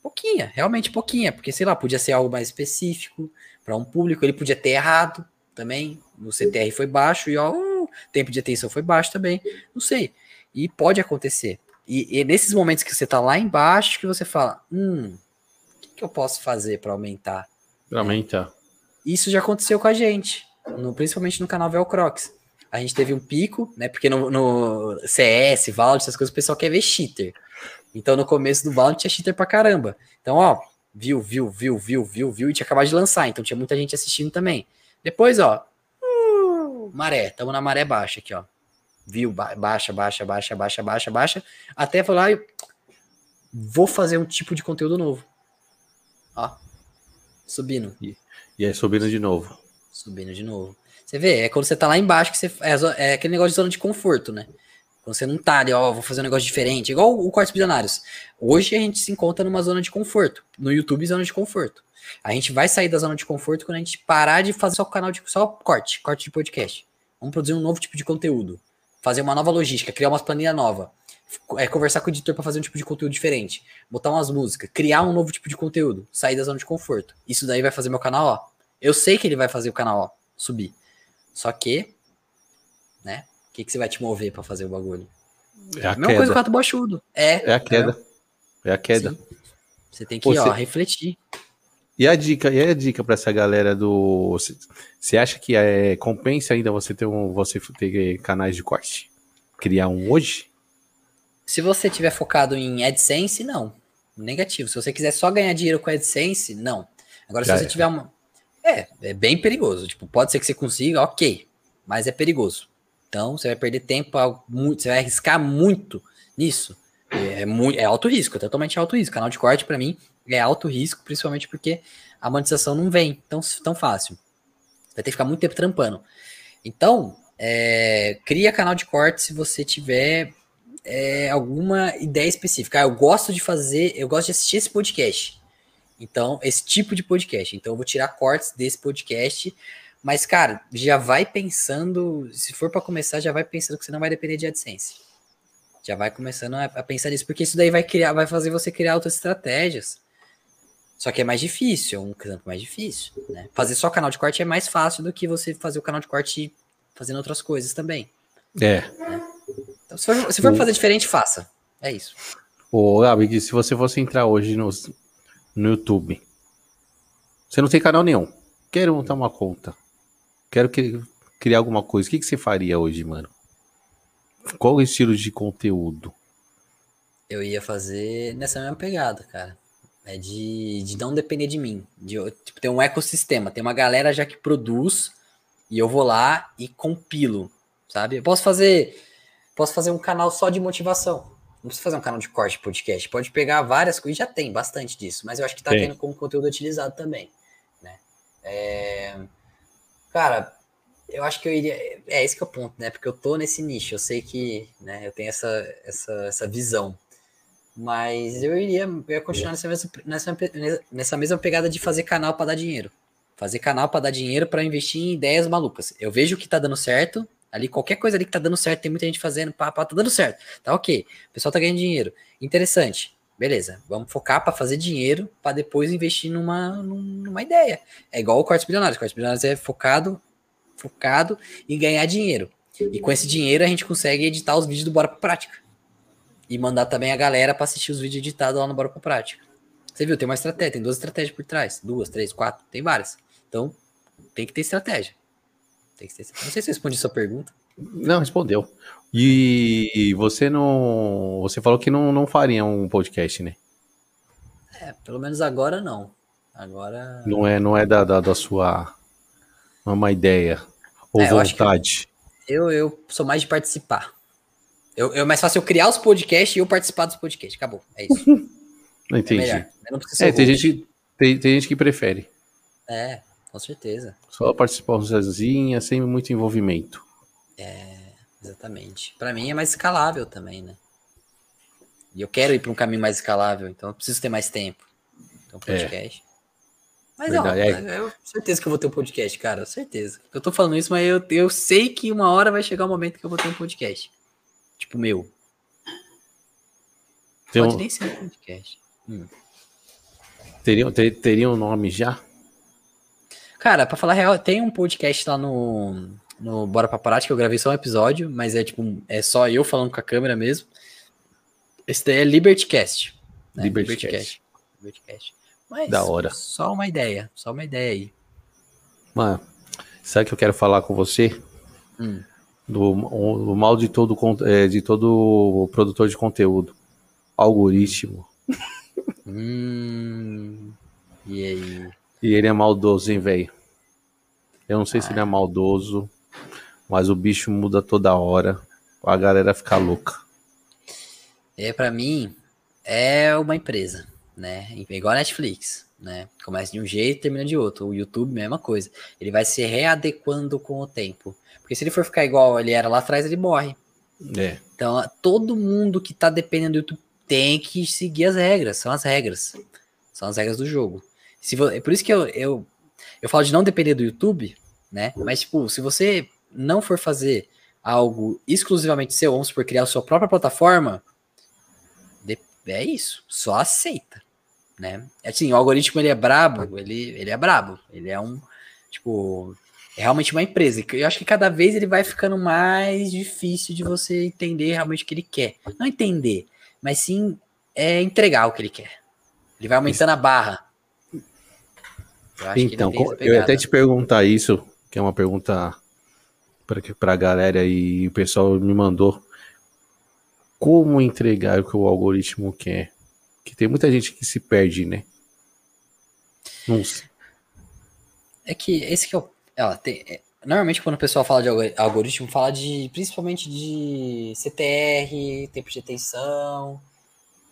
B: Pouquinha, realmente pouquinha, porque sei lá, podia ser algo mais específico para um público, ele podia ter errado também. O CTR foi baixo e ó, o tempo de atenção foi baixo também. Não sei. E pode acontecer. E, e nesses momentos que você tá lá embaixo, que você fala: hum, o que, que eu posso fazer para aumentar?
A: Realmente, tá.
B: Isso já aconteceu com a gente, no- principalmente no canal Velcrox. A gente teve um pico, né? Porque no, no CS, Valorant, essas coisas, o pessoal quer ver cheater. Então no começo do Valorant tinha cheater pra caramba. Então, ó, viu, viu, viu, viu, viu, viu, e tinha acabado de lançar. Então tinha muita gente assistindo também. Depois, ó, uh, maré, tamo na maré baixa aqui, ó. Viu, ba- baixa, baixa, baixa, baixa, baixa, baixa. Até falar, eu vou fazer um tipo de conteúdo novo. Ó, subindo.
A: E aí subindo de novo.
B: Subindo de novo. Você vê, é quando você tá lá embaixo que você. É, é aquele negócio de zona de conforto, né? Quando você não tá ali, ó, vou fazer um negócio diferente. Igual o Cortes Bilionários. Hoje a gente se encontra numa zona de conforto. No YouTube, zona de conforto. A gente vai sair da zona de conforto quando a gente parar de fazer só o canal de. Só corte, corte de podcast. Vamos produzir um novo tipo de conteúdo. Fazer uma nova logística, criar umas planilhas novas. É, conversar com o editor para fazer um tipo de conteúdo diferente. Botar umas músicas, criar um novo tipo de conteúdo. Sair da zona de conforto. Isso daí vai fazer meu canal, ó. Eu sei que ele vai fazer o canal, ó, subir. Só que, né? O que, que você vai te mover pra fazer o bagulho?
A: É a
B: Mesma coisa com o
A: queda.
B: rato bochudo. É.
A: É a queda. É a queda.
B: Sim. Você tem que,
A: Você-
B: ó, refletir.
A: E a dica, e a dica para essa galera do. Você acha que é, compensa ainda você ter um, você ter canais de corte? Criar um hoje?
B: Se você tiver focado em AdSense, não. Negativo. Se você quiser só ganhar dinheiro com AdSense, não. Agora,
A: Já
B: se você
A: é.
B: tiver uma. É, é bem perigoso. Tipo, pode ser que você consiga, ok. Mas é perigoso. Então, você vai perder tempo, você vai arriscar muito nisso. É, muito, é alto risco, é totalmente alto risco. Canal de corte, pra mim, é alto risco, principalmente porque a monetização não vem tão, tão fácil. Vai ter que ficar muito tempo trampando. Então, é, cria canal de corte se você tiver é, alguma ideia específica. Ah, eu gosto de fazer, eu gosto de assistir esse podcast. Então, esse tipo de podcast. Então, eu vou tirar cortes desse podcast. Mas, cara, já vai pensando, se for para começar, já vai pensando que você não vai depender de AdSense. Já vai começando a, a pensar nisso, porque isso daí vai criar, vai fazer você criar outras estratégias. Só que é mais difícil, é um campo mais difícil. Né? Fazer só canal de corte é mais fácil do que você fazer o canal de corte fazendo outras coisas também.
A: É.
B: Então, se for, se for fazer diferente, faça. É isso.
A: Ô, Gabi, se você fosse entrar hoje no, no YouTube, você não tem canal nenhum. Quero montar uma conta. Quero que- criar alguma coisa. O que, que você faria hoje, mano? Qual o estilo de conteúdo?
B: Eu ia fazer nessa mesma pegada, cara. É de, de não depender de mim. De tipo, ter um ecossistema. Tem uma galera já que produz e eu vou lá e compilo, sabe? Eu posso fazer, posso fazer um canal só de motivação. Não precisa fazer um canal de corte podcast. Pode pegar várias coisas, já tem bastante disso, mas eu acho que tá
A: Tem.
B: tendo como conteúdo utilizado também, né? É, Cara, eu acho que eu iria. É esse que é o ponto, né? Porque eu tô nesse nicho, eu sei que né, eu tenho essa, essa, essa visão. Mas eu iria, eu ia continuar nessa mesma, nessa, nessa mesma pegada de fazer canal para dar dinheiro. Fazer canal para dar dinheiro para investir em ideias malucas. Eu vejo que tá dando certo. Ali, qualquer coisa ali que tá dando certo, tem muita gente fazendo, pá, pá, tá dando certo. Tá ok. O pessoal tá ganhando dinheiro. Interessante. Beleza. Vamos focar para fazer dinheiro para depois investir numa, num- numa ideia. É igual o Cortes Bilionários. Cortes Bilionários é focado, focado em ganhar dinheiro. E com esse dinheiro a gente consegue editar os vídeos do Bora pra Prática. e mandar também a galera para assistir os vídeos editados lá no Bora pra Prática. Você viu, tem uma estratégia, tem duas estratégias por trás. Duas, três, quatro, tem várias. Então, tem que ter estratégia. Tem que ter Não sei se eu respondi sua pergunta.
A: Não, respondeu. E você não. Você falou que não, não faria um podcast, né?
B: É, pelo menos agora não. Agora.
A: Não é, não é da, da, da sua. Não é uma ideia. Ou é, vontade.
B: Eu, eu sou mais de participar. Eu, eu mais fácil eu criar os podcasts e eu participar dos podcasts. Acabou. É isso.
A: não entendi. É, é tem, gente, tem, tem gente que prefere.
B: É, com certeza.
A: Só participar sozinha, sem muito envolvimento.
B: É, exatamente. Para mim é mais escalável também, né? E eu quero ir para um caminho mais escalável, então eu preciso ter mais tempo. Então, é. podcast. É. Mas Verdade, ó, é. eu certeza que eu vou ter um podcast, cara. Certeza. Eu tô falando isso, mas eu, eu sei que uma hora vai chegar o um momento que eu vou ter um podcast. Tipo, meu. Tem Pode um... nem ser um podcast. Hum.
A: Teria, ter, teria um nome já?
B: Cara, pra falar real, tem um podcast lá no, no Bora Pra que eu gravei só um episódio, mas é tipo, é só eu falando com a câmera mesmo. Esse daí é LibertyCast.
A: Né? LibertyCast.
B: LibertyCast. Mas da hora. Só uma ideia, só uma ideia aí.
A: Mano, sabe o que eu quero falar com você? Hum. Do, do, mal de todo, é, de todo produtor de conteúdo. Algoritmo.
B: Hum, e aí?
A: E ele é maldoso, hein, velho? Eu não sei se ele é maldoso, mas o bicho muda toda hora. A galera fica louca.
B: É, para mim, é uma empresa né? Igual a Netflix, né? Começa de um jeito e termina de outro. O YouTube, mesma coisa. Ele vai se readequando com o tempo. Porque se ele for ficar igual ele era lá atrás, ele morre.
A: É.
B: Então, todo mundo que tá dependendo do YouTube tem que seguir as regras. São as regras. São as regras do jogo. Se é por isso que eu, eu, eu falo de não depender do YouTube, né? Mas, tipo, se você não for fazer algo exclusivamente seu, vamos por criar a sua própria plataforma, é isso. Só aceita né? Assim, o algoritmo ele é brabo, ele, ele é brabo, ele é um, tipo, é realmente uma empresa. Eu acho que cada vez ele vai ficando mais difícil de você entender realmente o que ele quer. Não entender, mas sim é entregar o que ele quer. Ele vai aumentando a barra.
A: Eu então, eu ia até te perguntar isso, que é uma pergunta para a galera e o pessoal me mandou. Como entregar o que o algoritmo quer? Que tem muita gente que se perde, né?
B: Não sei. É que esse que é o. Ela tem, é, normalmente quando o pessoal fala de algoritmo, fala de principalmente de CTR, tempo de atenção.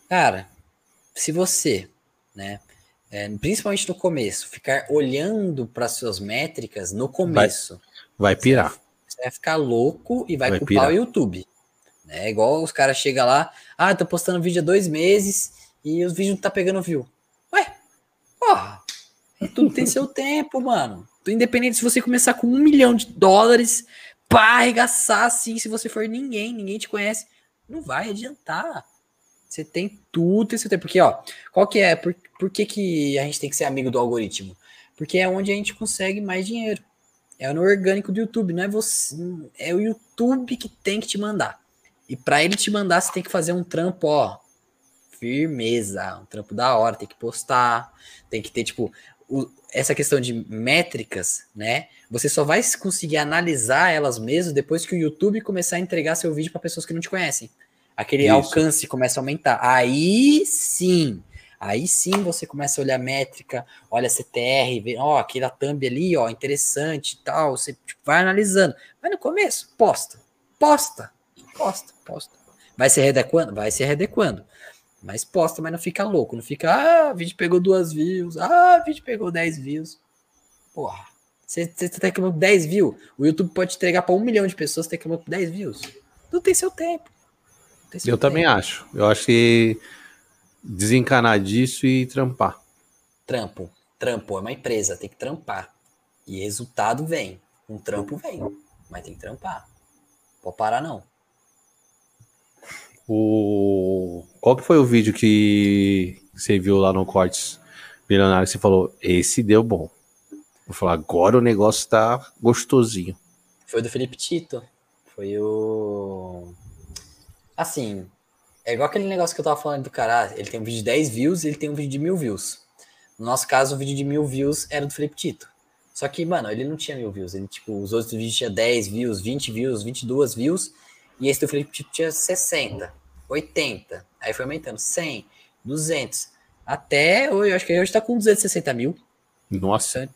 B: Cara, se você, né, é, principalmente no começo, ficar olhando para suas métricas no começo,
A: vai, vai pirar.
B: Você vai, você vai, ficar louco e vai, vai culpar pirar. o YouTube. É igual os caras chegam lá, ah, tô postando vídeo há dois meses e os vídeos não tá pegando view. Ué, porra, tudo tem seu tempo, mano. Independente se você começar com um milhão de dólares, pá, arregaçar assim, se você for ninguém, ninguém te conhece, não vai adiantar. Você tem tudo, tem seu tempo. Porque, ó, qual que é? Por, por que, que a gente tem que ser amigo do algoritmo? Porque é onde a gente consegue mais dinheiro. É no orgânico do YouTube, não é você. É o YouTube que tem que te mandar. E para ele te mandar, você tem que fazer um trampo, ó, firmeza, um trampo da hora, tem que postar, tem que ter, tipo, o, essa questão de métricas, né? Você só vai conseguir analisar elas mesmo depois que o YouTube começar a entregar seu vídeo para pessoas que não te conhecem. Aquele Isso. alcance começa a aumentar. Aí sim, aí sim você começa a olhar métrica, olha CTR, vê, ó, aquela thumb ali, ó, interessante e tal. Você tipo, vai analisando. Mas no começo, posta, posta, posta, posta. Vai se readequando? Vai se readequando. Mas posta, mas não fica louco. Não fica, ah, vídeo pegou duas views. Ah, vídeo pegou 10 views. Porra. Você, você tá reclamando 10 views. O YouTube pode entregar para um milhão de pessoas, você tá reclamando 10 views. Não tem seu tempo.
A: Eu tempo. também acho. Eu acho que desencanar disso e trampar.
B: Trampo. Trampo. É uma empresa, tem que trampar. E resultado vem. Um trampo vem. Mas tem que trampar. Pode parar, não.
A: O... Qual que foi o vídeo que você viu lá no Cortes Milionário? Você falou, esse deu bom. Vou falar, agora o negócio tá gostosinho.
B: Foi do Felipe Tito. Foi o. Assim, É igual aquele negócio que eu tava falando do cara, ah, ele tem um vídeo de 10 views e ele tem um vídeo de mil views. No nosso caso, o vídeo de mil views era do Felipe Tito. Só que, mano, ele não tinha mil views. Ele, tipo, os outros vídeos tinham 10 views, 20 views, 22 views. E esse do Felipe Tito tinha 60, 80. Aí foi aumentando 100, 200. Até, eu acho que hoje tá com 260 mil.
A: Nossa.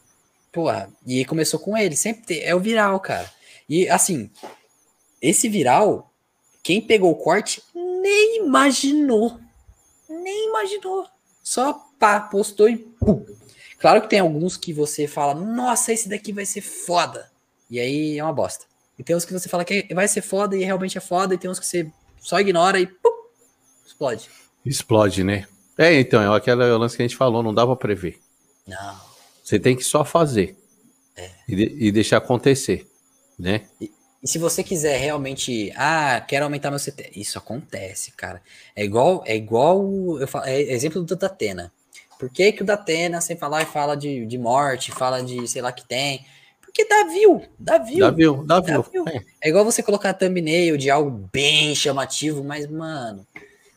B: Porra, e começou com ele. Sempre tem, é o viral, cara. E, assim, esse viral, quem pegou o corte nem imaginou. Nem imaginou. Só pá, postou e pum. Claro que tem alguns que você fala, nossa, esse daqui vai ser foda. E aí é uma bosta. E tem uns que você fala que vai ser foda e realmente é foda, e tem uns que você só ignora e pum, explode.
A: Explode, né? É, então, é aquele lance que a gente falou, não dá pra prever.
B: Não.
A: Você tem que só fazer.
B: É.
A: E, de- e deixar acontecer, né?
B: E se você quiser realmente, ah, quero aumentar meu CT, isso acontece, cara. É igual, é igual, eu falo, é exemplo do Datena. Por que, que o Datena sempre fala e fala de, de morte, fala de sei lá que tem? Porque dá view, dá view.
A: Dá view, dá
B: Dá
A: view.
B: view.
A: É.
B: É igual você colocar thumbnail de algo bem chamativo, mas, mano,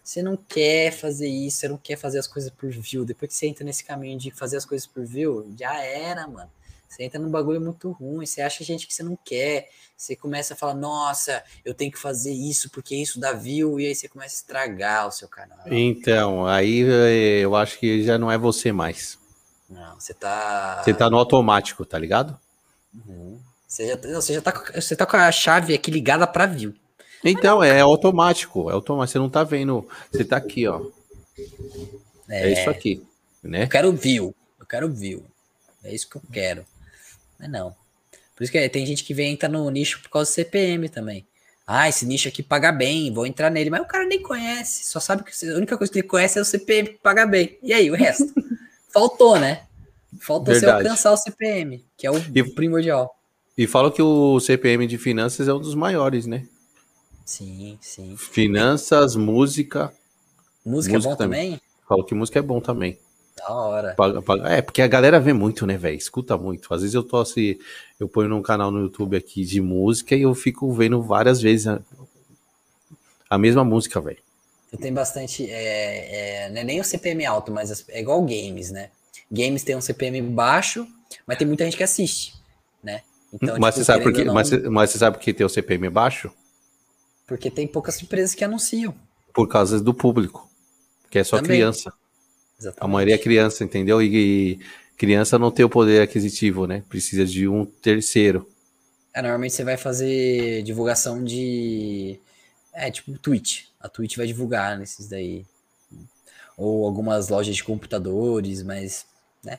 B: você não quer fazer isso, você não quer fazer as coisas por view. Depois que você entra nesse caminho de fazer as coisas por view, já era, mano. Você entra num bagulho muito ruim, você acha gente que você não quer. Você começa a falar, nossa, eu tenho que fazer isso porque isso dá view, e aí você começa a estragar o seu canal.
A: Então, aí é, eu acho que já não é você mais.
B: Não, você tá.
A: Você tá no automático, tá ligado?
B: Uhum. Você já, não, você já tá, com- você tá com a chave aqui ligada pra view.
A: Então, é automático, é automático. Você não tá vendo. Você tá aqui, ó. É, isso aqui, né?
B: Eu quero view. Eu quero view. É isso que eu quero. Não é não. Por isso que é, tem gente que vem entrar no nicho por causa do CPM também. Ah, esse nicho aqui paga bem, vou entrar nele. Mas o cara nem conhece. Só sabe que a única coisa que ele conhece é o CPM que paga bem. E aí, o resto? Faltou, né? Faltou você
A: Verdade.
B: alcançar o CPM, que é o
A: E-
B: primordial.
A: E falam que o CPM de finanças é um dos maiores, né?
B: Sim, sim.
A: Finanças, música.
B: Música, é
A: Música
B: bom também?
A: Falam que música é bom também.
B: Da hora.
A: É, porque a galera vê muito, né, velho? Escuta muito. Às vezes eu tô assim, eu ponho num canal no YouTube aqui de música e eu fico vendo várias vezes a, a mesma música, velho.
B: Tenho bastante. É, é, não é nem o CPM alto, mas as- é igual games, né? Games tem um CPM baixo, mas tem muita gente que assiste, né? Então,
A: mas,
B: tipo,
A: você sabe por
B: querendo
A: quê?
B: ou
A: Mas,
B: não,
A: você- mas você sabe por que tem o CPM baixo?
B: Porque tem poucas empresas que anunciam.
A: Por causa do público. Que é só
B: Também.
A: criança.
B: Exatamente.
A: A maioria é criança, entendeu? E, e criança não tem o poder aquisitivo, né? Precisa de um terceiro.
B: É, normalmente você vai fazer divulgação de. É, tipo Twitch. A Twitch vai divulgar nesses daí. Ou algumas lojas de computadores, mas. né?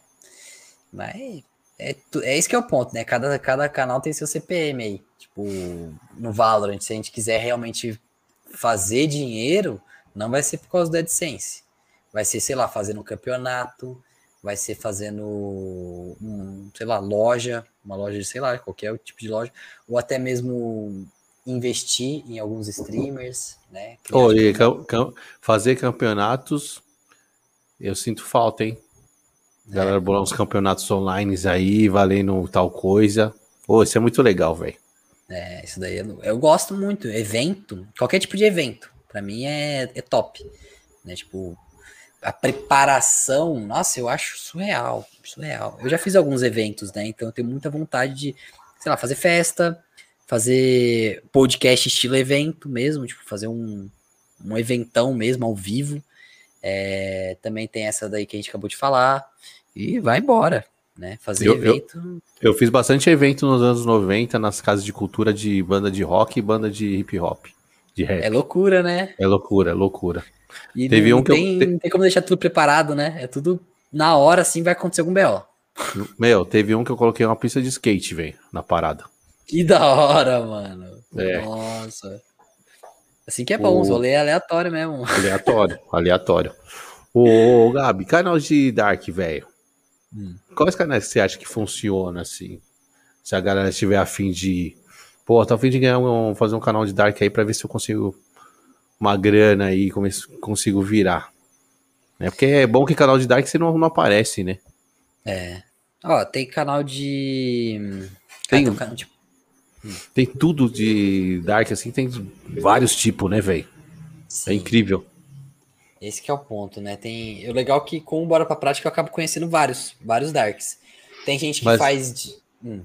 B: Mas. É, é isso que é o ponto, né? Cada, cada canal tem seu CPM aí. Tipo, no Valorant, se a gente quiser realmente fazer dinheiro, não vai ser por causa do AdSense. Vai ser, sei lá, fazendo um campeonato, vai ser fazendo, um, sei lá, loja, uma loja de, sei lá, qualquer tipo de loja, ou até mesmo investir em alguns streamers, né? Criar,
A: Ô,
B: tipo,
A: e cam- cam- fazer campeonatos, eu sinto falta, hein? Galera, bolar uns campeonatos online aí, valendo tal coisa. Ô, isso é muito legal, velho.
B: É, isso daí eu, eu gosto muito. Evento, qualquer tipo de evento, pra mim é, é top. Né? Tipo, a preparação, nossa, eu acho surreal, surreal. Eu já fiz alguns eventos, né? Então eu tenho muita vontade de, sei lá, fazer festa, fazer podcast estilo evento mesmo, tipo, fazer um, um eventão mesmo ao vivo. É, também tem essa daí que a gente acabou de falar. E vai embora, né? Fazer
A: Eu- eu-
B: evento.
A: Eu fiz bastante evento nos anos 90 nas casas de cultura de banda de rock e banda de hip hop.
B: É loucura, né?
A: É loucura, é loucura.
B: E
A: Teve
B: não,
A: um que eu-
B: tem, não tem como deixar tudo preparado, né? É tudo na hora, assim, vai acontecer algum B.O.
A: Meu, teve um que eu coloquei uma pista de skate, velho, na parada.
B: Que da hora, mano.
A: É.
B: Nossa. Assim que é bom,
A: O-
B: os rolê é aleatório mesmo.
A: Aleatório, aleatório. Ô, Gabi, canal de Dark, velho.
B: Hum.
A: Quais canais você acha que funciona, assim? Se a galera estiver afim de. Pô, tô afim de ganhar um, fazer um canal de Dark aí pra ver se eu consigo uma grana aí, se- consigo virar. Né? Porque é bom que canal de Dark você não, não aparece, né?
B: Ó, tem canal de.
A: Tem-
B: Ah, um canal de-
A: Tem tudo de Dark, assim, tem vários tipos, né, velho? É incrível.
B: Esse que é o ponto, né? Tem, o legal é que com o Bora Pra Prática eu acabo conhecendo vários, vários Darks. Tem gente que Mas... faz... De... Hum.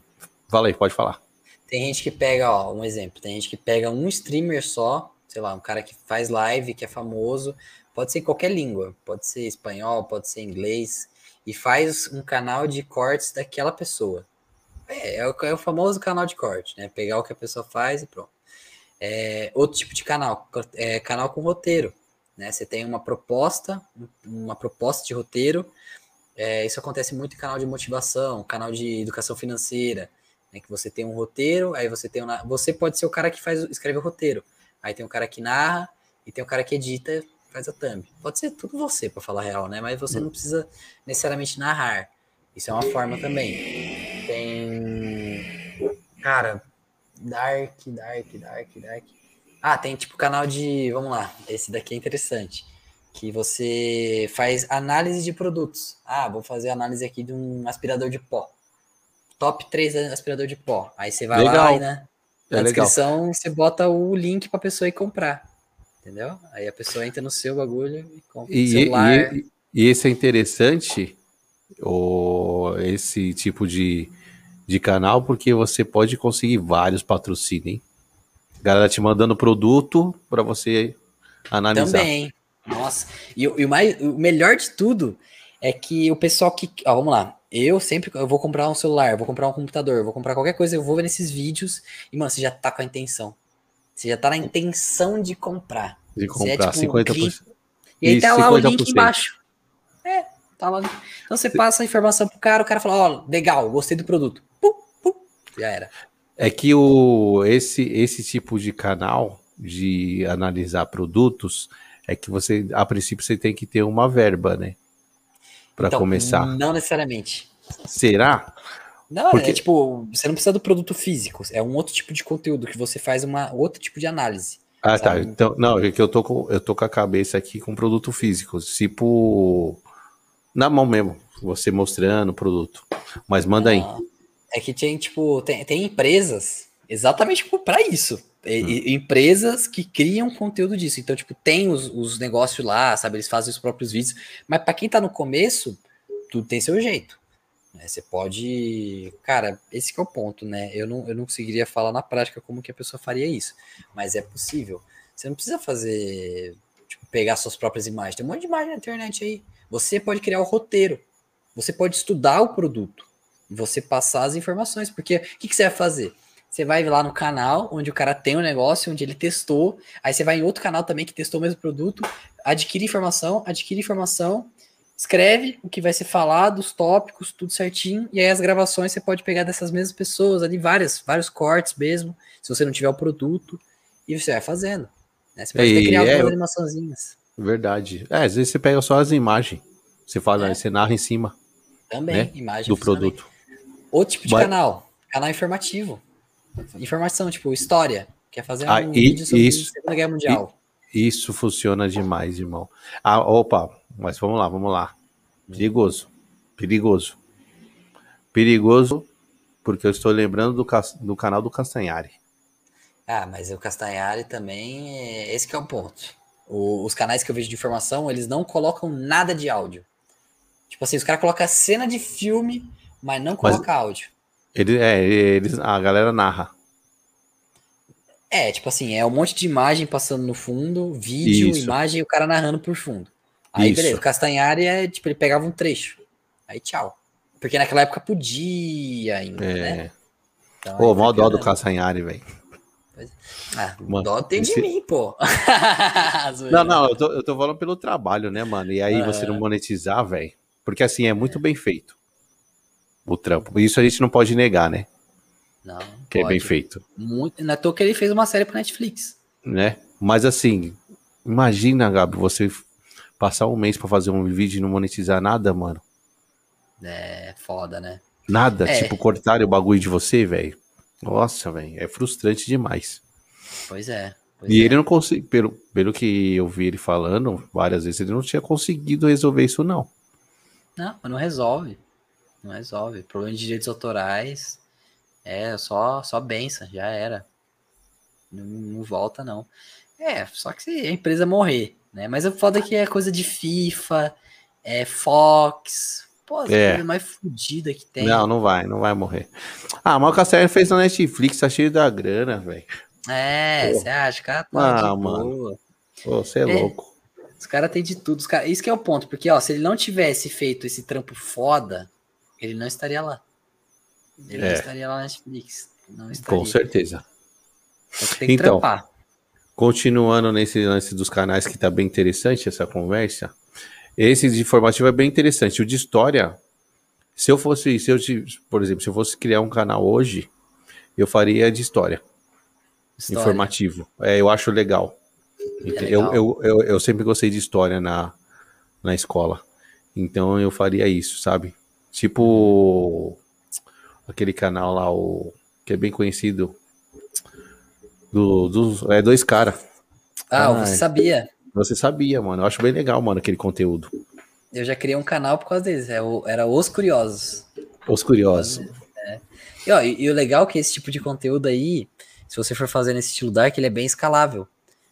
A: Fala aí, pode falar.
B: Tem gente que pega, ó, um exemplo, tem gente que pega um streamer só, sei lá, um cara que faz live, que é famoso, pode ser em qualquer língua, pode ser espanhol, pode ser inglês, e faz um canal de cortes daquela pessoa. É, é o, é o famoso canal de corte, né? Pegar o que a pessoa faz e pronto. É, outro tipo de canal, é canal com roteiro. Né? Você tem uma proposta, uma proposta de roteiro. É, isso acontece muito em canal de motivação, canal de educação financeira, né? que você tem um roteiro, aí você tem uma, você pode ser o cara que faz escreve o roteiro, aí tem o cara que narra e tem o cara que edita, faz a thumb. Pode ser tudo você para falar real, né? Mas você não precisa necessariamente narrar. Isso é uma forma também. Tem cara, Dark, Dark, Dark, Dark. Ah, tem tipo canal de. Vamos lá, esse daqui é interessante. Que você faz análise de produtos. Ah, vou fazer análise aqui de um aspirador de pó. Top 3 aspirador de pó. Aí você vai legal. lá e né, na é descrição legal. você bota o link pra pessoa ir comprar. Entendeu? Aí a pessoa entra no seu bagulho e compra e, celular.
A: E, e esse é interessante, o, esse tipo de, de canal porque você pode conseguir vários patrocínios, hein? Galera te mandando produto para você analisar.
B: Também. Nossa, e, e, o, mais, o melhor de tudo é que o pessoal que. Ó, vamos lá. Eu sempre eu vou comprar um celular, vou comprar um computador, vou comprar qualquer coisa, eu vou ver nesses vídeos e, mano, você já tá com a intenção. Você já tá na intenção de comprar.
A: De comprar,
B: você é,
A: tipo, 50%.
B: E aí tá lá 50%. o link embaixo. É, tá lá. Então você passa a informação pro cara, o cara fala, ó, oh, legal, gostei do produto. Já era.
A: É que o, esse, esse tipo de canal de analisar produtos é que você, a princípio, você tem que ter uma verba, né? Para então, começar.
B: Não necessariamente.
A: Será?
B: Não, é Porque... é tipo, você não precisa do produto físico, é um outro tipo de conteúdo que você faz uma outro tipo de análise.
A: Ah, tá. sabe? tá. Então, não, é que eu tô com eu tô com a cabeça aqui com produto físico, tipo na mão mesmo, você mostrando o produto. Mas manda aí. Ah.
B: É que tem, tipo, tem, tem empresas exatamente para isso. Hum. Empresas que criam conteúdo disso. Então, tipo, tem os, os negócios lá, sabe? Eles fazem os próprios vídeos. Mas para quem tá no começo, tudo tem seu jeito. Né? Você pode. Cara, esse é o ponto, né? Eu não, eu não conseguiria falar na prática como que a pessoa faria isso. Mas é possível. Você não precisa fazer. Tipo, pegar suas próprias imagens. Tem um monte de imagem na internet aí. Você pode criar o roteiro. Você pode estudar o produto você passar as informações, porque o que, que, você vai fazer? Você vai lá no canal onde o cara tem um negócio, onde ele testou, aí você vai em outro canal também que testou o mesmo produto, adquire informação, adquire informação, escreve o que vai ser falado, os tópicos, tudo certinho, e aí as gravações você pode pegar dessas mesmas pessoas ali, várias, vários cortes mesmo, se você não tiver o produto, e você vai fazendo. Né? Você pode e, criar é, algumas animaçãozinhas.
A: Verdade. É, às vezes você pega só as imagens, você fala, é. você narra em cima.
B: Também, né? imagem
A: do produto.
B: Outro tipo de Mas... canal, canal informativo. Informação, tipo, história. Quer fazer
A: ah, um e, vídeo sobre isso, a Segunda Guerra Mundial. E, isso funciona demais, irmão. Ah, opa, mas vamos lá, vamos lá. Perigoso. Perigoso. Perigoso, porque eu estou lembrando do, do canal do Castanhari.
B: Ah, mas o Castanhari também, é... esse é o ponto. O, os canais que eu vejo de informação, eles não colocam nada de áudio. Tipo assim, os caras colocam cena de filme mas não coloca mas áudio.
A: Ele, é, eles, a galera narra.
B: É, tipo assim, é um monte de imagem passando no fundo, vídeo, Isso. imagem e o cara narrando por fundo. Aí, Isso. beleza, o Castanhari é, tipo, ele pegava um trecho. Aí, tchau. Porque naquela época podia ainda, é. né?
A: Então, pô, mó dó do Castanhari, velho.
B: Ah, mano, dó tem esse... de mim, pô.
A: não, não, eu tô, eu tô falando pelo trabalho, né, mano? E aí você não monetizar, velho. Porque assim, é muito é. bem feito o trampo. Isso a gente não pode negar, né?
B: Não.
A: Que pode. é bem feito.
B: Muito, não é que ele fez uma série para Netflix.
A: Né? Mas assim, imagina, Gabi, você passar um mês para fazer um vídeo e não monetizar nada, mano.
B: É, foda, né?
A: Nada, é. tipo, cortarem o bagulho de você, velho. Nossa, velho, é frustrante demais.
B: Pois é. Pois
A: e
B: é.
A: ele não conseguiu, pelo, pelo que eu vi ele falando várias vezes, ele não tinha conseguido resolver isso, não.
B: Não, mas não resolve não resolve. Problema de direitos autorais é só só benção, já era. Não, não volta, não. É, só que se a empresa morrer, né? Mas o foda é que é coisa de FIFA, é Fox. Pô, as
A: É.
B: mais fodida que tem.
A: Não, não vai, não vai morrer. Ah, mas o Cassiano fez na Netflix, tá cheio da grana, velho.
B: É, você acha, cara? Tá
A: Ah,
B: de
A: mano. Pô, você é,
B: É.
A: louco.
B: Os caras têm de tudo. Os cara... Isso que é o ponto, porque ó, se ele não tivesse feito esse trampo foda, ele não estaria lá. Ele não
A: É.
B: estaria lá na Netflix. Não estaria.
A: Com certeza.
B: Que tem que
A: Então.
B: trampar.
A: Continuando nesse lance dos canais que tá bem interessante essa conversa. Esse de informativo é bem interessante. O de história, se eu fosse, se eu, por exemplo, se eu fosse criar um canal hoje, eu faria de história,
B: História.
A: informativo. É, eu acho legal.
B: É
A: eu,
B: legal.
A: eu, eu, eu sempre gostei de história na, na escola. Então eu faria isso, sabe? Tipo aquele canal lá, o que é bem conhecido. Do, dos, é dois caras.
B: Ah,
A: Ai.
B: você sabia?
A: Você sabia, mano. Eu acho bem legal, mano, aquele conteúdo.
B: Eu já criei um canal por causa deles. é Era Os Curiosos.
A: Os curiosos.
B: E, ó, e, e o legal é que esse tipo de conteúdo aí, se você for fazer nesse estilo dark, ele é bem escalável.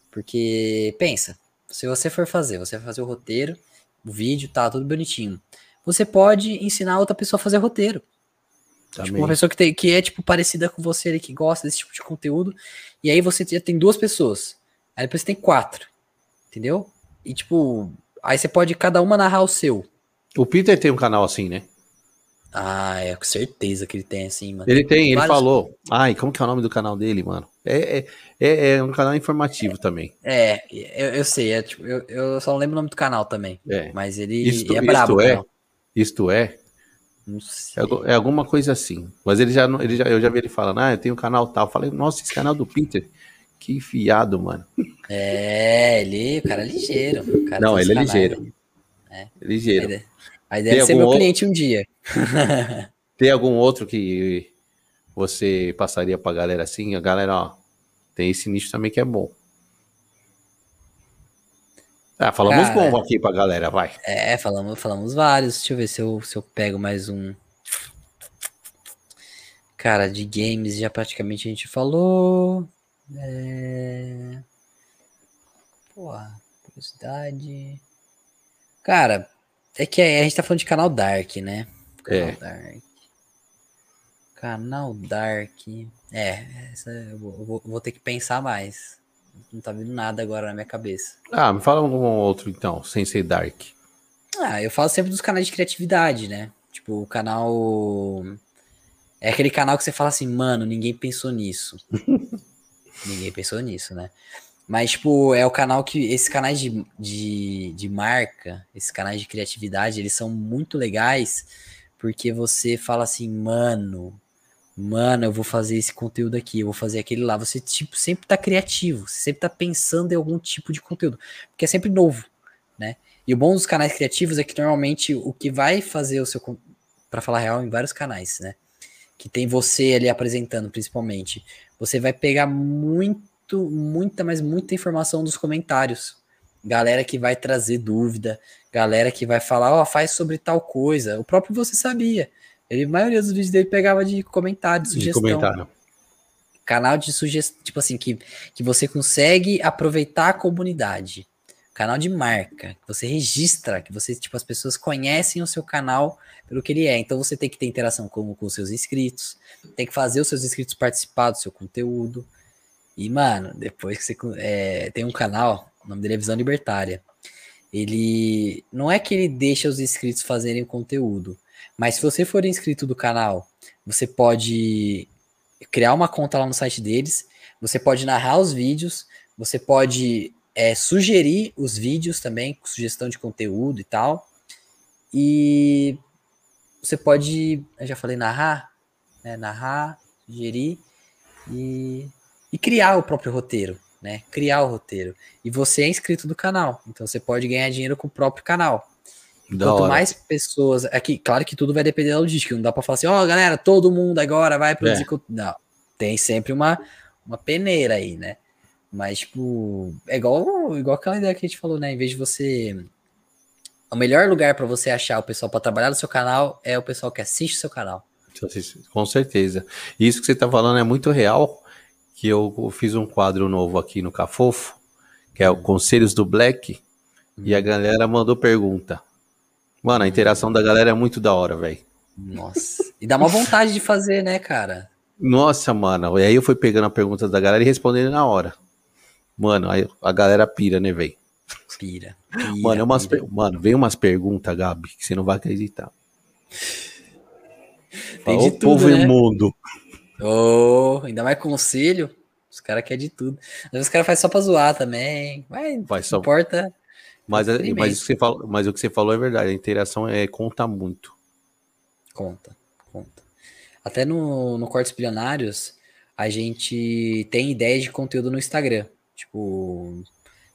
B: Porque, pensa, se você for fazer, você vai fazer o roteiro, o vídeo, tá tudo bonitinho. Você pode ensinar outra pessoa a fazer roteiro. Tipo,
A: Também.
B: uma pessoa que, tem, que é, tipo, parecida com você que gosta desse tipo de conteúdo. E aí você já tem duas pessoas. Aí depois você tem quatro. Entendeu? E, tipo, aí você pode cada uma narrar o seu.
A: O Peter tem um canal assim, né?
B: Ah, é com certeza que ele tem, assim, mano.
A: Ele tem, ele
B: Vários-
A: falou. Ai, como que é o nome do canal dele, mano? É, é, é, é um canal informativo também.
B: É, eu, eu sei, é, tipo, eu, eu só não lembro o nome do canal também.
A: É.
B: Mas ele
A: Isto,
B: é brabo.
A: isto é. Isto é, é, é alguma coisa assim. Mas ele já, ele já, eu já vi ele falando, ah, eu tenho um canal tal. Eu falei, nossa, esse canal do Peter, que fiado, mano.
B: É, ele, o cara é ligeiro. cara
A: Não, ele é ligeiro. É ligeiro.
B: Aí, de- aí deve
A: Tem
B: ser meu
A: outro?
B: cliente um dia.
A: Tem algum outro que você passaria pra galera assim? A galera, ó, tem esse nicho também que é bom. Ah, falamos
B: Cara,
A: bom aqui pra galera, vai.
B: É, falamos, falamos vários. Deixa eu ver se eu, se eu pego mais um. Cara, de games já praticamente a gente falou. É... Porra, curiosidade. Cara, é que a gente tá falando de canal Dark, né? Canal
A: É.
B: Dark. Canal Dark. É, essa eu vou, eu vou- vou ter que pensar mais. Não tá vindo nada agora na minha cabeça.
A: Ah, me fala algum outro então, sem ser Dark.
B: Ah, eu falo sempre dos canais de criatividade, né? Tipo, o canal. É aquele canal que você fala assim, mano, ninguém pensou nisso. ninguém pensou nisso, né? Mas, tipo, é o canal que. Esses canais de, de, de marca, esses canais de criatividade, eles são muito legais porque você fala assim, mano, mano, eu vou fazer esse conteúdo aqui, eu vou fazer aquele lá. Você, tipo, sempre tá criativo, você sempre tá pensando em algum tipo de conteúdo, porque é sempre novo, né? E o bom dos canais criativos é que normalmente o que vai fazer o seu. Pra falar real, em vários canais, né? Que tem você ali apresentando, principalmente. Você vai pegar muito, muita, mas muita informação dos comentários. Galera que vai trazer dúvida, galera que vai falar, ó, faz sobre tal coisa. O próprio você sabia. Ele, a maioria dos vídeos dele pegava de comentário, de
A: De
B: sugestão
A: comentário.
B: canal de sugestão, tipo assim, que, que você consegue aproveitar a comunidade. Canal de marca, que você registra, que você, tipo, as pessoas conhecem o seu canal pelo que ele é. Então você tem que ter interação com, com os seus inscritos, tem que fazer os seus inscritos participar do seu conteúdo. E, mano, depois que você é, tem um canal, o nome dele é Visão Libertária. Ele não é que ele deixa os inscritos fazerem o conteúdo, mas se você for inscrito do canal, você pode criar uma conta lá no site deles, você pode narrar os vídeos, você pode é, sugerir os vídeos também, com sugestão de conteúdo e tal. E você pode, eu já falei narrar, né? Narrar, sugerir e, e criar o próprio roteiro, né? Criar o roteiro. E você é inscrito do canal, então você pode ganhar dinheiro com o próprio canal.
A: Da
B: Quanto
A: hora.
B: mais pessoas. Aqui, claro que tudo vai depender da logística. Não dá pra falar assim, ó, galera, todo mundo agora vai produzir.
A: É.
B: Não. Tem sempre uma, uma peneira aí, né? Mas, tipo, é igual, igual aquela ideia que a gente falou, né? Em vez de você. O melhor lugar pra você achar o pessoal pra trabalhar no seu canal é o pessoal que assiste o seu canal.
A: Com certeza. Isso que você tá falando é muito real. Que eu fiz um quadro novo aqui no Cafofo. que é o Conselhos do Black, e a
B: Hum.
A: galera mandou pergunta. Mano, a interação da galera é muito da hora, velho.
B: Nossa. E dá uma vontade de fazer, né, cara?
A: Nossa, mano. E aí eu fui pegando a pergunta da galera e respondendo na hora. Mano, aí a galera pira, né, velho?
B: Pira. pira,
A: Mano, é umas per- mano, vem umas perguntas, Gabi, que você não vai acreditar.
B: Tem
A: Ô,
B: de tudo,
A: povo
B: né?
A: imundo.
B: Ô, ainda mais conselho. Os caras querem de tudo. Às vezes os caras fazem só pra zoar também. Mas
A: Faz só-
B: importa.
A: Mas, é- mas, o que você falou, mas o que você falou é verdade. A interação é, conta muito.
B: Conta, conta. Até no, no Cortes Bilionários, a gente tem ideias de conteúdo no Instagram. Tipo,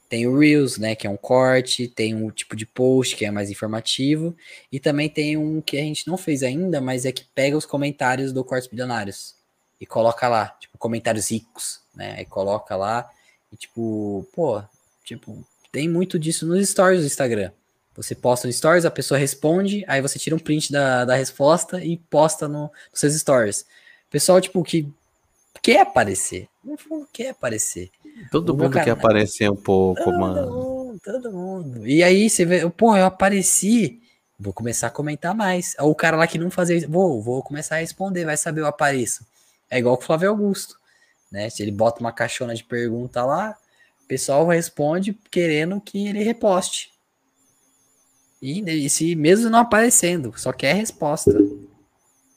B: tem o Reels, né, que é um corte, tem um tipo de post que é mais informativo, e também tem um que a gente não fez ainda, mas é que pega os comentários do Cortes Bilionários e coloca lá, tipo, comentários ricos, né? Aí coloca lá e tipo, pô, tipo, tem muito disso nos stories do Instagram. Você posta no stories, a pessoa responde, aí você tira um print da, da resposta e posta no, nos seus stories. Pessoal, tipo, que quer aparecer. Não quer aparecer.
A: Todo
B: O
A: mundo quer
B: canal-
A: aparecer um pouco,
B: Todo
A: mano.
B: mundo, todo mundo. E aí você vê, pô, eu apareci, vou começar a comentar mais. Ou o cara lá que não fazia isso, vou, vou começar a responder, vai saber eu apareço. É igual com o Flávio Augusto, né? Se ele bota uma caixona de pergunta lá, pessoal responde querendo que ele reposte. E, e se mesmo não aparecendo, só quer resposta.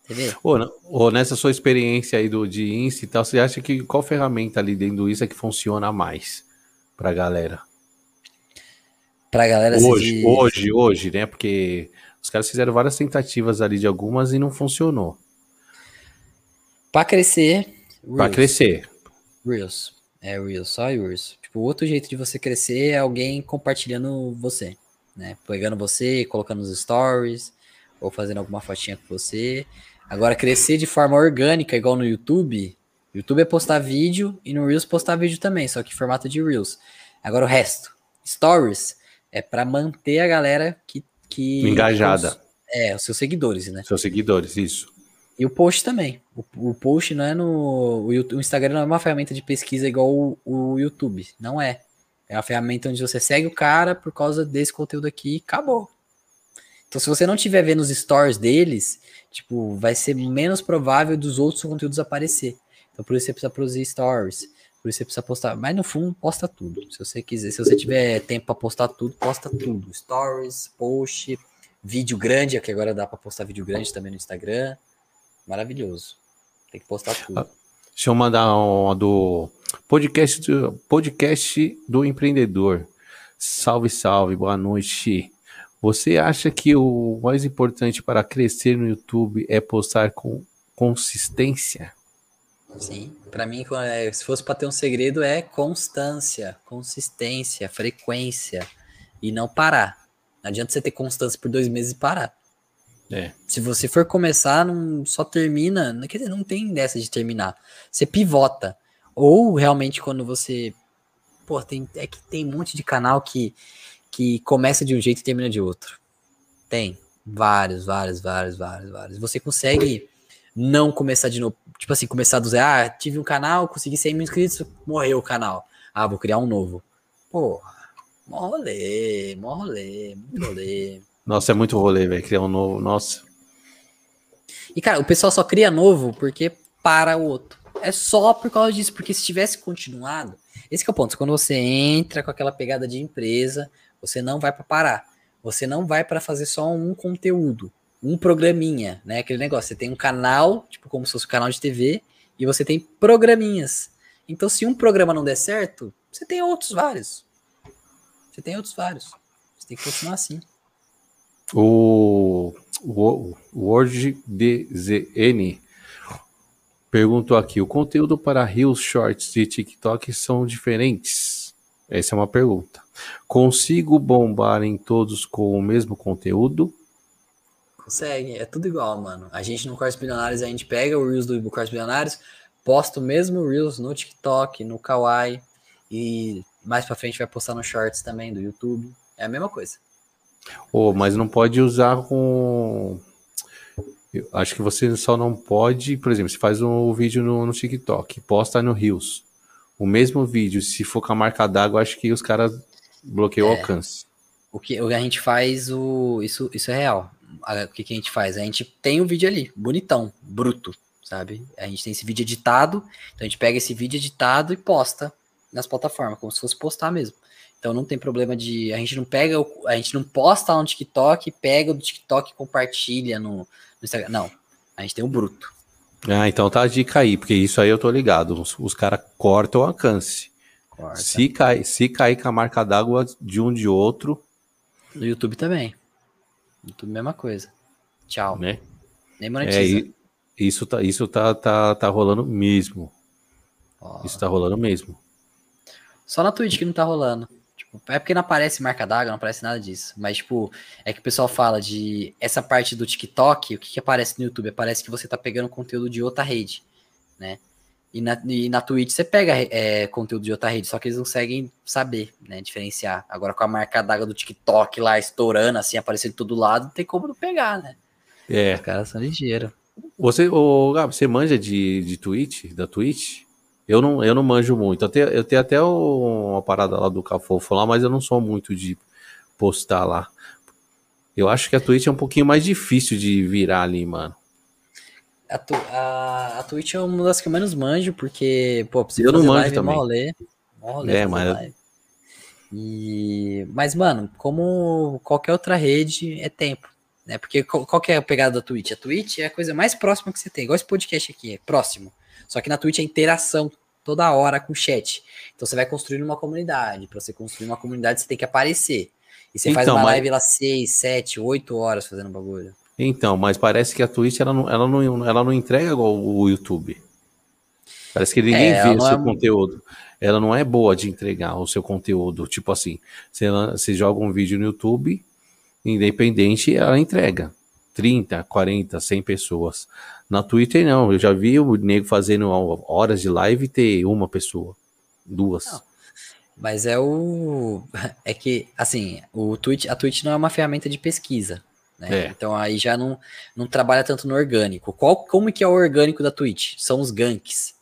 B: Entendeu?
A: Ô, n- ô, nessa sua experiência aí do, de Insta e tal, você acha que qual ferramenta ali dentro do Insta é que funciona mais pra galera?
B: Pra galera se
A: Hoje,
B: de-
A: hoje, hoje, né? Porque os caras fizeram várias tentativas ali de algumas e não funcionou.
B: Pra crescer.
A: Pra
B: Reels.
A: crescer.
B: Reels. É Reels, só Reels. Tipo, outro jeito de você crescer é alguém compartilhando você, né? Pegando você, colocando nos stories, ou fazendo alguma fotinha com você. Agora, crescer de forma orgânica, igual no YouTube. YouTube é postar vídeo e no Reels postar vídeo também, só que em formato de Reels. Agora o resto, Stories, é pra manter a galera que. que
A: Engajada.
B: É, os seus seguidores, né?
A: Seus seguidores, isso.
B: E o post também. O, o post não é no. O, o Instagram não é uma ferramenta de pesquisa igual o, o YouTube. Não é. É uma ferramenta onde você segue o cara por causa desse conteúdo aqui e acabou. Então, se você não estiver vendo os stories deles, tipo, vai ser menos provável dos outros conteúdos aparecer. Então, por isso você precisa produzir stories. Por isso você precisa postar. Mas no fundo, posta tudo. Se você quiser, se você tiver tempo para postar tudo, posta tudo. Stories, post, vídeo grande, que agora dá para postar vídeo grande também no Instagram. Maravilhoso. Tem que postar tudo.
A: Ah, Deixa eu mandar uma do podcast do, podcast do empreendedor. Salve, salve, boa noite. Você acha que o mais importante para crescer no YouTube é postar com consistência?
B: Sim. Para mim, é- se fosse para ter um segredo, é constância, consistência, frequência e não parar. Não adianta você ter constância por dois meses e parar.
A: É.
B: Se você for começar, não só termina. Quer dizer, não tem dessa de terminar. Você pivota. Ou realmente quando você. Pô, tem, é que tem um monte de canal que, que começa de um jeito e termina de outro. Tem. Vários, vários, vários, vários, vários. Você consegue não começar de novo. Tipo assim, começar do zero. Ah, tive um canal, consegui 100 mil inscritos, morreu o canal. Ah, vou criar um novo. Porra, mó rolê, mó rolê, muito rolê.
A: Nossa, é muito rolê, velho. Criar um novo. Nossa.
B: E, cara, o pessoal só cria novo porque para o outro. É só por causa disso, porque se tivesse continuado, esse é o ponto. Quando você entra com aquela pegada de empresa, você não vai para parar. Você não vai para fazer só um conteúdo, um programinha, né? Aquele negócio. Você tem um canal, tipo como se fosse um canal de TV, e você tem programinhas. Então, se um programa não der certo, você tem outros vários. Você tem outros vários. Você tem que continuar assim.
A: O, o Word DZN perguntou aqui: o conteúdo para Reels Shorts e TikTok são diferentes? Essa é uma pergunta. Consigo bombar em todos com o mesmo conteúdo?
B: Consegue, é tudo igual, mano. A gente no Cortes Bilionários, a gente pega o Reels do Cortes Bilionários, posta o mesmo Reels no TikTok, no Kawaii, e mais pra frente vai postar no Shorts também do YouTube. É a mesma coisa.
A: Oh, mas não pode usar com. Eu acho que você só não pode, por exemplo, você faz um vídeo no, no TikTok, posta no Reels. o mesmo vídeo, se for com a marca d'água, acho que os caras bloqueiam é. o alcance.
B: O que a gente faz, o, isso, isso é real. O que, que a gente faz? A gente tem o vídeo ali, bonitão, bruto, sabe? A gente tem esse vídeo editado, então a gente pega esse vídeo editado e posta nas plataformas, como se fosse postar mesmo. Então não tem problema de. A gente não pega, a gente não posta lá no TikTok, pega do TikTok e compartilha no, no Instagram. Não. A gente tem o bruto.
A: Ah, então tá a dica aí, porque isso aí eu tô ligado. Os, os caras cortam o alcance. Corta. Se, cai, se cair com a marca d'água de um de outro.
B: No YouTube também. No YouTube, mesma coisa. Tchau.
A: Né? Nem monetiza. É, isso tá, isso tá, tá, tá rolando mesmo. Oh. Isso tá rolando mesmo.
B: Só na Twitch que não tá rolando. É porque não aparece marca d'água, não aparece nada disso. Mas, tipo, é que o pessoal fala de essa parte do TikTok, o que, que aparece no YouTube? Aparece que você tá pegando conteúdo de outra rede, né? E na, e na Twitch você pega é, conteúdo de outra rede, só que eles não conseguem saber, né? Diferenciar. Agora com a marca d'água do TikTok lá estourando, assim, aparecendo de todo lado, não tem como não pegar, né?
A: É.
B: Os caras são ligeiros.
A: Você, ô, Gabi, você manja de, de Twitch, da Twitch? Eu não, eu não manjo muito. Eu tenho, eu tenho até uma parada lá do Cafofo lá, mas eu não sou muito de postar lá. Eu acho que a Twitch é um pouquinho mais difícil de virar ali, mano.
B: A, tu, a, a Twitch é uma das que eu menos manjo, porque, pô,
A: precisa eu não manjo live, também.
B: rolê. rolê
A: é, mas...
B: E... Mas, mano, como qualquer outra rede, é tempo. Né? Porque qual, qual que é a pegada da Twitch? A Twitch é a coisa mais próxima que você tem. Igual esse podcast aqui, é próximo. Só que na Twitch é interação toda hora com o chat. Então você vai construir uma comunidade. Para você construir uma comunidade, você tem que aparecer. E você então, faz uma mas... live lá 6, 7, 8 horas fazendo bagulho.
A: Então, mas parece que a Twitch ela não, ela não, ela não entrega igual o YouTube. Parece que ninguém é, vê o seu é... conteúdo. Ela não é boa de entregar o seu conteúdo. Tipo assim, você, você joga um vídeo no YouTube, independente, ela entrega. 30, 40, 100 pessoas. Na Twitter, não. Eu já vi o nego fazendo horas de live ter uma pessoa, duas. Não.
B: Mas é o. É que, assim, o Twitch, a Twitch não é uma ferramenta de pesquisa. Né? É. Então aí já não, não trabalha tanto no orgânico. Qual, como que é o orgânico da Twitch? São os ganks.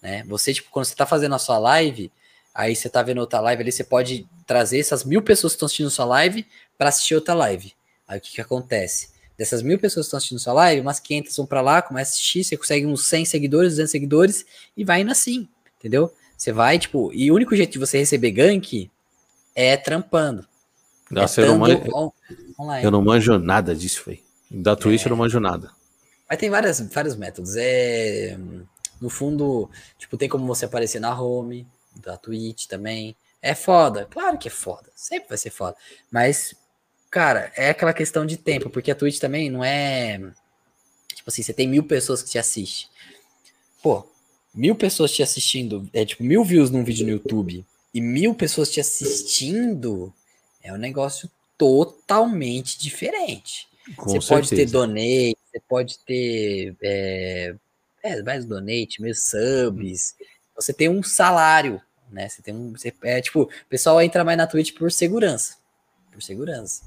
B: Né? Você, tipo, quando você tá fazendo a sua live, aí você tá vendo outra live ali, você pode trazer essas mil pessoas que estão assistindo a sua live para assistir outra live. Aí o que que acontece? Dessas mil pessoas que estão assistindo sua live, umas 500 vão para lá, começa a assistir, você consegue uns 100 seguidores, 200 seguidores e vai indo assim, entendeu? Você vai, tipo, e o único jeito de você receber gank é trampando.
A: Nossa, é eu, não manjo, on, eu não manjo nada disso, velho. Da Twitch é. eu não manjo nada.
B: Mas tem várias, vários métodos. É, no fundo, tipo, tem como você aparecer na home da Twitch também. É foda, claro que é foda, sempre vai ser foda. Mas Cara, é aquela questão de tempo, porque a Twitch também não é. Tipo assim, você tem mil pessoas que te assistem. Pô, mil pessoas te assistindo, é tipo mil views num vídeo no YouTube e mil pessoas te assistindo, é um negócio totalmente diferente. Com você certeza. pode ter donate, você pode ter é, é, mais donate, mesmo subs. Você tem um salário, né? Você tem um. Você, é tipo, o pessoal entra mais na Twitch por segurança. Por segurança.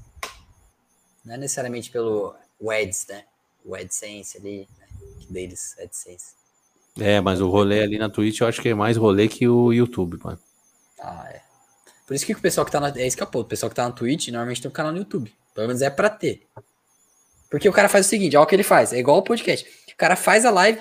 B: Não é necessariamente pelo Ads, né? O AdSense ali, né? deles, AdSense.
A: É, mas o rolê ali na Twitch eu acho que é mais rolê que o YouTube, mano.
B: Ah, é. Por isso que o pessoal que tá na. É escapou. O pessoal que tá na Twitch normalmente tem um canal no YouTube. Pelo menos é pra ter. Porque o cara faz o seguinte: olha o que ele faz. É igual o podcast. O cara faz a live,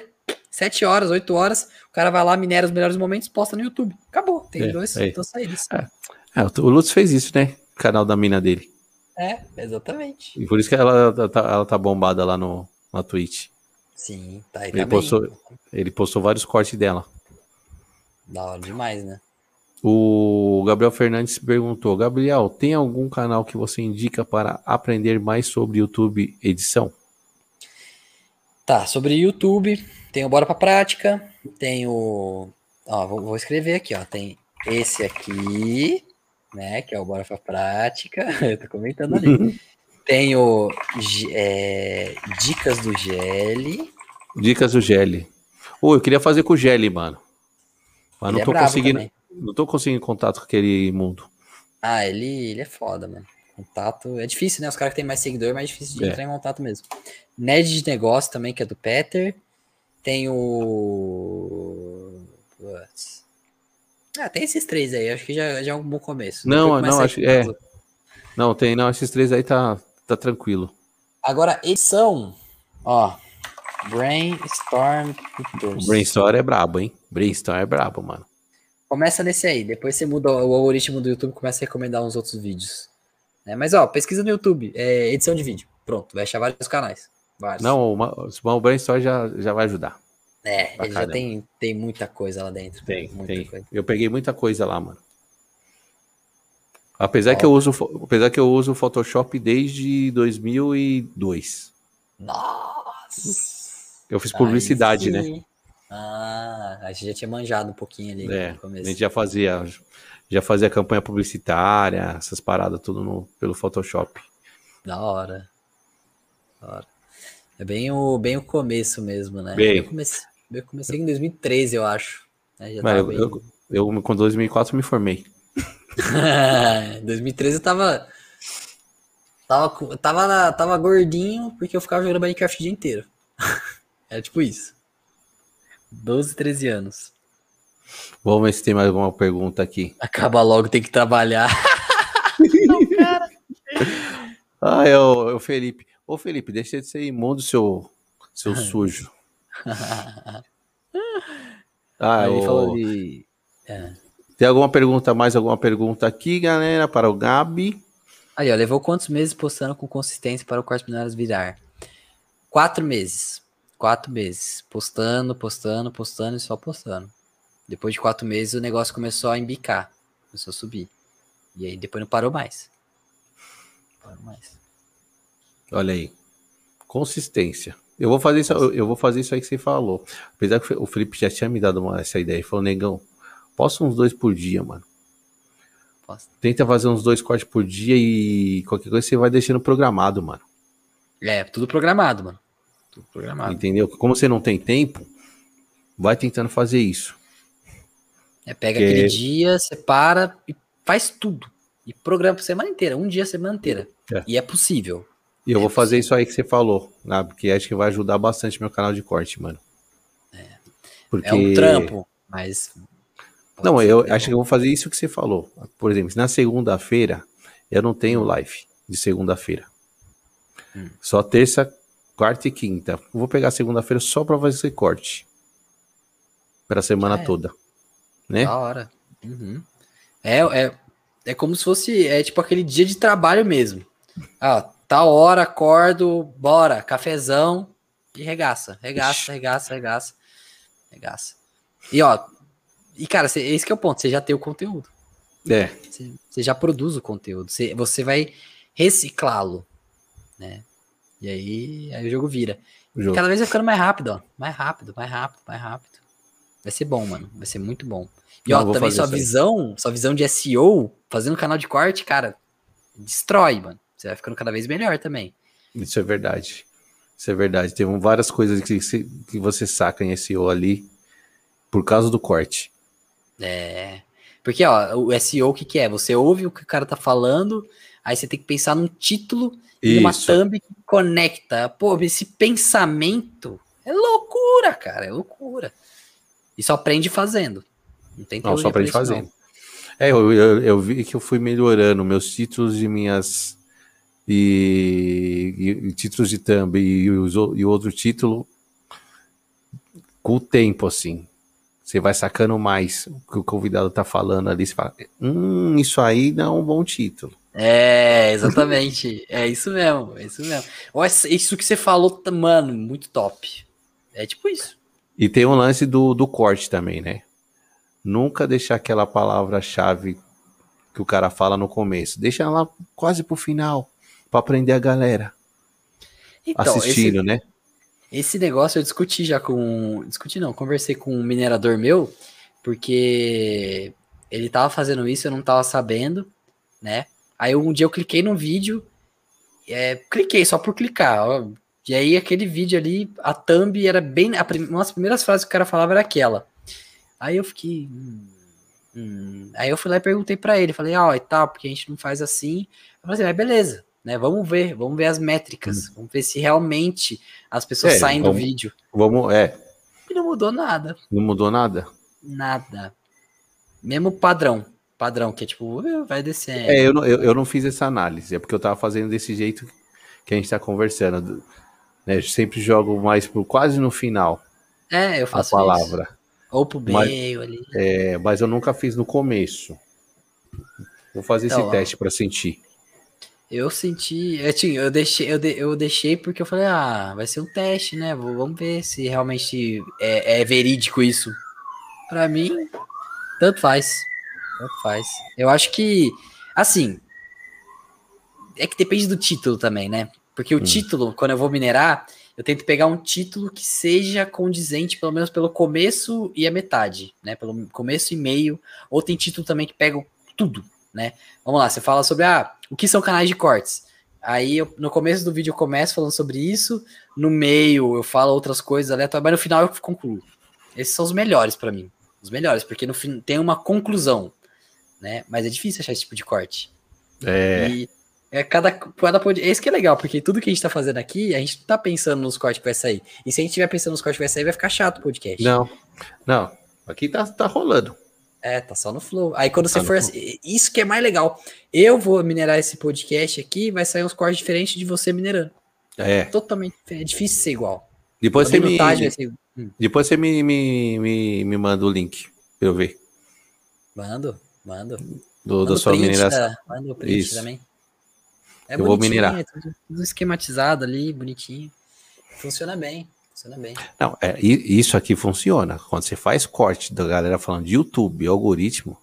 B: 7 horas, 8 horas. O cara vai lá, minera os melhores momentos, posta no YouTube. Acabou. Tem é, dois, é. duas saídas.
A: É. é. o Lutz fez isso, né? O canal da mina dele.
B: É, exatamente.
A: E por isso que ela, tá, ela tá bombada lá no, na Twitch.
B: Sim, tá aí
A: ele postou, ele postou vários cortes dela.
B: Da hora demais, né?
A: O Gabriel Fernandes perguntou: Gabriel, tem algum canal que você indica para aprender mais sobre YouTube edição?
B: Tá, sobre YouTube, tem o Bora Pra Prática, tem o. Ó, vou, vou escrever aqui, ó. Tem esse aqui, né? Que é o Bora pra Prática. Eu tô comentando ali. Uhum. Tem o é, Dicas do Gele.
A: Dicas do Gele. Ô, eu queria fazer com o Gele, mano. Mas ele não é tô é conseguindo. Também. Não tô conseguindo contato com aquele mundo.
B: Ah, ele, ele é foda, mano. Contato. É difícil, né? Os caras que tem mais seguidor é mais difícil de é. entrar em contato mesmo. Nerd de negócio também, que é do Peter. Tem o. Ah, tem esses três aí, acho que já, já é um bom começo.
A: Não, não, acho que é. Não, tem, não, esses três aí tá, tá tranquilo.
B: Agora, edição, ó, Brainstorm Pictures.
A: Brainstorm é brabo, hein? Brainstorm é brabo, mano.
B: Começa nesse aí, depois você muda o algoritmo do YouTube começa a recomendar uns outros vídeos. Né? Mas, ó, pesquisa no YouTube, é edição de vídeo. Pronto, vai achar vários canais. Vários.
A: Não, uma, o Brainstorm já, já vai ajudar.
B: É, ele já tem, tem muita coisa lá dentro.
A: Tem, tem. Coisa. Eu peguei muita coisa lá, mano. Apesar que eu uso, apesar que eu uso o Photoshop desde 2002.
B: Nossa.
A: Eu fiz publicidade, né?
B: Ah, a gente já tinha manjado um pouquinho ali
A: é, A gente já fazia, já fazia campanha publicitária, essas paradas tudo no, pelo Photoshop.
B: Da hora. Da hora. É bem o, bem o começo mesmo, né?
A: Bem.
B: Eu comecei, eu comecei em 2013, eu acho.
A: Né? eu, bem... eu, eu, com 2004 me formei.
B: 2013 eu tava. Tava, tava, tava gordinho porque eu ficava jogando Minecraft o dia inteiro. é tipo isso. 12, 13 anos.
A: Vamos ver se tem mais alguma pergunta aqui.
B: Acaba logo, tem que trabalhar.
A: Não, cara. Ah, é o, é o Felipe. Ô, Felipe, deixa de ser imundo, seu, seu sujo. Ah, ele falou de... É. Tem alguma pergunta, mais alguma pergunta aqui, galera, para o Gabi?
B: Aí, ó, levou quantos meses postando com consistência para o Quartos Binários virar? Quatro meses. Quatro meses. Postando, postando, postando e só postando. Depois de quatro meses, o negócio começou a embicar. Começou a subir. E aí depois não parou mais. parou mais.
A: Olha aí. Consistência. Eu vou fazer isso, eu vou fazer isso aí que você falou. Apesar que o Felipe já tinha me dado uma, essa ideia. Ele falou, negão, posta uns dois por dia, mano. Posta. Tenta fazer uns dois cortes por dia e qualquer coisa você vai deixando programado, mano.
B: É, tudo programado, mano. Tudo programado.
A: Entendeu? Como você não tem tempo, vai tentando fazer isso.
B: É, pega Porque... aquele dia, separa e faz tudo. E programa por semana inteira, um dia semana inteira. É. E é possível.
A: E eu vou fazer isso aí que você falou, né? Porque acho que vai ajudar bastante meu canal de corte, mano.
B: É, Porque... é um trampo, mas.
A: Não, eu acho que eu vou fazer isso que você falou. Por exemplo, na segunda-feira, eu não tenho hum. live de segunda-feira. Hum. Só terça, quarta e quinta. Eu vou pegar segunda-feira só pra fazer corte. Pra semana é. toda. Né?
B: Da hora. Uhum. É, é, é como se fosse. É tipo aquele dia de trabalho mesmo. Ah, Tal hora, acordo, bora, cafezão e regaça, regaça, regaça, regaça, regaça. E ó, e cara, cê, esse é o ponto, você já tem o conteúdo.
A: É.
B: Você já produz o conteúdo, você, você vai reciclá-lo, né? E aí, aí o jogo vira. O jogo. Cada vez vai ficando mais rápido, ó. Mais rápido, mais rápido, mais rápido. Vai ser bom, mano. Vai ser muito bom. E Não, ó, também sua visão, sua visão de SEO, fazendo canal de corte, cara, destrói, mano. Você vai ficando cada vez melhor também.
A: Isso é verdade. Isso é verdade. Tem várias coisas que, que você saca em SEO ali por causa do corte.
B: É. Porque, ó, o SEO, o que, que é? Você ouve o que o cara tá falando, aí você tem que pensar num título e numa thumb que conecta. Pô, esse pensamento é loucura, cara, é loucura. E só aprende fazendo.
A: Não tem Não, só aprende fazendo. É, eu, eu, eu, vi que eu fui melhorando meus títulos e minhas e, e, e títulos de thumb e, e outro título com o tempo, assim. Você vai sacando mais o que o convidado tá falando ali. Você fala, hum, isso aí dá um bom título.
B: É, exatamente. é isso mesmo, é isso mesmo. Isso que você falou, mano, muito top. É tipo isso.
A: E tem um lance do, do corte também, né? Nunca deixar aquela palavra-chave que o cara fala no começo. Deixa lá quase pro final para aprender a galera. Então, assistindo, esse, né?
B: Esse negócio eu discuti já com. Discuti não, conversei com um minerador meu, porque ele tava fazendo isso, eu não tava sabendo, né? Aí um dia eu cliquei no vídeo, é, cliquei só por clicar, ó, e aí aquele vídeo ali, a thumb era bem. A prim, uma das primeiras frases que o cara falava era aquela. Aí eu fiquei. Hum, hum. Aí eu fui lá e perguntei para ele, falei, ó, e tal, porque a gente não faz assim. Eu falei assim, mas beleza né? Vamos ver, vamos ver as métricas, hum. vamos ver se realmente as pessoas é, saem
A: vamos,
B: do vídeo.
A: Vamos, é.
B: E não mudou nada.
A: Não mudou nada?
B: Nada. Mesmo padrão. Padrão, que é tipo, vai descendo.
A: É, eu não, eu, eu não fiz essa análise, é porque eu tava fazendo desse jeito que a gente tá conversando. Né? Eu sempre jogo mais pro quase no final.
B: É, eu faço
A: a palavra. Isso.
B: Ou pro meio
A: mas,
B: ali.
A: É, mas eu nunca fiz no começo. Vou fazer então, esse teste para sentir.
B: Eu senti, eu, tinha, eu, deixei, eu, de, eu deixei porque eu falei, ah, vai ser um teste, né? Vamos ver se realmente é, é verídico isso. Para mim, tanto faz. Tanto faz. Eu acho que, assim, é que depende do título também, né? Porque o hum. título, quando eu vou minerar, eu tento pegar um título que seja condizente, pelo menos pelo começo e a metade, né? Pelo começo e meio. Ou tem título também que pega tudo, né? Vamos lá, você fala sobre ah, o que são canais de cortes. Aí eu, no começo do vídeo eu começo falando sobre isso, no meio eu falo outras coisas aleatórias, mas no final eu concluo. Esses são os melhores para mim. Os melhores, porque no fim tem uma conclusão, né? Mas é difícil achar esse tipo de corte.
A: É. E
B: é cada, cada podcast. Esse que é legal, porque tudo que a gente tá fazendo aqui, a gente não tá pensando nos cortes que vai sair. E se a gente estiver pensando nos cortes que vai sair, vai ficar chato o podcast.
A: Não. Não. Aqui tá, tá rolando.
B: É, tá só no flow. Aí quando tá você for. Assim, isso que é mais legal. Eu vou minerar esse podcast aqui, vai sair uns cortes diferentes de você minerando.
A: É.
B: Totalmente diferente. É difícil ser igual.
A: Depois você me. Hum. Depois você me, me, me, me manda o link pra eu ver.
B: Mando, mando.
A: Do, da sua mineração.
B: Da... Manda o print Isso. também.
A: É eu vou minerar. É
B: tudo, tudo esquematizado ali, bonitinho. Funciona bem. Funciona bem.
A: Não, é, isso aqui funciona. Quando você faz corte da galera falando de YouTube, algoritmo,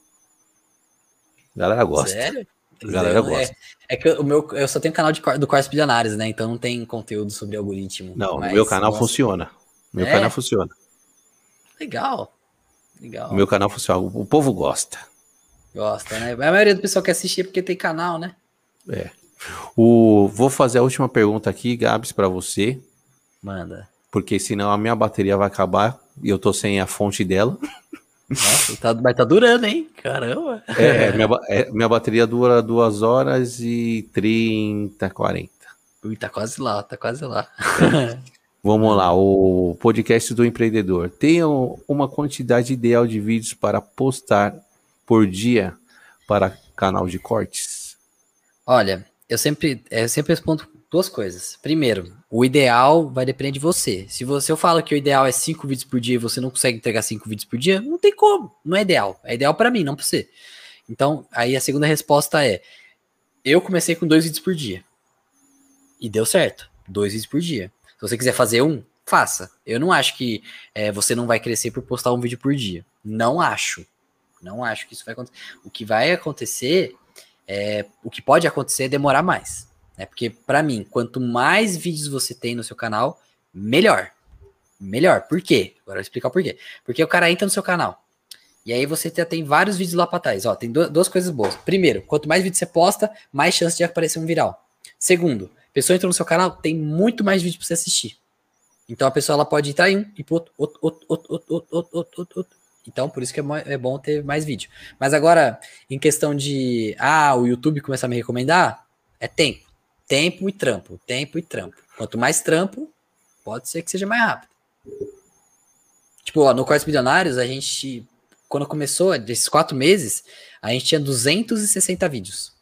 A: a galera gosta. Sério? A galera
B: é,
A: gosta.
B: É, que o meu, eu só tenho canal de, do Cortes Bilionários, né? Então não tem conteúdo sobre algoritmo.
A: Não, meu canal nossa. funciona. Meu é? canal funciona.
B: Legal. Legal.
A: Meu canal funciona. O povo gosta.
B: Gosta, né? A maioria do pessoal quer assistir porque tem canal, né?
A: É. O, vou fazer a última pergunta aqui, Gabs, para você.
B: Manda
A: porque senão a minha bateria vai acabar e eu tô sem a fonte dela.
B: Nossa, tá, mas tá durando, hein? Caramba.
A: É, minha, é, minha bateria dura 2 horas e 30, 40.
B: Ui, tá quase lá, tá quase lá.
A: Vamos lá, o podcast do empreendedor. Tem uma quantidade ideal de vídeos para postar por dia para canal de cortes?
B: Olha, eu sempre, eu sempre respondo duas coisas. Primeiro, o ideal vai depender de você. Se você eu falo que o ideal é cinco vídeos por dia e você não consegue entregar cinco vídeos por dia, não tem como. Não é ideal. É ideal para mim, não para você. Então, aí a segunda resposta é: eu comecei com dois vídeos por dia e deu certo. Dois vídeos por dia. Se você quiser fazer um, faça. Eu não acho que é, você não vai crescer por postar um vídeo por dia. Não acho. Não acho que isso vai acontecer. O que vai acontecer é, o que pode acontecer é demorar mais. Né? Porque, para mim, quanto mais vídeos você tem no seu canal, melhor. Melhor. Por quê? Agora eu vou explicar por quê. Porque o cara entra no seu canal. E aí você tem vários vídeos lá para trás. Ó, tem duas coisas boas. Primeiro, quanto mais vídeo você posta, mais chance de aparecer um viral. Segundo, a pessoa entra no seu canal, tem muito mais vídeo para você assistir. Então a pessoa ela pode entrar em um e pro outro, outro, outro, outro, outro, outro, outro, outro. Então, por isso que é bom ter mais vídeo. Mas agora, em questão de ah, o YouTube começar a me recomendar, é tempo. Tempo e trampo, tempo e trampo. Quanto mais trampo, pode ser que seja mais rápido. Tipo, ó, no Cortes Milionários, a gente, quando começou, desses quatro meses, a gente tinha 260 vídeos.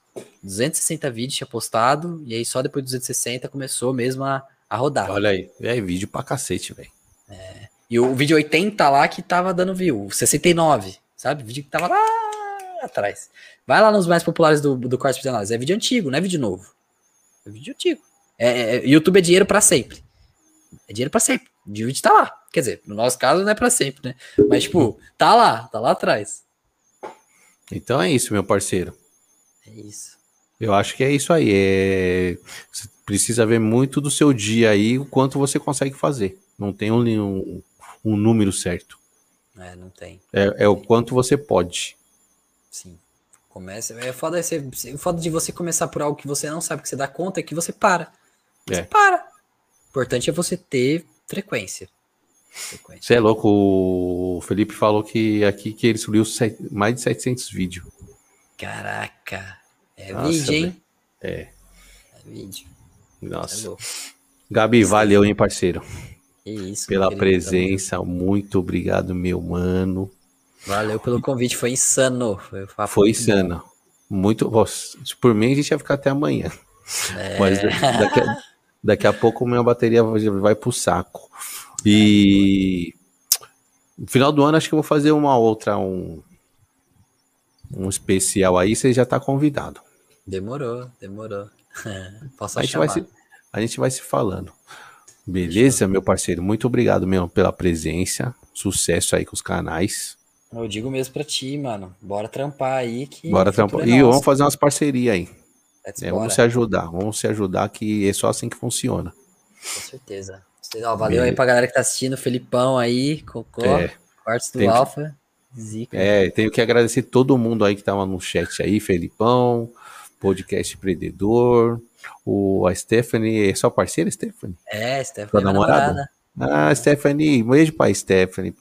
B: 260 vídeos tinha postado, e aí só depois de 260 começou mesmo a, a rodar.
A: Olha aí, e aí, vídeo pra cacete, velho.
B: É. E o vídeo 80 lá que tava dando view, 69, sabe? O vídeo que tava lá atrás. Vai lá nos mais populares do, do Milionários, é vídeo antigo, não é vídeo novo. É vídeo antigo. É, é, é, YouTube é dinheiro para sempre. É dinheiro para sempre. O vídeo tá lá. Quer dizer, no nosso caso não é para sempre, né? Mas, tipo, tá lá, tá lá atrás.
A: Então é isso, meu parceiro.
B: É isso.
A: Eu acho que é isso aí. É... Você precisa ver muito do seu dia aí, o quanto você consegue fazer. Não tem um, um, um número certo.
B: É, não tem.
A: É, é o quanto você pode.
B: Sim. Começa, é foda, você, foda de você começar por algo que você não sabe que você dá conta é que você para. Você é. para. O importante é você ter frequência.
A: frequência. Você é louco, o Felipe falou que aqui que ele subiu mais de 700 vídeos.
B: Caraca. É Nossa, vídeo, hein?
A: É.
B: É vídeo.
A: Nossa. É Gabi, valeu, hein, parceiro?
B: Que isso.
A: Pela presença, muito obrigado, meu mano.
B: Valeu pelo convite, foi insano.
A: Foi, foi insano. Muito. Por mim, a gente ia ficar até amanhã. É. Mas daqui a, daqui a pouco minha bateria vai pro saco. E no final do ano acho que eu vou fazer uma outra, um, um especial aí, você já tá convidado.
B: Demorou, demorou.
A: Posso a gente, vai se, a gente vai se falando. Beleza, meu parceiro? Muito obrigado mesmo pela presença. Sucesso aí com os canais.
B: Eu digo mesmo pra ti, mano. Bora trampar aí que.
A: Bora trampar. É e vamos fazer umas parcerias aí. É, vamos se ajudar, vamos se ajudar que é só assim que funciona.
B: Com certeza. Ó, valeu aí pra galera que tá assistindo, Felipão aí, Cocô, é, Quartos do Alfa.
A: Zica. É, tenho que agradecer todo mundo aí que tava no chat aí, Felipão, Podcast Predador, o, a Stephanie, é sua parceira, Stephanie?
B: É, Stephanie. Sua namorada?
A: namorada? Ah, Stephanie, beijo pra Stephanie.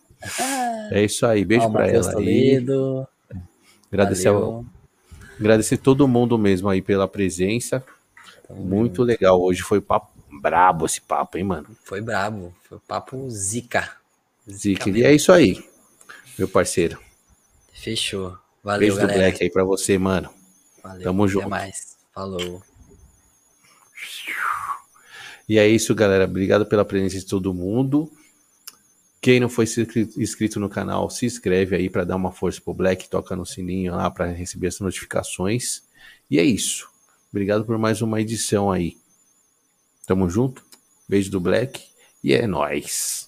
A: É isso aí, beijo pra ela Toledo. aí. Agradecer, ao, agradecer todo mundo mesmo aí pela presença. Muito legal. Hoje foi papo brabo esse papo, hein, mano?
B: Foi brabo. Foi papo zica.
A: Zica. zica e é isso aí, meu parceiro.
B: Fechou. Valeu, Beijo
A: galera. do Black aí pra você, mano.
B: Valeu.
A: Tamo junto. Até
B: mais. Falou.
A: E é isso, galera. Obrigado pela presença de todo mundo. Quem não foi inscrito no canal, se inscreve aí para dar uma força pro Black, toca no sininho lá para receber as notificações. E é isso. Obrigado por mais uma edição aí. Tamo junto. Beijo do Black e é nóis.